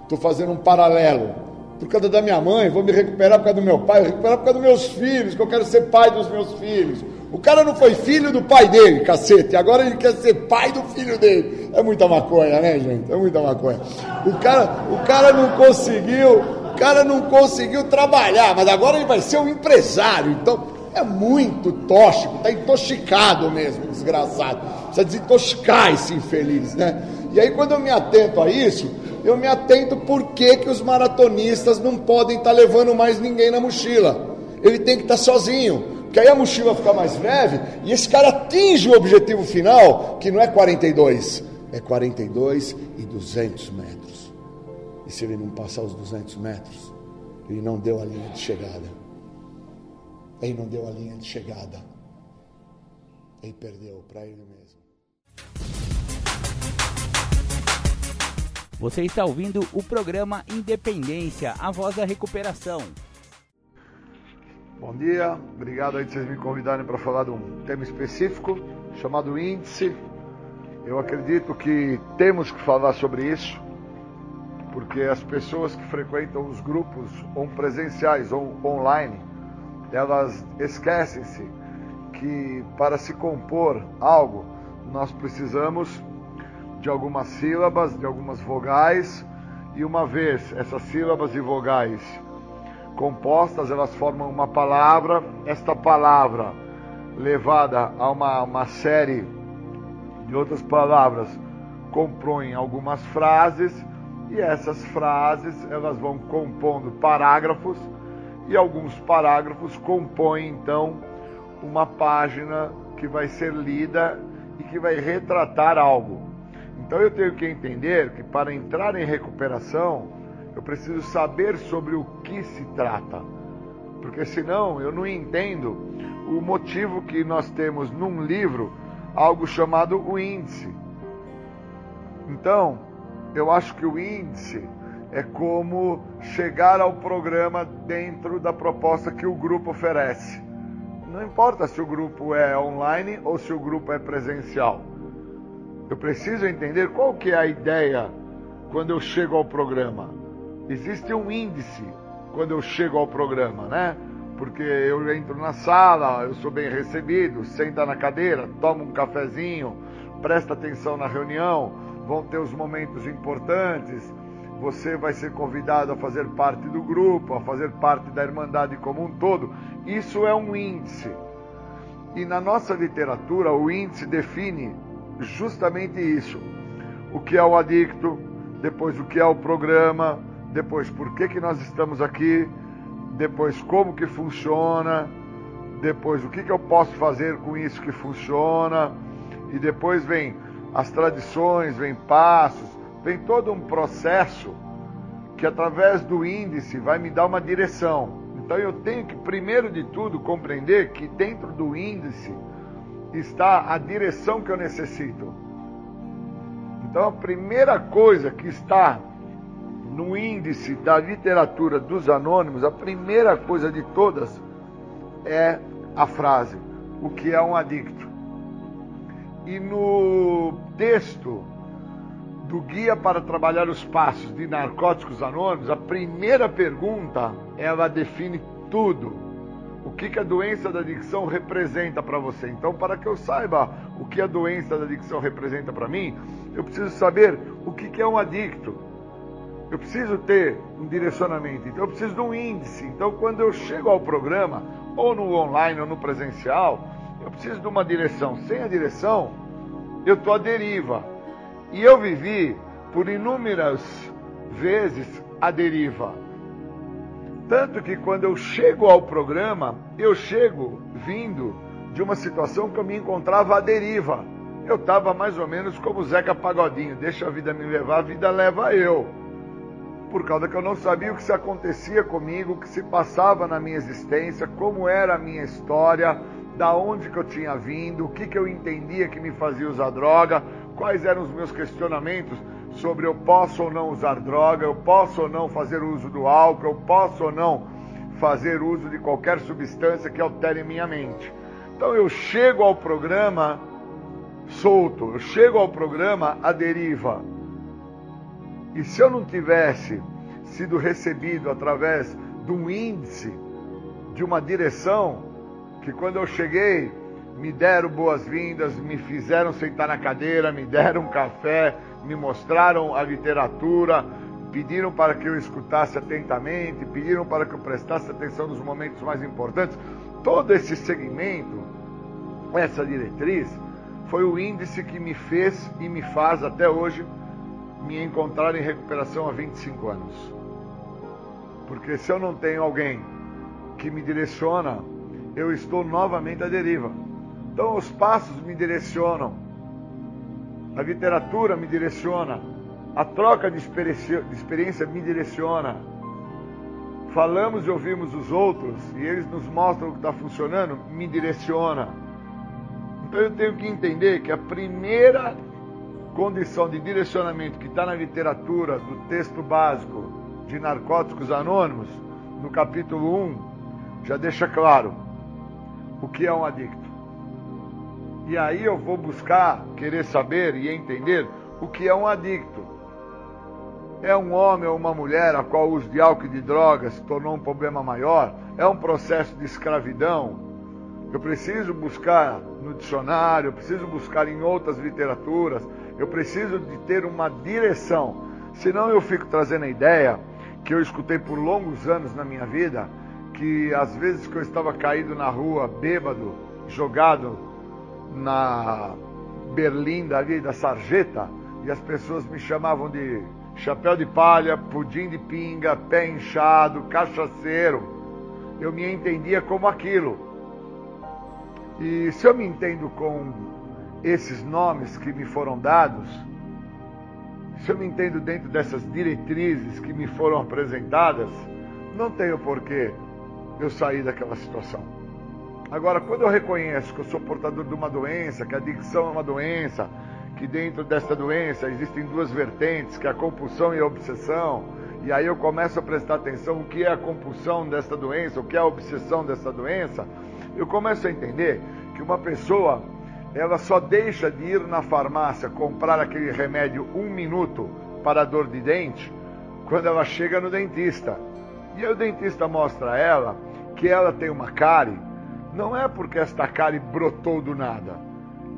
Speaker 6: estou fazendo um paralelo. Por causa da minha mãe, vou me recuperar por causa do meu pai, recuperar por causa dos meus filhos, que eu quero ser pai dos meus filhos. O cara não foi filho do pai dele, cacete, agora ele quer ser pai do filho dele. É muita maconha, né, gente? É muita maconha. O cara, o cara não conseguiu cara não conseguiu trabalhar, mas agora ele vai ser um empresário. Então é muito tóxico, está intoxicado mesmo, desgraçado. Precisa desintoxicar esse infeliz, né? E aí quando eu me atento a isso, eu me atento por que, que os maratonistas não podem estar tá levando mais ninguém na mochila. Ele tem que estar tá sozinho. Porque aí a mochila fica mais leve e esse cara atinge o objetivo final, que não é 42, é 42 e 200 metros. E se ele não passar os 200 metros, ele não deu a linha de chegada. Ele não deu a linha de chegada. Ele perdeu para ele mesmo.
Speaker 1: Você está ouvindo o programa Independência, a voz da recuperação.
Speaker 6: Bom dia, obrigado aí de vocês me convidarem para falar de um tema específico chamado índice. Eu acredito que temos que falar sobre isso porque as pessoas que frequentam os grupos ou presenciais ou online, elas esquecem-se que para se compor algo, nós precisamos de algumas sílabas, de algumas vogais, e uma vez essas sílabas e vogais compostas, elas formam uma palavra, esta palavra levada a uma, uma série de outras palavras compõem algumas frases e essas frases, elas vão compondo parágrafos e alguns parágrafos compõem então uma página que vai ser lida e que vai retratar algo. Então eu tenho que entender que para entrar em recuperação, eu preciso saber sobre o que se trata. Porque senão eu não entendo o motivo que nós temos num livro algo chamado o índice. Então, Eu acho que o índice é como chegar ao programa dentro da proposta que o grupo oferece. Não importa se o grupo é online ou se o grupo é presencial. Eu preciso entender qual que é a ideia quando eu chego ao programa. Existe um índice quando eu chego ao programa, né? Porque eu entro na sala, eu sou bem recebido, senta na cadeira, toma um cafezinho, presta atenção na reunião, vão ter os momentos importantes, você vai ser convidado a fazer parte do grupo, a fazer parte da Irmandade como um todo. Isso é um índice. E na nossa literatura, o índice define justamente isso: o que é o adicto, depois o que é o programa, depois por que, que nós estamos aqui, depois como que funciona, depois o que, que eu posso fazer com isso que funciona, e depois vem as tradições, vem passos, vem todo um processo que através do índice vai me dar uma direção. Então eu tenho que, primeiro de tudo, compreender que dentro do índice está a direção que eu necessito. Então a primeira coisa que está no índice da literatura dos anônimos, a primeira coisa de todas é a frase: o que é um adicto? E no texto do Guia para Trabalhar os Passos de Narcóticos Anônimos, a primeira pergunta ela define tudo. O que, que a doença da adicção representa para você? Então, para que eu saiba o que a doença da adicção representa para mim, eu preciso saber o que, que é um adicto. Eu preciso ter um direcionamento, então eu preciso de um índice. Então, quando eu chego ao programa, ou no online ou no presencial, eu preciso de uma direção. Sem a direção, eu estou à deriva. E eu vivi por inúmeras vezes a deriva. Tanto que quando eu chego ao programa, eu chego vindo de uma situação que eu me encontrava à deriva. Eu estava mais ou menos como Zeca Pagodinho, deixa a vida me levar, a vida leva eu. Por causa que eu não sabia o que se acontecia comigo, o que se passava na minha existência, como era a minha história, da onde que eu tinha vindo, o que que eu entendia que me fazia usar droga, quais eram os meus questionamentos sobre eu posso ou não usar droga, eu posso ou não fazer uso do álcool, eu posso ou não fazer uso de qualquer substância que altere minha mente. Então eu chego ao programa solto, eu chego ao programa à deriva. E se eu não tivesse sido recebido através de um índice, de uma direção, que quando eu cheguei me deram boas-vindas, me fizeram sentar na cadeira, me deram um café, me mostraram a literatura, pediram para que eu escutasse atentamente, pediram para que eu prestasse atenção nos momentos mais importantes. Todo esse segmento, essa diretriz, foi o índice que me fez e me faz até hoje me encontrar em recuperação há 25 anos. Porque se eu não tenho alguém que me direciona, eu estou novamente à deriva. Então os passos me direcionam, a literatura me direciona, a troca de experiência, me direciona. Falamos e ouvimos os outros e eles nos mostram o que está funcionando, me direciona. Então eu tenho que entender que a primeira condição de direcionamento que está na literatura do texto básico de Narcóticos Anônimos, no capítulo 1, já deixa claro o que é um adicto. E aí eu vou buscar, querer saber e entender o que é um adicto. É um homem ou uma mulher a qual o uso de álcool e de drogas se tornou um problema maior? É um processo de escravidão? Eu preciso buscar no dicionário, eu preciso buscar em outras literaturas, eu preciso de ter uma direção. Senão eu fico trazendo a ideia que eu escutei por longos anos na minha vida, que às vezes que eu estava caído na rua, bêbado, jogado na Berlinda ali da Sarjeta e as pessoas me chamavam de chapéu de palha, pudim de pinga, pé inchado, cachaceiro. Eu me entendia como aquilo. E se eu me entendo com esses nomes que me foram dados, se eu me entendo dentro dessas diretrizes que me foram apresentadas, não tenho porquê eu sair daquela situação. Agora, quando eu reconheço que eu sou portador de uma doença, que a adicção é uma doença, que dentro dessa doença existem duas vertentes, que é a compulsão e a obsessão. E aí eu começo a prestar atenção o que é a compulsão dessa doença, o que é a obsessão dessa doença. Eu começo a entender que uma pessoa ela só deixa de ir na farmácia comprar aquele remédio um minuto para dor de dente quando ela chega no dentista. E aí o dentista mostra a ela que ela tem uma cárie, não é porque esta cárie brotou do nada.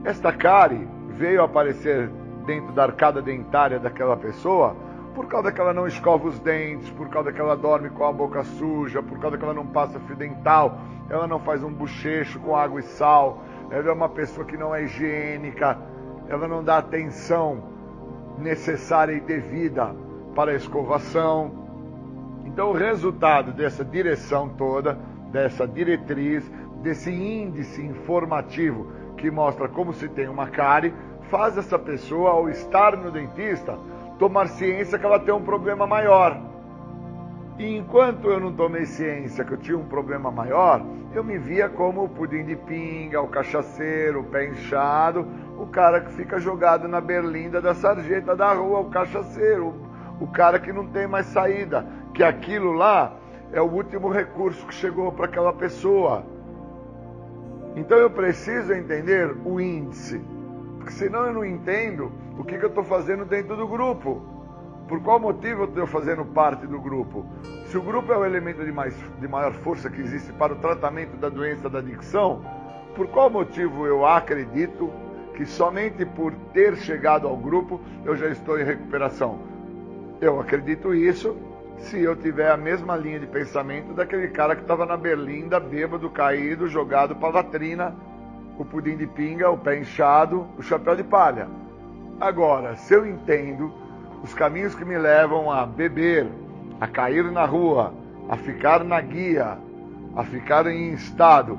Speaker 6: Esta cárie veio aparecer dentro da arcada dentária daquela pessoa por causa que ela não escova os dentes, por causa que ela dorme com a boca suja, por causa que ela não passa fio dental, ela não faz um bochecho com água e sal, ela é uma pessoa que não é higiênica, ela não dá atenção necessária e devida para a escovação. Então, o resultado dessa direção toda, dessa diretriz, desse índice informativo que mostra como se tem uma cárie, faz essa pessoa, ao estar no dentista, tomar ciência que ela tem um problema maior. E enquanto eu não tomei ciência que eu tinha um problema maior, eu me via como o pudim de pinga, o cachaceiro, o pé inchado, o cara que fica jogado na berlinda da sarjeta da rua, o cachaceiro, o cara que não tem mais saída, que aquilo lá é o último recurso que chegou para aquela pessoa. Então eu preciso entender o índice, porque senão eu não entendo o que, que eu estou fazendo dentro do grupo. Por qual motivo eu estou fazendo parte do grupo? Se o grupo é o elemento de, mais, de maior força que existe para o tratamento da doença da adicção, por qual motivo eu acredito que somente por ter chegado ao grupo eu já estou em recuperação? Eu acredito isso se eu tiver a mesma linha de pensamento daquele cara que estava na berlinda, bêbado, caído, jogado para a latrina, o pudim de pinga, o pé inchado, o chapéu de palha. Agora, se eu entendo os caminhos que me levam a beber, a cair na rua, a ficar na guia, a ficar em estado,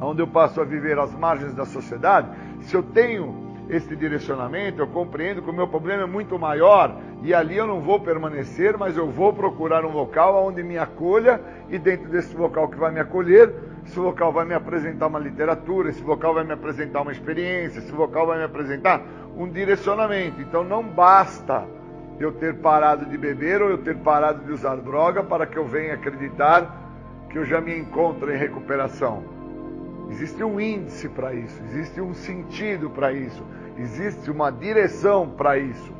Speaker 6: onde eu passo a viver às margens da sociedade, se eu tenho esse direcionamento, eu compreendo que o meu problema é muito maior e ali eu não vou permanecer, mas eu vou procurar um local onde me acolha e dentro desse local que vai me acolher, esse local vai me apresentar uma literatura, esse local vai me apresentar uma experiência, esse local vai me apresentar um direcionamento. Então não basta eu ter parado de beber ou eu ter parado de usar droga para que eu venha acreditar que eu já me encontro em recuperação. Existe um índice para isso, existe um sentido para isso, existe uma direção para isso.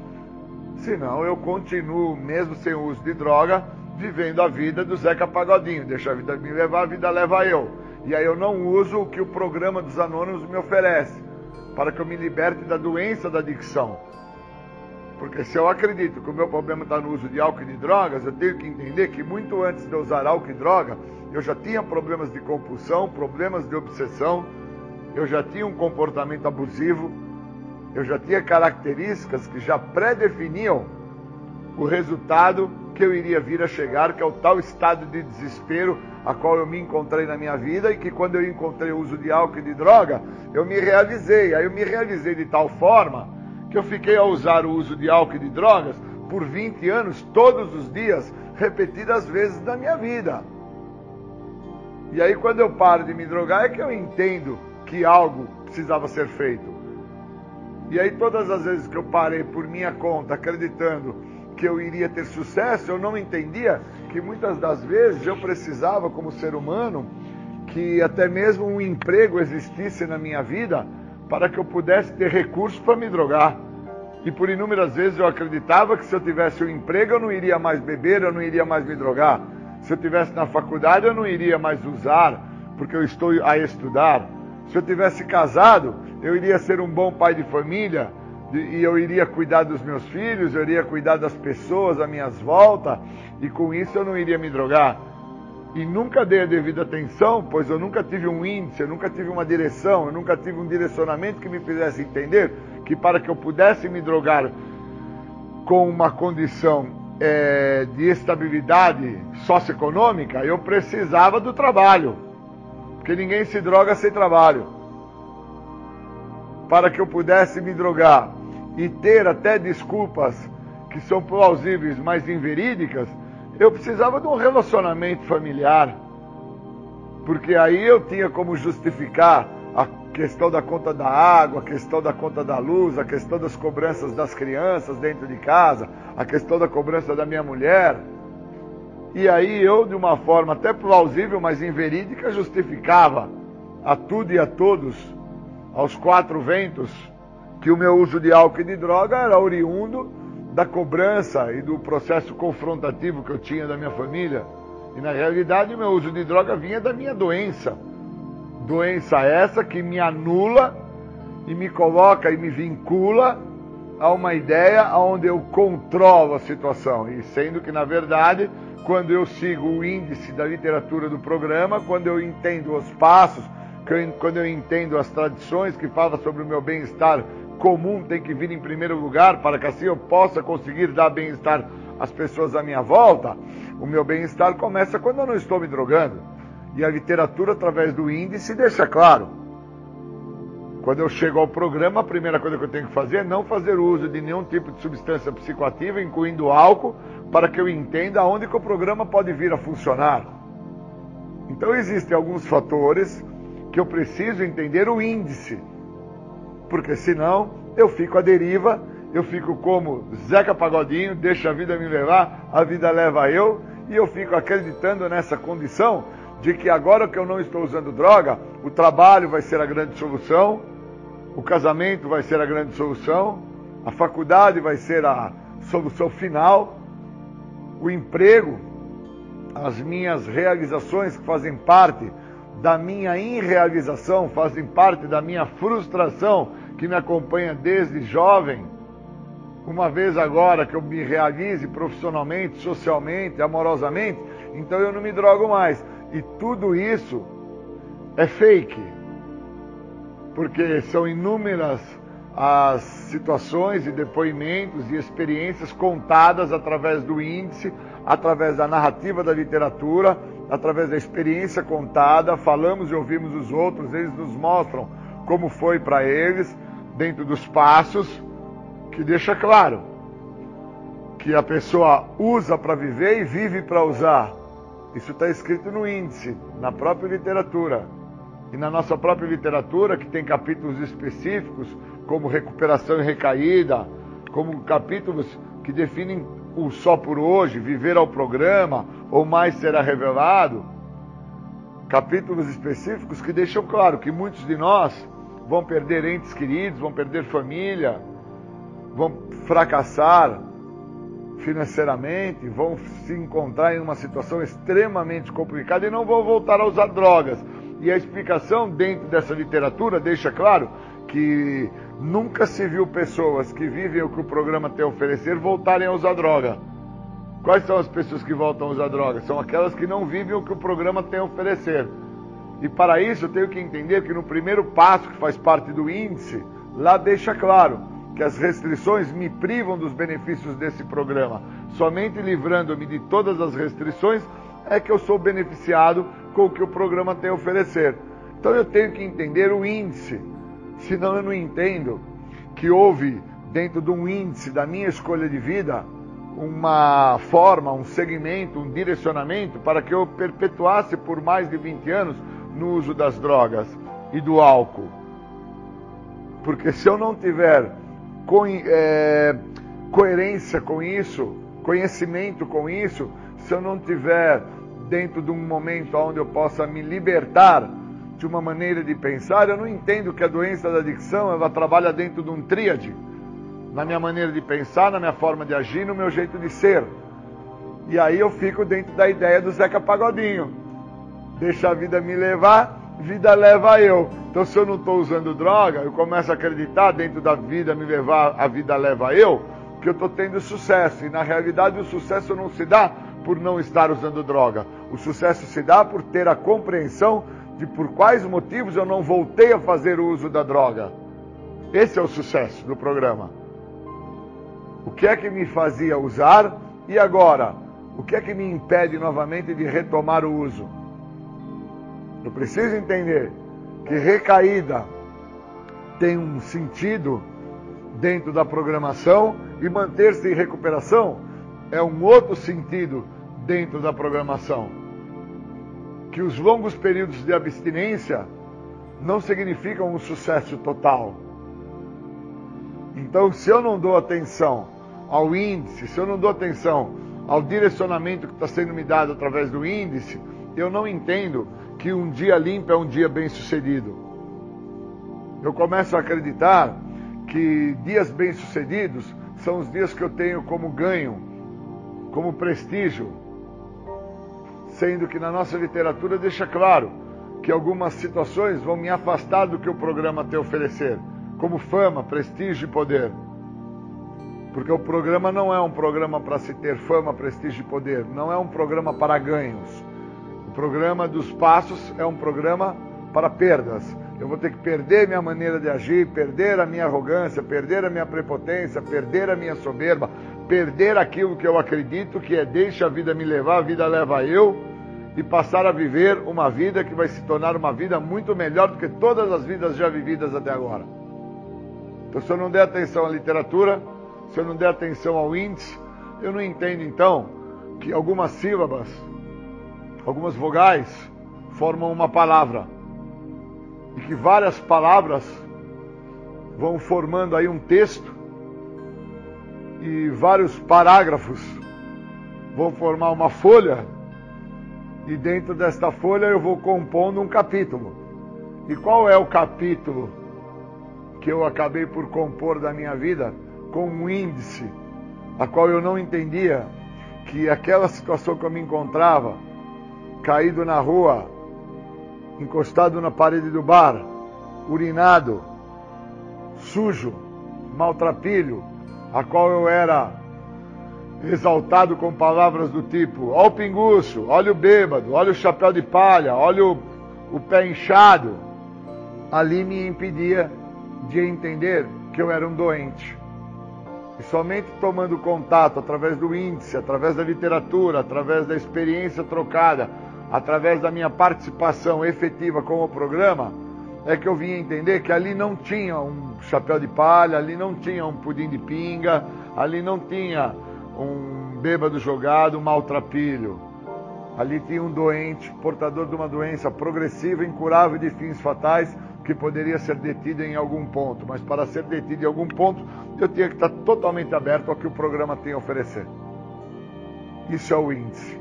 Speaker 6: Senão eu continuo, mesmo sem o uso de droga, vivendo a vida do Zeca Pagodinho. Deixa a vida me levar, a vida leva eu. E aí eu não uso o que o programa dos anônimos me oferece para que eu me liberte da doença da adicção. Porque se eu acredito que o meu problema está no uso de álcool e de drogas, eu tenho que entender que muito antes de eu usar álcool e droga, eu já tinha problemas de compulsão, problemas de obsessão, eu já tinha um comportamento abusivo, eu já tinha características que já pré-definiam o resultado que eu iria vir a chegar, que é o tal estado de desespero a qual eu me encontrei na minha vida e que quando eu encontrei o uso de álcool e de droga, eu me realizei. Aí eu me realizei de tal forma que eu fiquei a usar o uso de álcool e de drogas por 20 anos, todos os dias, repetidas vezes da minha vida. E aí quando eu paro de me drogar é que eu entendo que algo precisava ser feito. E aí todas as vezes que eu parei por minha conta, acreditando que eu iria ter sucesso, eu não entendia que muitas das vezes eu precisava, como ser humano, que até mesmo um emprego existisse na minha vida para que eu pudesse ter recursos para me drogar. E por inúmeras vezes eu acreditava que se eu tivesse um emprego eu não iria mais beber, eu não iria mais me drogar. Se eu tivesse na faculdade eu não iria mais usar, porque eu estou a estudar. Se eu tivesse casado, eu iria ser um bom pai de família, e eu iria cuidar dos meus filhos, eu iria cuidar das pessoas à minha volta, e com isso eu não iria me drogar. E nunca dei a devida atenção, pois eu nunca tive um índice, eu nunca tive uma direção, eu nunca tive um direcionamento que me fizesse entender que para que eu pudesse me drogar com uma condição é, de estabilidade socioeconômica, eu precisava do trabalho. Porque ninguém se droga sem trabalho. Para que eu pudesse me drogar e ter até desculpas que são plausíveis, mas inverídicas, eu precisava de um relacionamento familiar. Porque aí eu tinha como justificar a questão da conta da água, a questão da conta da luz, a questão das cobranças das crianças dentro de casa, a questão da cobrança da minha mulher. E aí eu, de uma forma até plausível, mas inverídica, justificava a tudo e a todos, aos quatro ventos, que o meu uso de álcool e de droga era oriundo da cobrança e do processo confrontativo que eu tinha da minha família. E na realidade o meu uso de droga vinha da minha doença. Doença essa que me anula e me coloca e me vincula a uma ideia onde eu controlo a situação. E sendo que, na verdade, quando eu sigo o índice da literatura do programa, quando eu entendo os passos, quando eu entendo as tradições que falam sobre o meu bem-estar comum tem que vir em primeiro lugar para que assim eu possa conseguir dar bem-estar às pessoas à minha volta, o meu bem-estar começa quando eu não estou me drogando. E a literatura, através do índice, deixa claro. Quando eu chego ao programa, a primeira coisa que eu tenho que fazer é não fazer uso de nenhum tipo de substância psicoativa, incluindo álcool, para que eu entenda aonde que o programa pode vir a funcionar. Então existem alguns fatores que eu preciso entender o índice porque senão eu fico à deriva, eu fico como Zeca Pagodinho, deixa a vida me levar, a vida leva eu, e eu fico acreditando nessa condição de que agora que eu não estou usando droga, o trabalho vai ser a grande solução, o casamento vai ser a grande solução, a faculdade vai ser a solução final, o emprego, as minhas realizações que fazem parte da minha irrealização, fazem parte da minha frustração que me acompanha desde jovem, uma vez agora que eu me realize profissionalmente, socialmente, amorosamente, então eu não me drogo mais. E tudo isso é fake. Porque são inúmeras as situações e depoimentos e experiências contadas através do índice, através da narrativa da literatura, através da experiência contada, falamos e ouvimos os outros, eles nos mostram como foi para eles, dentro dos passos, que deixa claro que a pessoa usa para viver e vive para usar. Isso está escrito no índice, na própria literatura. E na nossa própria literatura, que tem capítulos específicos, como recuperação e recaída, como capítulos que definem o só por hoje, viver ao programa, ou mais será revelado. Capítulos específicos que deixam claro que muitos de nós vão perder entes queridos, vão perder família, vão fracassar financeiramente, vão se encontrar em uma situação extremamente complicada e não vão voltar a usar drogas. E a explicação dentro dessa literatura deixa claro que nunca se viu pessoas que vivem o que o programa tem a oferecer voltarem a usar droga. Quais são as pessoas que voltam a usar droga? São aquelas que não vivem o que o programa tem a oferecer. E para isso eu tenho que entender que no primeiro passo, que faz parte do índice, lá deixa claro que as restrições me privam dos benefícios desse programa. Somente livrando-me de todas as restrições é que eu sou beneficiado com o que o programa tem a oferecer. Então eu tenho que entender o índice, senão eu não entendo que houve dentro de um índice da minha escolha de vida uma forma, um segmento, um direcionamento para que eu perpetuasse por mais de 20 anos no uso das drogas e do álcool. Porque se eu não tiver co é, coerência com isso, conhecimento com isso, se eu não tiver dentro de um momento onde eu possa me libertar de uma maneira de pensar, eu não entendo que a doença da adicção ela trabalha dentro de um tríade, na minha maneira de pensar, na minha forma de agir, no meu jeito de ser. E aí eu fico dentro da ideia do Zeca Pagodinho deixa a vida me levar, vida leva eu. Então, se eu não estou usando droga, eu começo a acreditar dentro da vida me levar, a vida leva eu, que eu estou tendo sucesso. E na realidade, o sucesso não se dá por não estar usando droga. O sucesso se dá por ter a compreensão de por quais motivos eu não voltei a fazer o uso da droga. Esse é o sucesso do programa. O que é que me fazia usar e agora? O que é que me impede novamente de retomar o uso? Eu preciso entender que recaída tem um sentido dentro da programação e manter-se em recuperação é um outro sentido dentro da programação. Que os longos períodos de abstinência não significam um sucesso total. Então, se eu não dou atenção ao índice, se eu não dou atenção ao direcionamento que está sendo me dado através do índice, eu não entendo que um dia limpo é um dia bem sucedido. Eu começo a acreditar que dias bem sucedidos são os dias que eu tenho como ganho, como prestígio, sendo que na nossa literatura deixa claro que algumas situações vão me afastar do que o programa tem a oferecer, como fama, prestígio e poder. Porque o programa não é um programa para se ter fama, prestígio e poder, não é um programa para ganhos. O programa dos passos é um programa para perdas. Eu vou ter que perder minha maneira de agir, perder a minha arrogância, perder a minha prepotência, perder a minha soberba, perder aquilo que eu acredito que é deixa a vida me levar, a vida leva eu e passar a viver uma vida que vai se tornar uma vida muito melhor do que todas as vidas já vividas até agora. Então, se eu não der atenção à literatura, se eu não der atenção ao índice, eu não entendo então que algumas sílabas, algumas vogais formam uma palavra e que várias palavras vão formando aí um texto e vários parágrafos vão formar uma folha e dentro desta folha eu vou compondo um capítulo. E qual é o capítulo que eu acabei por compor da minha vida com um índice a qual eu não entendia que aquela situação que eu me encontrava, caído na rua, encostado na parede do bar, urinado, sujo, maltrapilho, a qual eu era exaltado com palavras do tipo: olha o pinguço, olha o bêbado, olha o chapéu de palha, olha o, o pé inchado, ali me impedia de entender que eu era um doente. E somente tomando contato através do índice, através da literatura, através da experiência trocada, através da minha participação efetiva com o programa, é que eu vim entender que ali não tinha um chapéu de palha, ali não tinha um pudim de pinga, ali não tinha um bêbado jogado, um maltrapilho. Ali tinha um doente, portador de uma doença progressiva, incurável de fins fatais, que poderia ser detido em algum ponto. Mas para ser detido em algum ponto, eu tinha que estar totalmente aberto ao que o programa tem a oferecer. Isso é o índice.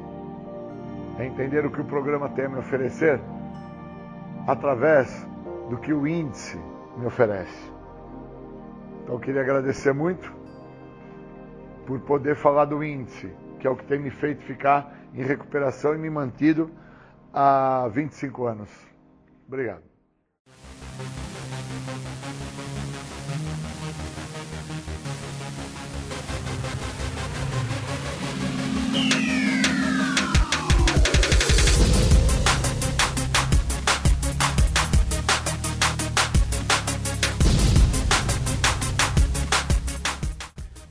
Speaker 6: É entender o que o programa tem a me oferecer através do que o índice me oferece. Então eu queria agradecer muito por poder falar do índice, que é o que tem me feito ficar em recuperação e me mantido há 25 anos. Obrigado.